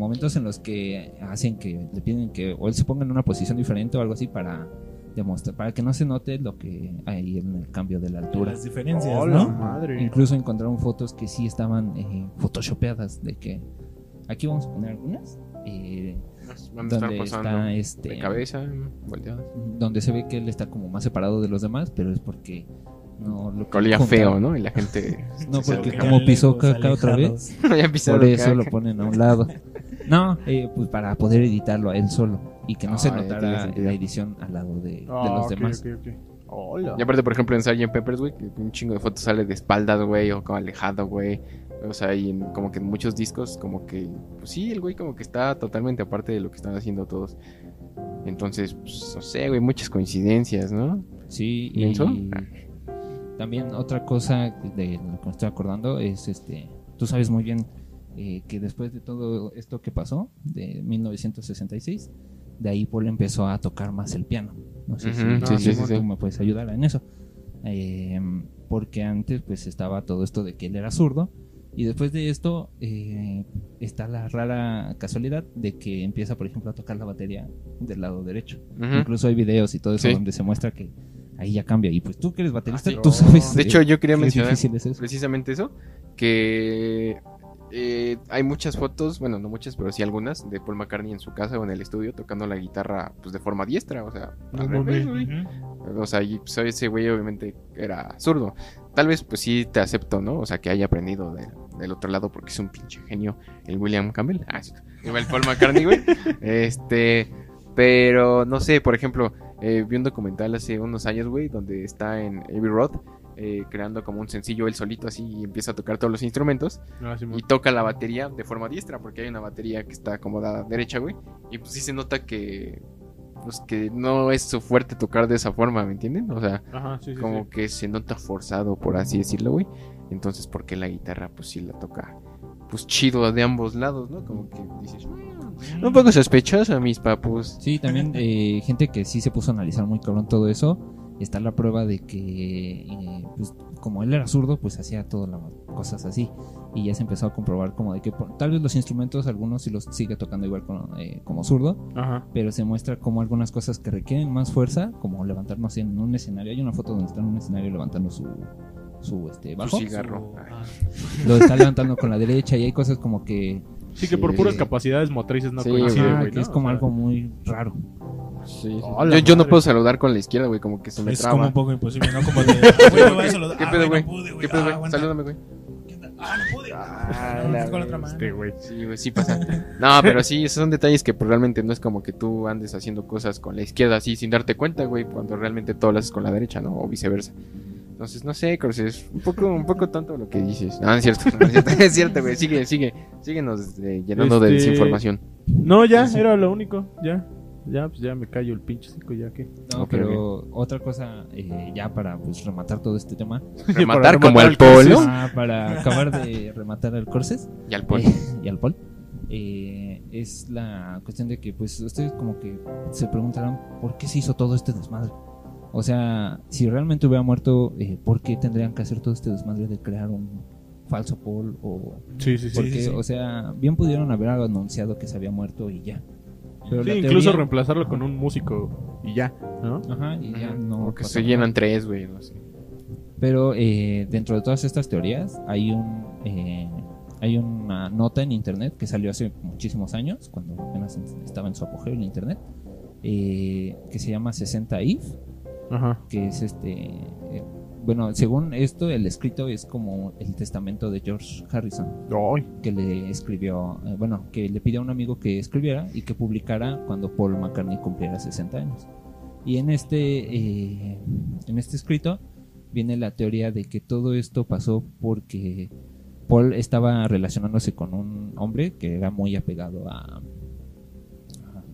momentos en los que hacen que le piden que o él se ponga en una posición diferente o algo así para demostrar, para que no se note lo que hay en el cambio de la altura. Las diferencias, Oh, madre. Incluso encontraron fotos que sí estaban eh, photoshopeadas de que aquí vamos a poner algunas eh, Van a estar donde pasando está este de cabeza, volteadas. donde se ve que él está como más separado de los demás, pero es porque no lo Olía feo, ¿no? Y la gente... No, [LAUGHS] porque como pisó caca otra vez, [LAUGHS] Por eso caca. lo ponen a un lado. [LAUGHS] No, eh, pues para poder editarlo a él solo y que no se Ah, notara la edición al lado de, de Ah, los demás. Hola. Y aparte, por ejemplo, en Sgt. Peppers, güey, que un chingo de fotos sale de espaldas, güey, o como alejado, güey. O sea, y en, como que en muchos discos, como que, pues sí, el güey como que está totalmente aparte de lo que están haciendo todos. Entonces, pues, no sé, güey, muchas coincidencias, ¿no? Sí, y ¿Menso? también otra cosa de lo que me estoy acordando es este, tú sabes muy bien eh, que después de todo esto que pasó de 1966, de ahí Paul empezó a tocar más el piano. No sé si, Ujú, sí, sí, tú sí, sí. me puedes ayudar en eso. Eh, porque antes pues estaba todo esto de que él era zurdo y después de esto eh, está la rara casualidad de que empieza por ejemplo a tocar la batería del lado derecho. Incluso hay videos y todo eso donde se muestra que ahí ya cambia. Y pues tú que eres baterista, Ah, tú sabes. De hecho, [LAUGHS] yo quería mencionar difícil es eso. precisamente eso, que eh, hay muchas fotos, bueno, no muchas, pero sí algunas, de Paul McCartney en su casa o en el estudio tocando la guitarra, pues de forma diestra, o sea, No al revés, mames. güey. Ujú. O sea, y, pues, ese güey obviamente era zurdo. Tal vez, pues sí te acepto, ¿no? O sea, que haya aprendido de- del otro lado porque es un pinche genio el William Campbell. Ah, sí. Igual Paul McCartney, güey. [LAUGHS] Este, pero no sé, por ejemplo, eh, vi un documental hace unos años, güey, donde está en Abbey Road eh, creando como un sencillo él solito así y empieza a tocar todos los instrumentos Ah, y toca la batería de forma diestra porque hay una batería que está acomodada derecha, güey. Y pues sí se nota que pues que no es su fuerte tocar de esa forma, ¿me entienden? O sea, Ajá, sí, sí, como sí. que se nota forzado, por así decirlo, güey. Entonces, porque la guitarra, pues sí la toca, pues chido de ambos lados, ¿no? Como que dices, "Mm, un poco sospechoso, mis papus. Sí, también eh, gente que sí se puso a analizar muy cabrón todo eso. Está la prueba de que, eh, pues, como él era zurdo, pues hacía todas las cosas así. Y ya se empezó a comprobar como de que por- tal vez los instrumentos, algunos sí los sigue tocando igual con, eh, como zurdo, Ajá. pero se muestra como algunas cosas que requieren más fuerza, como levantarnos en un escenario. Hay una foto donde está en un escenario levantando su, su este, Su bajo. cigarro. Ah, Lo está levantando con la derecha y hay cosas como que, Sí, que por puras capacidades motrices no Sí, coincide, ajá, güey. que ¿no? es como O sea, algo muy raro. Sí, sí. Oh, la yo, yo no puedo saludar con la izquierda, güey, como que se me Es traba. como un poco imposible, ¿no? Como de. [LAUGHS] Güey, voy a saludar. ¿Qué Ah, pedo, güey? no pude, ¿Qué pedo, Ah, güey? Salúdame, güey. Ah, no pude. Ah, No, la con la otra mano. Este, güey. Sí, güey, sí pasa. [LAUGHS] No, pero sí, esos son detalles que pues, realmente no es como que tú andes haciendo cosas con la izquierda así sin darte cuenta, güey, cuando realmente todo lo haces con la derecha, ¿no? O viceversa. Entonces, no sé, Cross, es un poco, un poco tonto lo que dices. No, es cierto, [LAUGHS] no es cierto, es cierto, güey. Sigue, sigue, síguenos eh, llenando de Este- desinformación. No, ya, era lo único. Ya. Ya, pues ya me callo el pinche cico, ya que. No, pero otra cosa, eh, ya para pues rematar todo este tema, [LAUGHS] Rematar Para como Corses. polo ah, para acabar de rematar al Corses y al polo. eh, y al Paul, eh, es la cuestión de que pues ustedes como que se preguntarán por qué se hizo todo este desmadre. O sea, si realmente hubiera muerto, eh, ¿por qué tendrían que hacer todo este desmadre de crear un falso Paul o Sí, sí, sí. porque, sí, sí. o sea, bien pudieron haber anunciado que se había muerto y ya. Pero Sí, la incluso teoría- reemplazarlo con un músico y ya, ¿no? Ajá, y ya no. Porque se llenan tres, güey, no sé. Pero eh, dentro de todas estas teorías hay un eh, hay una nota en internet que salió hace muchísimos años, cuando apenas estaba en su apogeo el internet, eh, que se llama 60 if, Ajá. que es este eh, bueno, según esto el escrito es como el testamento de George Harrison, Ay, que le escribió, eh, bueno, que le pidió a un amigo que escribiera y que publicara cuando Paul McCartney cumpliera 60 años. Y en este, eh, en este escrito viene la teoría de que todo esto pasó porque Paul estaba relacionándose con un hombre que era muy apegado a, a-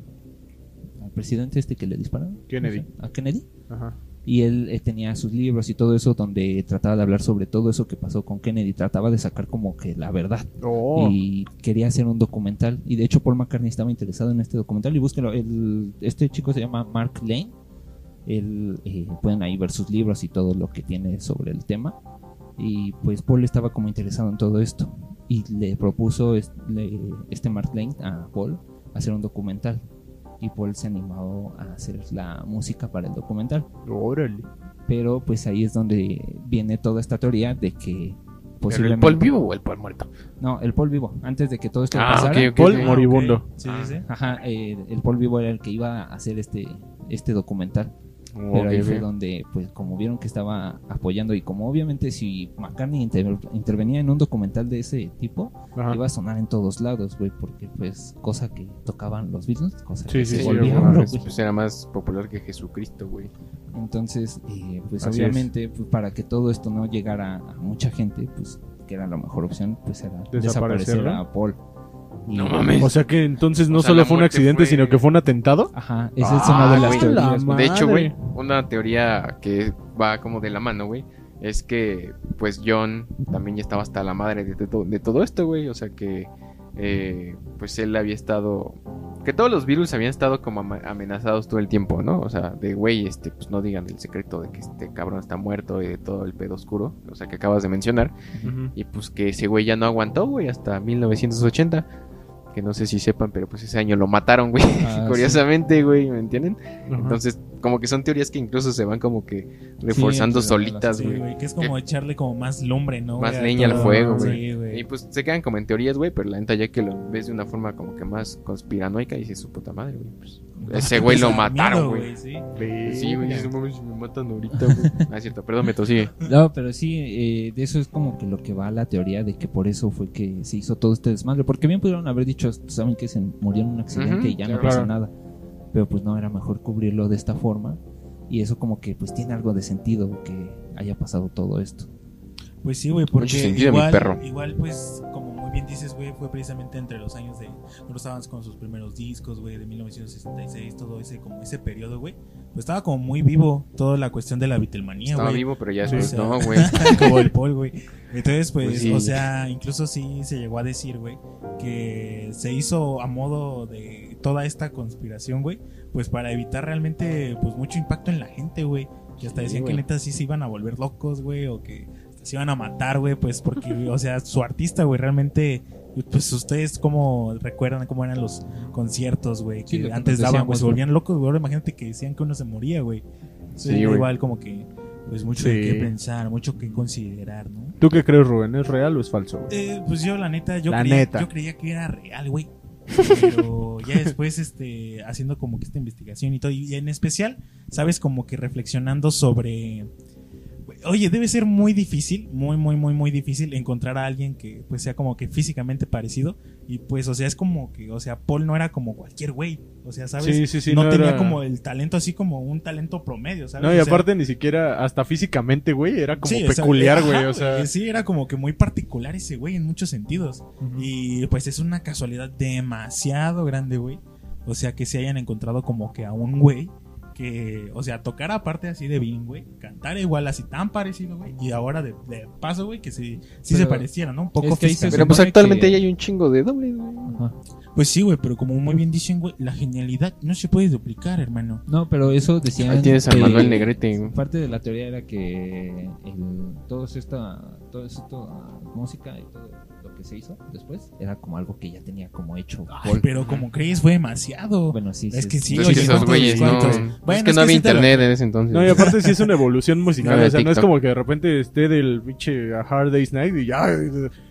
al presidente este que le dispararon. Kennedy. No sé, a Kennedy. Ajá. Y él eh, tenía sus libros y todo eso donde trataba de hablar sobre todo eso que pasó con Kennedy, trataba de sacar como que la verdad. Oh. y quería hacer un documental. Y de hecho Paul McCartney estaba interesado en este documental. Y búsquelo, el, este chico se llama Mark Lane, él, eh, pueden ahí ver sus libros y todo lo que tiene sobre el tema. Y pues Paul estaba como interesado en todo esto. Y le propuso este Mark Lane a Paul hacer un documental y Paul se animó a hacer la música para el documental Órale. pero pues ahí es donde viene toda esta teoría de que ¿Pero el posiblemente Paul vivo o el Paul muerto? no el Paul vivo antes de que todo esto Ah, pasara ok, ok. Paul moribundo. Sí, sí, sí. ajá eh, el Paul vivo era el que iba a hacer este este documental Pero ahí fue donde pues como vieron que estaba apoyando y como obviamente si McCartney inter- intervenía en un documental de ese tipo Ajá. iba a sonar en todos lados güey porque pues cosa que tocaban los Beatles cosa Sí, que sí, se sí, volvía Pues, era más popular que Jesucristo, güey. Entonces, eh, pues Así obviamente, pues, para que todo esto no llegara a mucha gente, pues que era la mejor opción, pues era desaparecer a Paul. No mames. O sea que entonces no O sea, solo la fue un muerte accidente, fue- sino que fue un atentado. Ajá, esa es Ah, una de las güey, teorías. güey. De hecho, güey, una teoría que va como de la mano, güey, es que pues John también ya estaba hasta la madre de, de to- de todo esto, güey. O sea que eh, pues él había estado... Que todos los virus habían estado como ama- amenazados todo el tiempo, ¿no? O sea, de güey, este, pues no digan el secreto de que este cabrón está muerto y de todo el pedo oscuro, o sea, que acabas de mencionar. Y pues que ese güey ya no aguantó, güey, hasta 1980. Que no sé si sepan, pero pues ese año lo mataron, güey. [LAUGHS] Ah, Curiosamente, güey, ¿me entienden? Entonces, como que son teorías que incluso se van como que reforzando Sí, solitas, Sí, güey. que es como echarle como más lumbre, ¿no? Más a leña al fuego, Sí, güey. güey. y pues se quedan como en teorías, güey, pero la neta ya que lo ves de una forma como que más conspiranoica, dices su puta madre, güey. Pues, [LAUGHS] ese güey lo mataron, güey. sí. Sí, güey, Verga. dices, "No mames, me matan ahorita, güey. [LAUGHS] Ah, es cierto, perdón, Meto, sigue. [LAUGHS] No, pero sí, eh, de eso es como que lo que va la teoría de que por eso fue que se hizo todo este desmadre. Porque bien pudieron haber dicho, saben que se murió en un accidente y ya no claro. pasó nada. Pero pues no, era mejor cubrirlo de esta forma. Y eso como que pues tiene algo de sentido que haya pasado todo esto. Pues sí, güey, porque Mucho sentido, mi igual, perro. igual, pues, como muy bien dices, güey, fue precisamente entre los años de cuando estaban con sus primeros discos, güey, de 1966, todo ese, como ese periodo, güey, pues estaba como muy vivo toda la cuestión de la Beatlemanía, Estaba güey. vivo, pero ya o sea, no, [LAUGHS] güey. como el Paul, güey. Entonces, pues, Pues sí. o sea, incluso sí se llegó a decir, güey, que se hizo a modo de toda esta conspiración, güey, pues para evitar realmente, pues, mucho impacto en la gente, güey. Que hasta Sí, decían que güey. neta sí se iban a volver locos, güey, o que se iban a matar, güey, pues porque, [LAUGHS] o sea, su artista, güey, realmente, pues ustedes cómo recuerdan cómo eran los conciertos, güey, que Sí, que antes daban, pues se volvían locos, güey, ahora imagínate que decían que uno se moría, güey. Sí, Sí, igual como que, pues mucho Sí. qué pensar, mucho que considerar, ¿no? ¿Tú qué crees, Rubén? ¿Es real o es falso? Eh, pues yo la neta, yo, La creía, neta. yo creía que era real, güey. Pero ya después, este, haciendo como que esta investigación y todo, y en especial, sabes, como que reflexionando sobre. Oye, debe ser muy difícil, muy, muy, muy, muy difícil encontrar a alguien que pues sea como que físicamente parecido. Y pues, o sea, es como que, o sea, Paul no era como cualquier güey. O sea, ¿sabes? Sí, sí, sí, no, no tenía era- como el talento así como un talento promedio, ¿sabes? No, y O sea, aparte ni siquiera, hasta físicamente, güey, era como peculiar, güey. O sea, Sí, era como que muy particular ese güey en muchos sentidos. Y pues es una casualidad demasiado grande, güey. O sea, que se hayan encontrado como que a un güey que, o sea, tocar aparte así de bien, güey, cantar igual así tan parecido, güey, y ahora de, de paso, güey, que sí, sí Pero se pareciera, ¿no? Un poco es que ahí se físicamente. Pero pues actualmente que- ya hay un chingo de doble, güey. Ajá. Pues sí, güey, pero como muy bien dicen, güey, la genialidad no se puede duplicar, hermano. No, pero eso decían. Ahí tienes a Manuel Negrete, güey. Parte de la teoría era que el, todo esta, todo esto, música y todo que se hizo después era como algo que ya tenía como hecho. Ay, pero como crees, fue demasiado. Bueno, sí, es sí, que sí. oye, que esos ¿cuántos- güeyes no. es que es no había internet en ese entonces. No, y aparte sí es una evolución musical. O sea, no es como que de repente esté del pinche Hard Day's Night y ya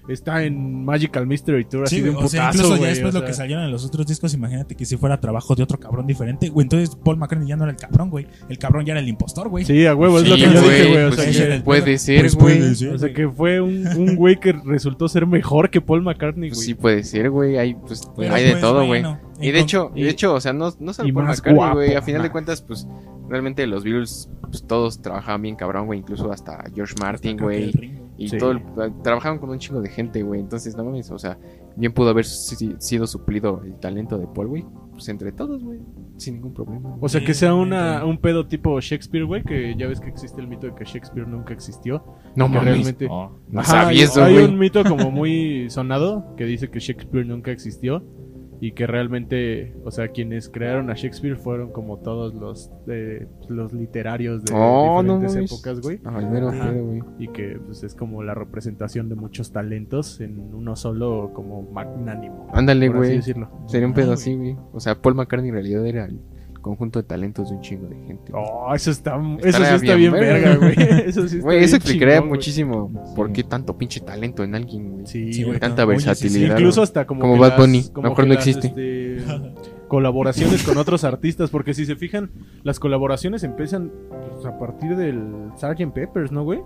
está en Magical Mystery Tour así Sí, de güey, un o sea, putazo, incluso ya güey, después o lo que sea. salieron en los otros discos, imagínate que si fuera trabajo de otro cabrón diferente, güey, entonces Paul McCartney ya no era el cabrón, güey. El cabrón ya era el impostor, güey. Sí, a huevo, es Sí, lo que yo güey, dije, güey. O pues sea, que, puede ser, Pues güey. puede ser. o sea, que fue un, un güey que resultó ser mejor que Paul McCartney, Pues güey. sí puede ser, güey. Hay, pues, Pero hay de pues, todo, güey. bueno, Y de hecho, y- de hecho, o sea, no, no solo más McCartney, güey. A final de cuentas, pues, realmente los Beatles, pues, todos trabajaban bien cabrón, güey. Incluso hasta George Martin, güey. Y Sí. todo el- trabajaban con un chingo de gente, güey. Entonces, no mames, o sea, bien pudo haber si- sido suplido el talento de Paul, güey. Pues entre todos, güey. Sin ningún problema. O sea, que sea una, un pedo tipo Shakespeare, güey, que ya ves que existe el mito de que Shakespeare nunca existió. no mames. realmente- Oh, No Ajá, sabía hay- eso, Hay güey. un mito como muy sonado que dice que Shakespeare nunca existió y que realmente, o sea, quienes crearon a Shakespeare fueron como todos los eh, los literarios de Oh, diferentes épocas, güey. Ay, mero güey. Y que pues, es como la representación de muchos talentos en uno solo como magnánimo. Ándale, güey. Sería un pedo así, güey. O sea, Paul McCartney en realidad era el conjunto de talentos de un chingo de gente. Oh, eso está, eso sí está bien bien verga. güey. [LAUGHS] Eso sí está Güey, bien eso explicaría chingón, güey. muchísimo por Sí. qué tanto pinche talento en alguien, güey. Sí, Sí, güey. güey. Tanta Oye, sí, sí. versatilidad. Incluso güey. hasta como, Como que Bad las- Bunny, como mejor que no las, existe. este, colaboraciones con otros artistas, porque si se fijan, las colaboraciones empiezan pues, a partir del Sgt. Peppers, ¿no, güey?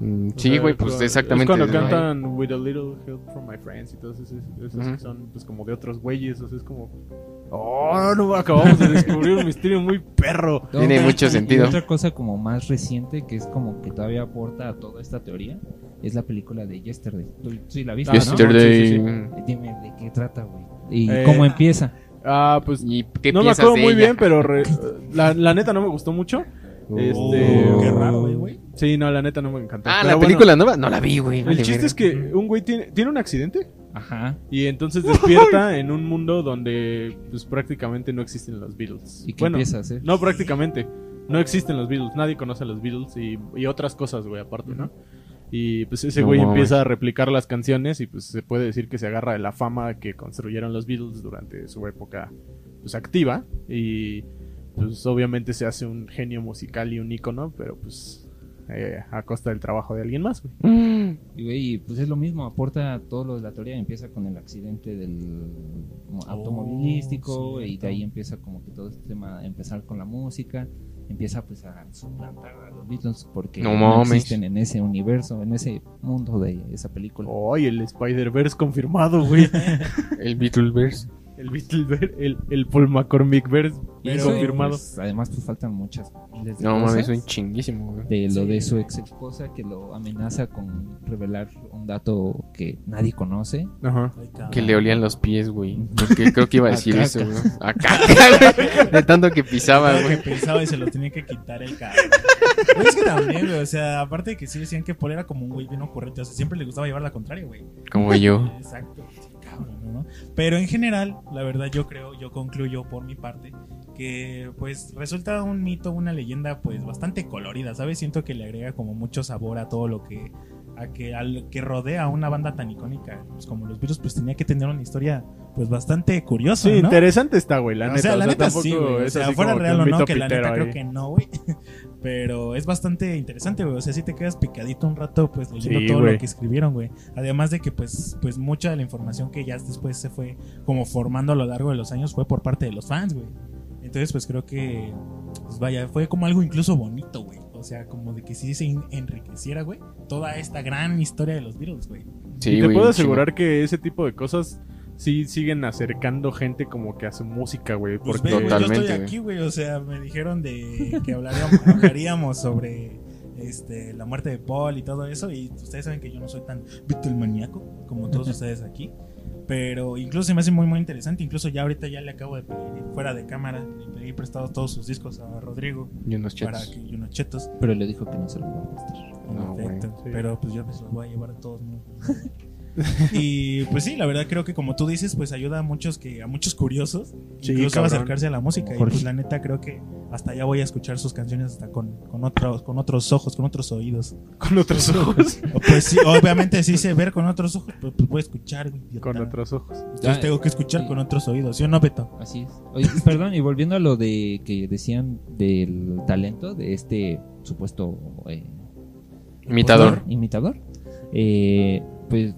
Mm, sí, güey, pues exactamente. Es cuando ¿no? cantan With a Little Help from My Friends y todos esos, esos Ujú. que son pues como de otros güeyes, o sea, es como... Oh, no, acabamos de descubrir un misterio muy perro. No, Tiene y- mucho y sentido. otra cosa como más reciente que es como que todavía aporta a toda esta teoría es la película de Yesterday. ¿Tú sí la viste, Ah, no? Yesterday. Sí, sí, Dime de qué trata, güey. Y Eh, cómo empieza. Ah, pues ¿Y qué no me acuerdo muy ella? bien, pero re- la, la neta no me gustó mucho. Este- Oh, qué raro, güey, güey. Sí, no, la neta no me encantó. Ah, Pero la bueno, película nueva no la vi, güey. El chiste es que un güey tiene, tiene un accidente Ajá. y entonces despierta en un mundo donde pues prácticamente no existen los Beatles. ¿Y qué bueno, empieza a hacer? no prácticamente. No existen los Beatles, nadie conoce a los Beatles y, y otras cosas, güey, aparte, ¿no? Y pues ese güey empieza a replicar las canciones y pues se puede decir que se agarra de la fama que construyeron los Beatles durante su época pues activa y pues obviamente se hace un genio musical y un ícono, pero pues eh, a costa del trabajo de alguien más, güey. Mm, Y, güey, pues es lo mismo, aporta todo lo de la teoría, empieza con el accidente del mo- Oh, automovilístico y de ahí empieza como que todo este tema, empezar con la música, empieza pues a suplantar a los Beatles porque No no, existen en ese universo, en ese mundo de esa película. ¡Ay, el Spider-Verse confirmado, güey! [LAUGHS] El Beetleverse. El Beatleverse, el, el Paul McCormick-verse Y eso, confirmado. pues, además pues faltan muchas miles de No cosas mames, un chinguísimo, güey. de lo Sí. de su ex esposa que lo amenaza con revelar un dato que nadie conoce. Ajá. Que le olían los pies, güey. Porque creo que iba a [LAUGHS] A decir caca. eso, güey. A caca, güey. De tanto que pisaba, lo güey. que pensaba y se lo tenía que quitar el cabrón. Pero es que también, güey, o sea, aparte de que sí decían que Paul era como un güey bien ocurrente, o sea, siempre le gustaba llevar la contraria, güey. Como yo. Exacto, Pero en general, la verdad yo creo, yo concluyo por mi parte, que pues resulta un mito, una leyenda pues bastante colorida, ¿sabes? Siento que le agrega como mucho sabor a todo lo que a que al que rodea a una banda tan icónica, pues como los virus pues tenía que tener una historia pues bastante curiosa, Sí, ¿no? interesante está, güey, la o neta. sea, la neta sí, güey. O sea, fuera real o no, que la neta creo que no, güey. [LAUGHS] Pero es bastante interesante, güey. O sea, si te quedas picadito un rato, pues leyendo Sí, todo güey. lo que escribieron, güey. Además de que, pues, pues mucha de la información que ya después se fue como formando a lo largo de los años fue por parte de los fans, güey. Entonces, pues creo que, pues vaya, fue como algo incluso bonito, güey. O sea, como de que sí se en- enriqueciera, güey, toda esta gran historia de los Beatles, güey. Sí, y te puedo asegurar que ese tipo de cosas sí siguen acercando gente como que a su música, güey. Pues Porque güey, yo estoy aquí, güey. O sea, me dijeron de que hablaríamos, [LAUGHS] hablaríamos sobre este, la muerte de Paul y todo eso. Y ustedes saben que yo no soy tan maníaco como todos [LAUGHS] ustedes aquí. Pero incluso se me hace muy, muy interesante. Incluso ya ahorita ya le acabo de pedir, fuera de cámara, le pedí prestado todos sus discos a Rodrigo. Y unos Para chetos. que, y unos chetos. Pero le dijo que no se lo iba a prestar. No, efecto. güey. Sí. Pero pues yo me los voy a llevar a todos. ¿no? [LAUGHS] [LAUGHS] y pues sí, la verdad creo que como tú dices, pues ayuda a muchos que a muchos curiosos Sí, incluso a cabrón. acercarse a la música. Y Jorge. pues la neta creo que hasta ya voy a escuchar sus canciones hasta con, con otros con otros ojos, con otros oídos. Con otros [LAUGHS] ojos. Pues sí, obviamente sí sé ver con otros ojos, pero pues voy a escuchar. güey, idiota. Con otros ojos. Entonces tengo que escuchar sí. con otros oídos, ¿sí o no, Beto? Así es. Oye, [LAUGHS] perdón, y volviendo a lo de que decían del talento de este supuesto eh, Imitador. imitador, eh, pues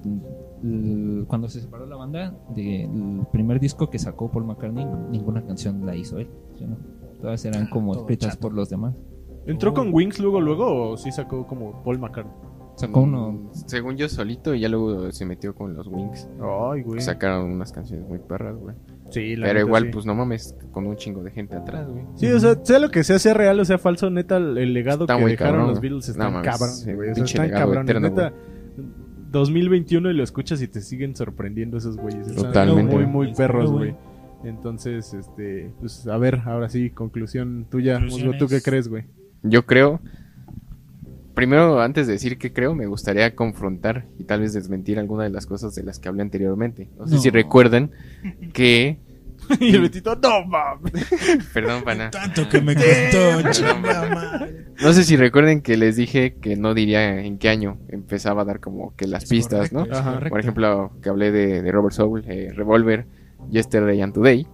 cuando se separó la banda, de- el primer disco que sacó Paul McCartney, ninguna canción la hizo él. ¿sí o no? Todas eran como todo escritas chato. por los demás. ¿Entró Oh. con Wings luego, luego o sí sacó como Paul McCartney? Sacó uno. Mm, Según yo solito, y ya luego se metió con los Wings. Ay, güey. Sacaron unas canciones muy perras, güey. Sí, la Pero igual, sí. pues no mames, con un chingo de gente atrás, güey. Sí, o sea, sea lo que sea, sea real o sea falso, neta, el legado Está que dejaron cabrón, los güey. Beatles No están mames, cabrón, sí, güey. O sea, pinche están legado cabrones. eterno, Neta, 2021 y lo escuchas y te siguen sorprendiendo esos güeyes. Están Totalmente. Muy, muy perros, güey. Entonces, este, pues a ver, ahora sí, conclusión tuya. Musgo, ¿Tú qué crees, güey? Yo creo. Primero, antes de decir qué creo, me gustaría confrontar y tal vez desmentir alguna de las cosas de las que hablé anteriormente. No sé No. si recuerdan que. [LAUGHS] y el Betito, no mames. [LAUGHS] Perdón, pana. Tanto que me costó, chingada. No sé si recuerden que les dije que no diría en qué año empezaba a dar como que las Es pistas, correcto, ¿no? Ajá. Por ejemplo, que hablé de, de Robert Soul, eh, Revolver, Yesterday and Today.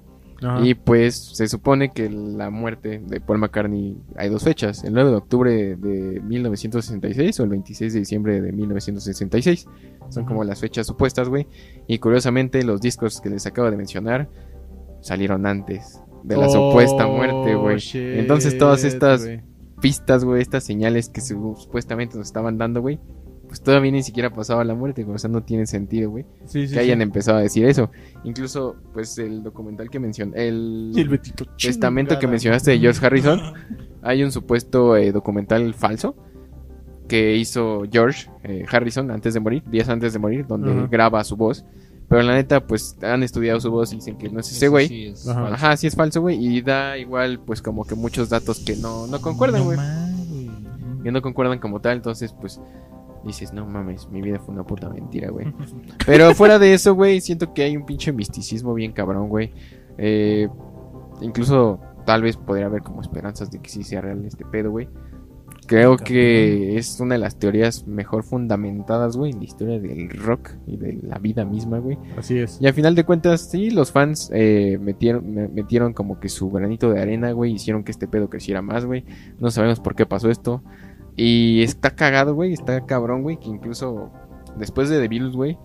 Ajá. Y pues se supone que la muerte de Paul McCartney hay dos fechas, el 9 de octubre de 1966 o el 26 de diciembre de 1966. Son Ajá. como las fechas supuestas, güey. Y curiosamente los discos que les acabo de mencionar salieron antes de la Oh, supuesta muerte, güey. shit, Entonces todas estas güey. pistas, güey, estas señales que su- supuestamente nos estaban dando, güey, pues todavía ni siquiera pasaba la muerte, güey. O sea, no tiene sentido, güey Sí, sí, que hayan sí. empezado a decir eso. Incluso, pues el documental que mencioné, el, testamento que mencionaste de George Harrison, [LAUGHS] hay un supuesto eh, documental falso que hizo George eh, Harrison antes de morir, días antes de morir, donde graba su voz. Pero la neta, pues han estudiado su voz y dicen que no es ese güey. sí es Ajá. sí es falso, güey. Y da igual, pues como que muchos datos que no, no concuerdan, No güey. güey. que no concuerdan como tal, entonces pues dices, no mames, mi vida fue una puta mentira, güey. Pero fuera de eso, güey, siento que hay un pinche misticismo bien cabrón, güey. Eh, incluso tal vez podría haber como esperanzas de que sí sea real este pedo, güey. Creo que es una de las teorías mejor fundamentadas, güey, en la historia del rock y de la vida misma, güey. Así es. Y al final de cuentas, sí, los fans eh, metieron, me- metieron como que su granito de arena, güey, hicieron que este pedo creciera más, güey. No sabemos por qué pasó esto. Y está cagado, güey, está cabrón, güey, que incluso después de The Beatles, güey,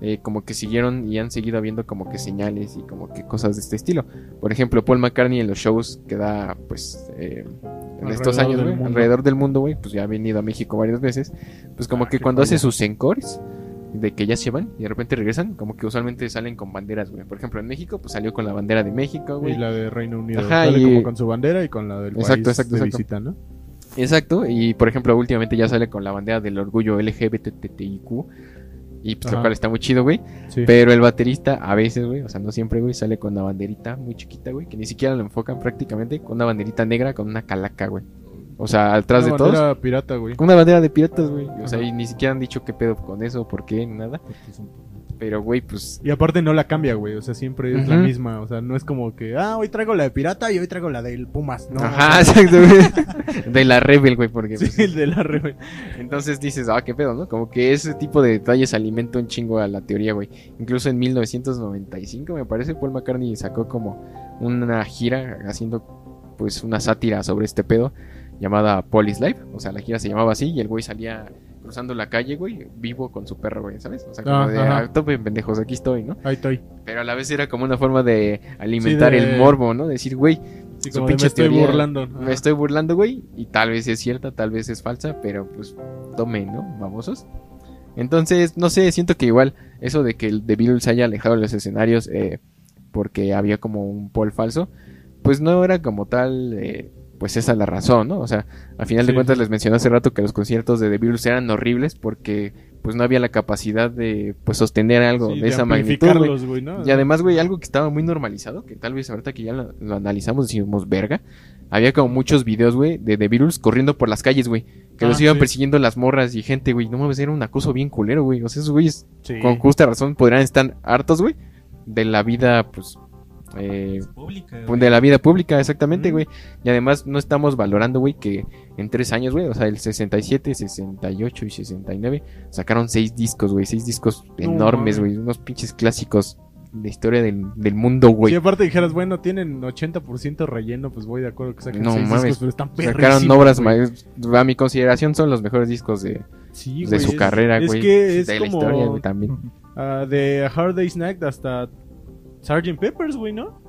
eh, como que siguieron y han seguido habiendo como que señales y como que cosas de este estilo. Por ejemplo, Paul McCartney en los shows que da, pues, eh, en estos Alrededor años, del mundo. alrededor del mundo, güey, pues ya ha venido a México varias veces. Pues como Ah, que cuando hace sus encores, de que ya se van y de repente regresan, como que usualmente salen con banderas, güey. Por ejemplo, en México, pues salió con la bandera de México, güey. Y la de Reino Unido. Ajá, Sale y- como con su bandera y con la del Exacto, país exacto, de exacto. visita, ¿no? Exacto, y por ejemplo, últimamente ya sale con la bandera del orgullo LGBTTIQ. Y pues lo cual está muy chido, güey. Sí. Pero el baterista a veces, güey, o sea, no siempre, güey, sale con una banderita muy chiquita, güey, que ni siquiera lo enfocan prácticamente, con una banderita negra con una calaca, güey. O sea, atrás Una de todos. bandera pirata, güey. Una bandera de piratas, güey. O sea, y ni siquiera han dicho qué pedo con eso, por qué, nada. Pero, güey, pues Y aparte no la cambia, güey. O sea, siempre es la misma. O sea, no es como que, ah, hoy traigo la de pirata y hoy traigo la del Pumas. No, Ajá, [LAUGHS] exacto, güey. De la Rebel, güey, porque. Sí, pues, el de la re... Entonces dices, ah, qué pedo, ¿no? Como que ese tipo de detalles alimenta un chingo a la teoría, güey. Incluso en 1995, me parece, Paul McCartney sacó como una gira haciendo, pues, una sátira sobre este pedo llamada Police Life. O sea, la gira se llamaba así y el güey salía cruzando la calle, güey, vivo con su perro, güey, ¿sabes? O sea, como Ah, de, ah, tope pendejos, aquí estoy, ¿no? Ahí estoy. Pero a la vez era como una forma de alimentar Sí, de- el morbo, ¿no? Decir, güey, Sí, Su como de me pinche estoy teoría. burlando. me estoy burlando, güey, y tal vez es cierta, tal vez es falsa, pero pues tomen, ¿no? Babosos. Entonces, no sé, siento que igual eso de que el The Beatles se haya alejado de los escenarios eh, porque había como un Paul falso, pues no era como tal eh, pues esa es la razón, ¿no? O sea, al final de cuentas les mencioné hace rato que los conciertos de The Beatles eran horribles porque pues no había la capacidad de pues sostener algo Sí, de esa magnitud. Y además, güey, algo que estaba muy normalizado, que tal vez ahorita que ya lo, lo analizamos decimos verga, había como muchos videos, güey, de The Beatles corriendo por las calles, güey, que Ah, los iban sí. persiguiendo las morras y gente, güey, no mames, era un acoso bien culero, güey, o sea, esos güeyes con justa razón podrían estar hartos, güey, de la vida, pues, eh, Pública, pues, de la vida pública, exactamente, güey. Y además no estamos valorando, güey, que en tres años, güey, o sea, el 67, 68 y 69, sacaron seis discos, güey, seis discos No enormes, güey, unos pinches clásicos de historia del, del mundo, güey. Si aparte dijeras, bueno, tienen 80% relleno, pues voy de acuerdo que saquen No seis mames. discos, pero están Sacaron obras, a mi consideración son los mejores discos de, Sí, de güey, su es- carrera, es güey. que es de la como historia, güey, también. [LAUGHS] ah, de Hard Day's Night hasta Sgt. Peppers, güey, ¿no?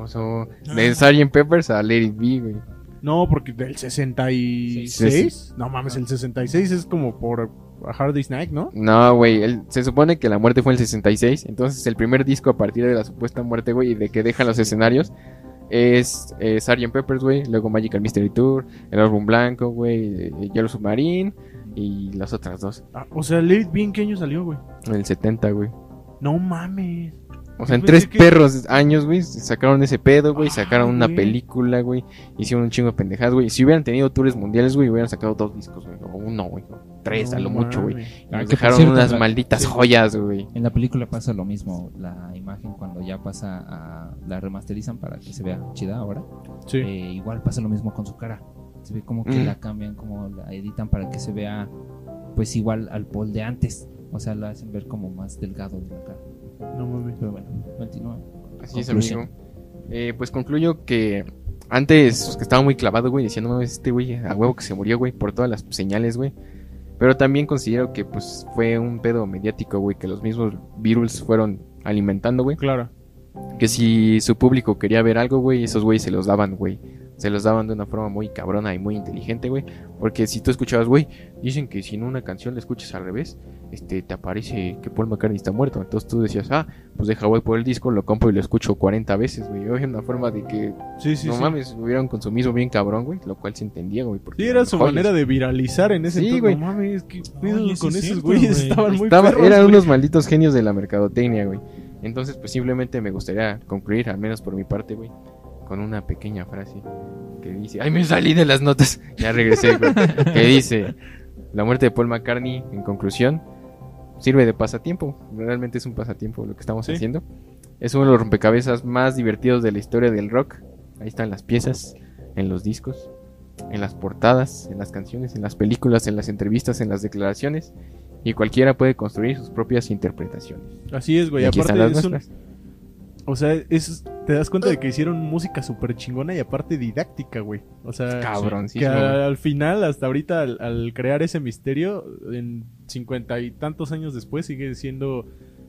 O sea, de Sgt. Peppers a Let It Be, güey. No, porque del 66. No mames, el 66 es como por A Hard Night, ¿no? No, güey, el- se supone que la muerte fue en el 66, entonces el primer disco a partir de la supuesta muerte, güey, y de que dejan los escenarios, es eh, Sgt. Peppers, güey, luego Magical Mystery Tour, El Álbum Blanco, güey, eh, Yellow Submarine y las otras dos, Ah, o sea, Let It Be, ¿en qué año salió, güey? en el 70, güey. No mames. O sea, en tres que- perros años, güey, sacaron ese pedo, güey, Ah, sacaron una película, güey, hicieron un chingo de pendejadas, güey. Si hubieran tenido tours mundiales, güey, hubieran sacado dos discos, güey, o uno, güey, o tres, a No lo mucho, güey. nos dejaron cierto, unas la- malditas sí. joyas, güey. En la película pasa lo mismo, la imagen cuando ya pasa a la remasterizan para que se vea chida ahora. Sí. Eh, igual pasa lo mismo con su cara. Se ve como que Mm. la cambian, como la editan para que se vea pues igual al Paul de antes. O sea, la hacen ver como más delgado de la cara. No mames. Pero bueno, continúa. Así es, amigo. Eh, pues concluyo que antes que estaba muy clavado, güey, diciendo, no mames, este güey a huevo que se murió, güey, por todas las señales, güey. Pero también considero que, pues, fue un pedo mediático, güey, que los mismos Beatles fueron alimentando, güey. Claro. Que si su público quería ver algo, güey, esos güeyes se los daban, güey. Se los daban de una forma muy cabrona y muy inteligente, güey. Porque si tú escuchabas, güey, dicen que si en una canción la escuchas al revés, este, te aparece que Paul McCartney está muerto. Entonces tú decías, ah, pues deja, voy por el disco, lo compro y lo escucho 40 veces, güey. Era una forma de que, Sí, sí, no sí. mames, hubiera un consumismo bien cabrón, güey. Lo cual se entendía, güey. porque Sí, era su joyas. manera de viralizar en ese Sí, güey. No mames, qué pedo Oye, sí con es esos cierto, güeyes. güey. Estaban muy Estaba- perros, eran güey. unos malditos genios de la mercadotecnia, güey. Entonces, pues simplemente me gustaría concluir, al menos por mi parte, güey, con una pequeña frase que dice, ay, me salí de las notas, [LAUGHS] ya regresé, güey, que dice, la muerte de Paul McCartney, en conclusión, sirve de pasatiempo, realmente es un pasatiempo lo que estamos Sí. haciendo. Es uno de los rompecabezas más divertidos de la historia del rock. Ahí están las piezas, en los discos, en las portadas, en las canciones, en las películas, en las entrevistas, en las declaraciones. Y cualquiera puede construir sus propias interpretaciones. Así es, güey. Aparte es un. O sea, es, te das cuenta de que hicieron música súper chingona y aparte didáctica, güey. O sea, que al final, hasta ahorita, al, al crear ese misterio, en cincuenta y tantos años después, sigue siendo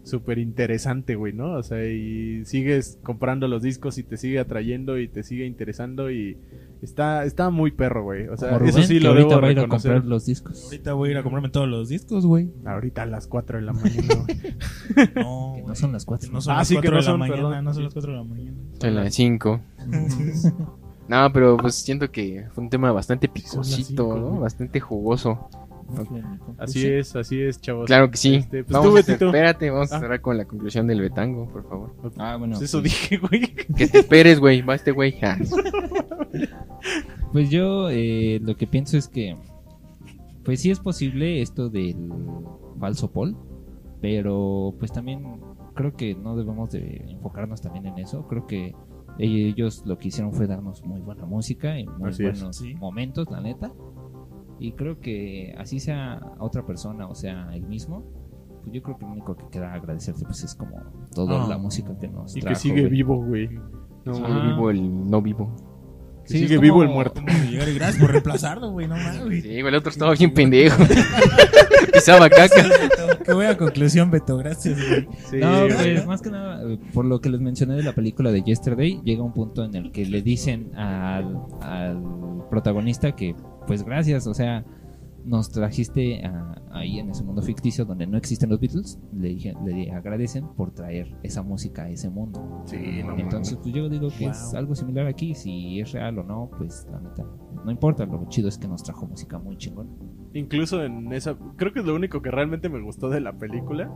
súper interesante, güey, ¿no? O sea, y sigues comprando los discos y te sigue atrayendo y te sigue interesando y está, está muy perro, güey. O sea, Como eso Rubén, sí que lo ahorita debo va a ir a comprar los discos. Ahorita voy a ir a comprarme todos los discos, güey. Ahorita a las 4 de la mañana, güey. [LAUGHS] No, [LAUGHS] Que no son las cuatro. Que No son Ah, las sí, que 4 no de la son, mañana, perdón. no son las 4 de la mañana. Son las 5. No, pero pues siento que fue un tema bastante picosito, ¿no? güey. Bastante jugoso. Así es, así es, chavos. Claro que sí. Este, pues vamos tú, a hacer- espérate, vamos a Ah. cerrar con la conclusión del Betango, por favor. Ah, bueno. Pues eso dije, güey. Que te esperes, güey. Va este güey. Ah. Pues yo eh, lo que pienso es que, pues sí es posible esto del falso Paul, pero pues también creo que no debemos de enfocarnos también en eso. Creo que ellos lo que hicieron fue darnos muy buena música y muy Así es, buenos sí. momentos, la neta. Y creo que así sea otra persona o sea el mismo, pues yo creo que lo único que queda agradecerte pues es como toda Ah. la música que nos Y que sigue güey. vivo, güey. No, El Ah. vivo, el no vivo. que Sí, sigue vivo el muerto. Llegar gracias por reemplazarlo, güey, no mames. güey. Sí, güey, el otro estaba bien pendejo. [LAUGHS] Pisaba caca. Qué buena conclusión, Beto, gracias, güey. Sí, No, pues más que nada, por lo que les mencioné de la película de Yesterday, llega un punto en el que le dicen al, al protagonista que, pues gracias, o sea, nos trajiste a- ahí en ese mundo ficticio donde no existen los Beatles, le, dije, le agradecen por traer esa música a ese mundo. Sí, no Entonces, pues yo digo que es algo similar aquí. Si es real o no, pues la neta, no importa. Lo chido es que nos trajo música muy chingona. Incluso en esa. Creo que es lo único que realmente me gustó de la película.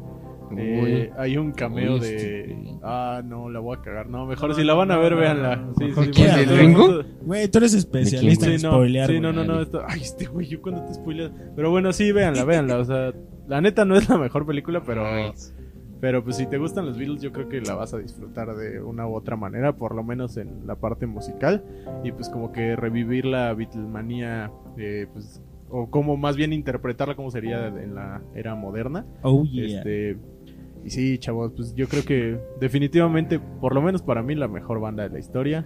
Eh, hay un cameo Uy, de. este- Ah, no, la voy a cagar. No, mejor No, si la van a ver, no, véanla. no, Sí, sí, mundo- Güey, tú eres especialista en Sí, no, spoilear, sí, no, no, no. esto- Ay, este güey, yo cuando te spoileo. Pero bueno, sí, véanla, [LAUGHS] véanla. O sea, la neta no es la mejor película, pero. Pero pues si te gustan los Beatles, yo creo que la vas a disfrutar de una u otra manera, por lo menos en la parte musical. Y pues como que revivir la Beatlemanía, eh, pues, o como más bien interpretarla como sería en la era moderna. Oh, yeah. Este, y sí, chavos, pues yo creo que definitivamente, por lo menos para mí, la mejor banda de la historia.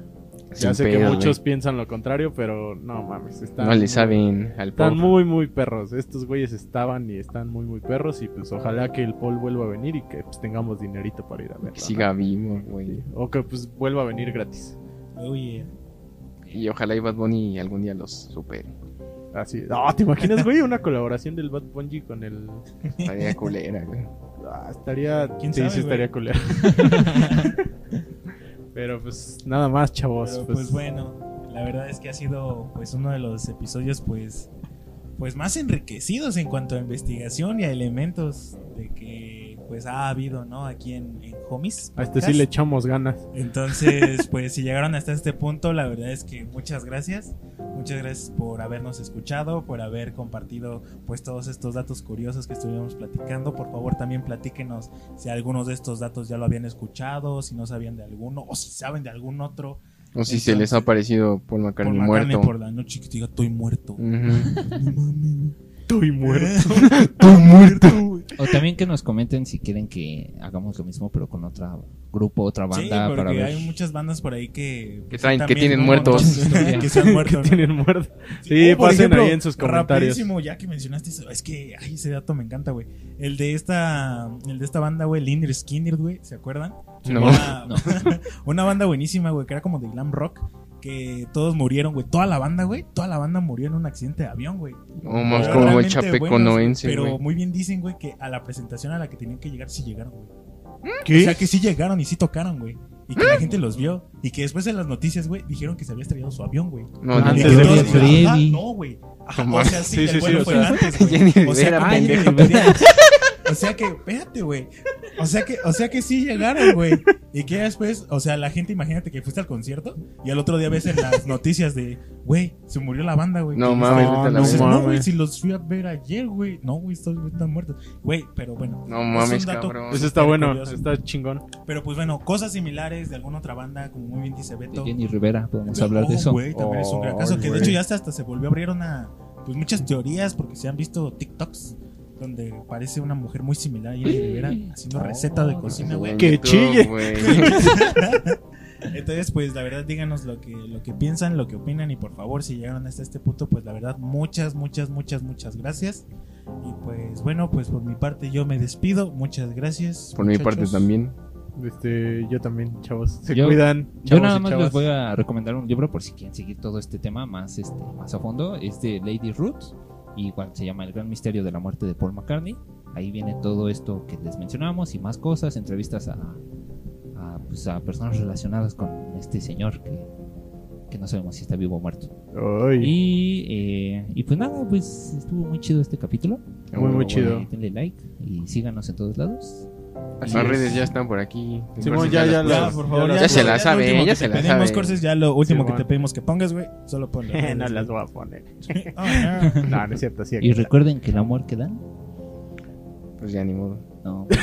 Ya sin sé que muchos piensan lo contrario, pero no mames, están No le muy- saben al están muy, muy perros. Estos güeyes estaban y están muy, muy perros. Y pues ojalá que el Paul vuelva a venir y que pues, tengamos dinerito para ir a verlo. Que ¿no? siga vivo, güey. Sí. O que pues vuelva a venir gratis. Oh, yeah. Y ojalá y Bad Bunny algún día los supere. Así. No, ¿te imaginas, güey? Una colaboración del Bad Bunny con el. Estaría culera, güey. Ah, estaría. ¿Quién sí, sabe, sí, estaría güey? culero. [LAUGHS] Pero pues nada más, chavos. Pero, pues, pues bueno, la verdad es que ha sido pues uno de los episodios pues pues más enriquecidos en cuanto a investigación y a elementos de que pues ha habido, ¿no? Aquí en, en Homies. a este sí le echamos ganas. Entonces, [LAUGHS] pues si llegaron hasta este punto, la verdad es que muchas gracias. Muchas gracias por habernos escuchado, por haber compartido pues todos estos datos curiosos que estuvimos platicando. Por favor, también platíquenos si algunos de estos datos ya lo habían escuchado, si no sabían de alguno o si saben de algún otro. O si se les ha parecido Paul Por McCartney McCartney muerto. por la noche que te diga estoy muerto. [LAUGHS] No mames. Estoy muerto. [LAUGHS] Estoy muerto. O también que nos comenten si quieren que hagamos lo mismo, pero con otro grupo, otra Sí, banda para porque ver. hay muchas bandas por ahí que Que traen- que tienen muertos. [LAUGHS] que se han muerto. que ¿no? tienen muerto. Sí, pasen ejemplo, ahí en sus comentarios. Rapidísimo, ya que mencionaste eso, es que ay, ese dato me encanta, güey. El de esta el de esta banda, güey, Linder Skinner, güey, ¿se acuerdan? No. Una, [LAUGHS] No. [LAUGHS] una banda buenísima, güey, que era como de glam rock, que todos murieron, güey. Toda la banda, güey, toda la banda murió en un accidente de avión, güey. No más Pero como el realmente chapeco buenos, noense, Pero muy bien dicen, güey, que a la presentación a la que tenían que llegar sí llegaron, güey. ¿Qué? O sea, que sí llegaron y sí tocaron, güey. Y que la gente los vio. Y que después en las noticias, güey, dijeron que se había estrellado su avión, güey. No, Antes de todos Freddy. No, güey. O sea, sí, Sí, el sí, vuelo sí, [LAUGHS] o sea, antes, güey. Jenny O sea, pendejo. O sea que, espérate, güey. O sea que, o sea que sí llegaron, güey. Y que después, o sea, la gente, imagínate que fuiste al concierto y al otro día ves en las noticias de, güey, se murió la banda, güey. No mames, dices, verga. no, güey, si los fui a ver ayer, güey. No, güey, están muertos. Güey, pero bueno. No es mames, un dato- cabrón. Eso está bueno, curioso. está chingón. Pero pues bueno, cosas similares de alguna otra banda, como muy bien dice De Beto. Jenny Rivera, podemos No, hablar de eso. güey, también es un gran caso. Que de hecho ya hasta, hasta se volvió a abrir una. Pues muchas teorías, porque se han visto TikToks donde parece una mujer muy similar a Jenny Rivera [CLEARS THROAT] haciendo receta de cocina, güey. Que chille. [LAUGHS] Entonces, pues la verdad, díganos lo que, lo que piensan, lo que opinan. Y por favor, si llegaron hasta este punto, pues la verdad, muchas, muchas, muchas, muchas gracias. Y pues bueno, pues por mi parte yo me despido. Muchas gracias. Por mi parte muchachos. también. Este, yo también, chavos. Se Yo- cuidan. Yo nada más les voy a recomendar un libro por si quieren seguir todo este tema más, este, más a fondo. Es de Lady Roots, igual se llama El Gran Misterio de la Muerte de Paul McCartney. Ahí viene todo esto que les mencionamos y más cosas, entrevistas a, a, pues, a personas relacionadas con este señor que, que no sabemos si está vivo o muerto. Y, eh, y pues nada, pues estuvo muy chido este capítulo. muy, muy chido. Denle like y síganos en todos lados. Las redes ya están por aquí. Simón, ya, ya Ya, por favor, ya ya, Ya se la sabe, ya que se la pedimos, sabe. Corses, ya lo último que te pedimos que pongas, güey. Solo ponlo. [LAUGHS] no las voy a poner. [LAUGHS] Oh, no. No, no es cierto, sí. Y recuerden que el amor que dan, Pues ya ni modo. no. [LAUGHS]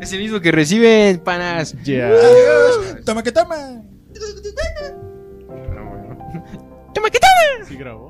Es el mismo que reciben, panas. Ya. Toma que toma. No, bueno. Sí grabó.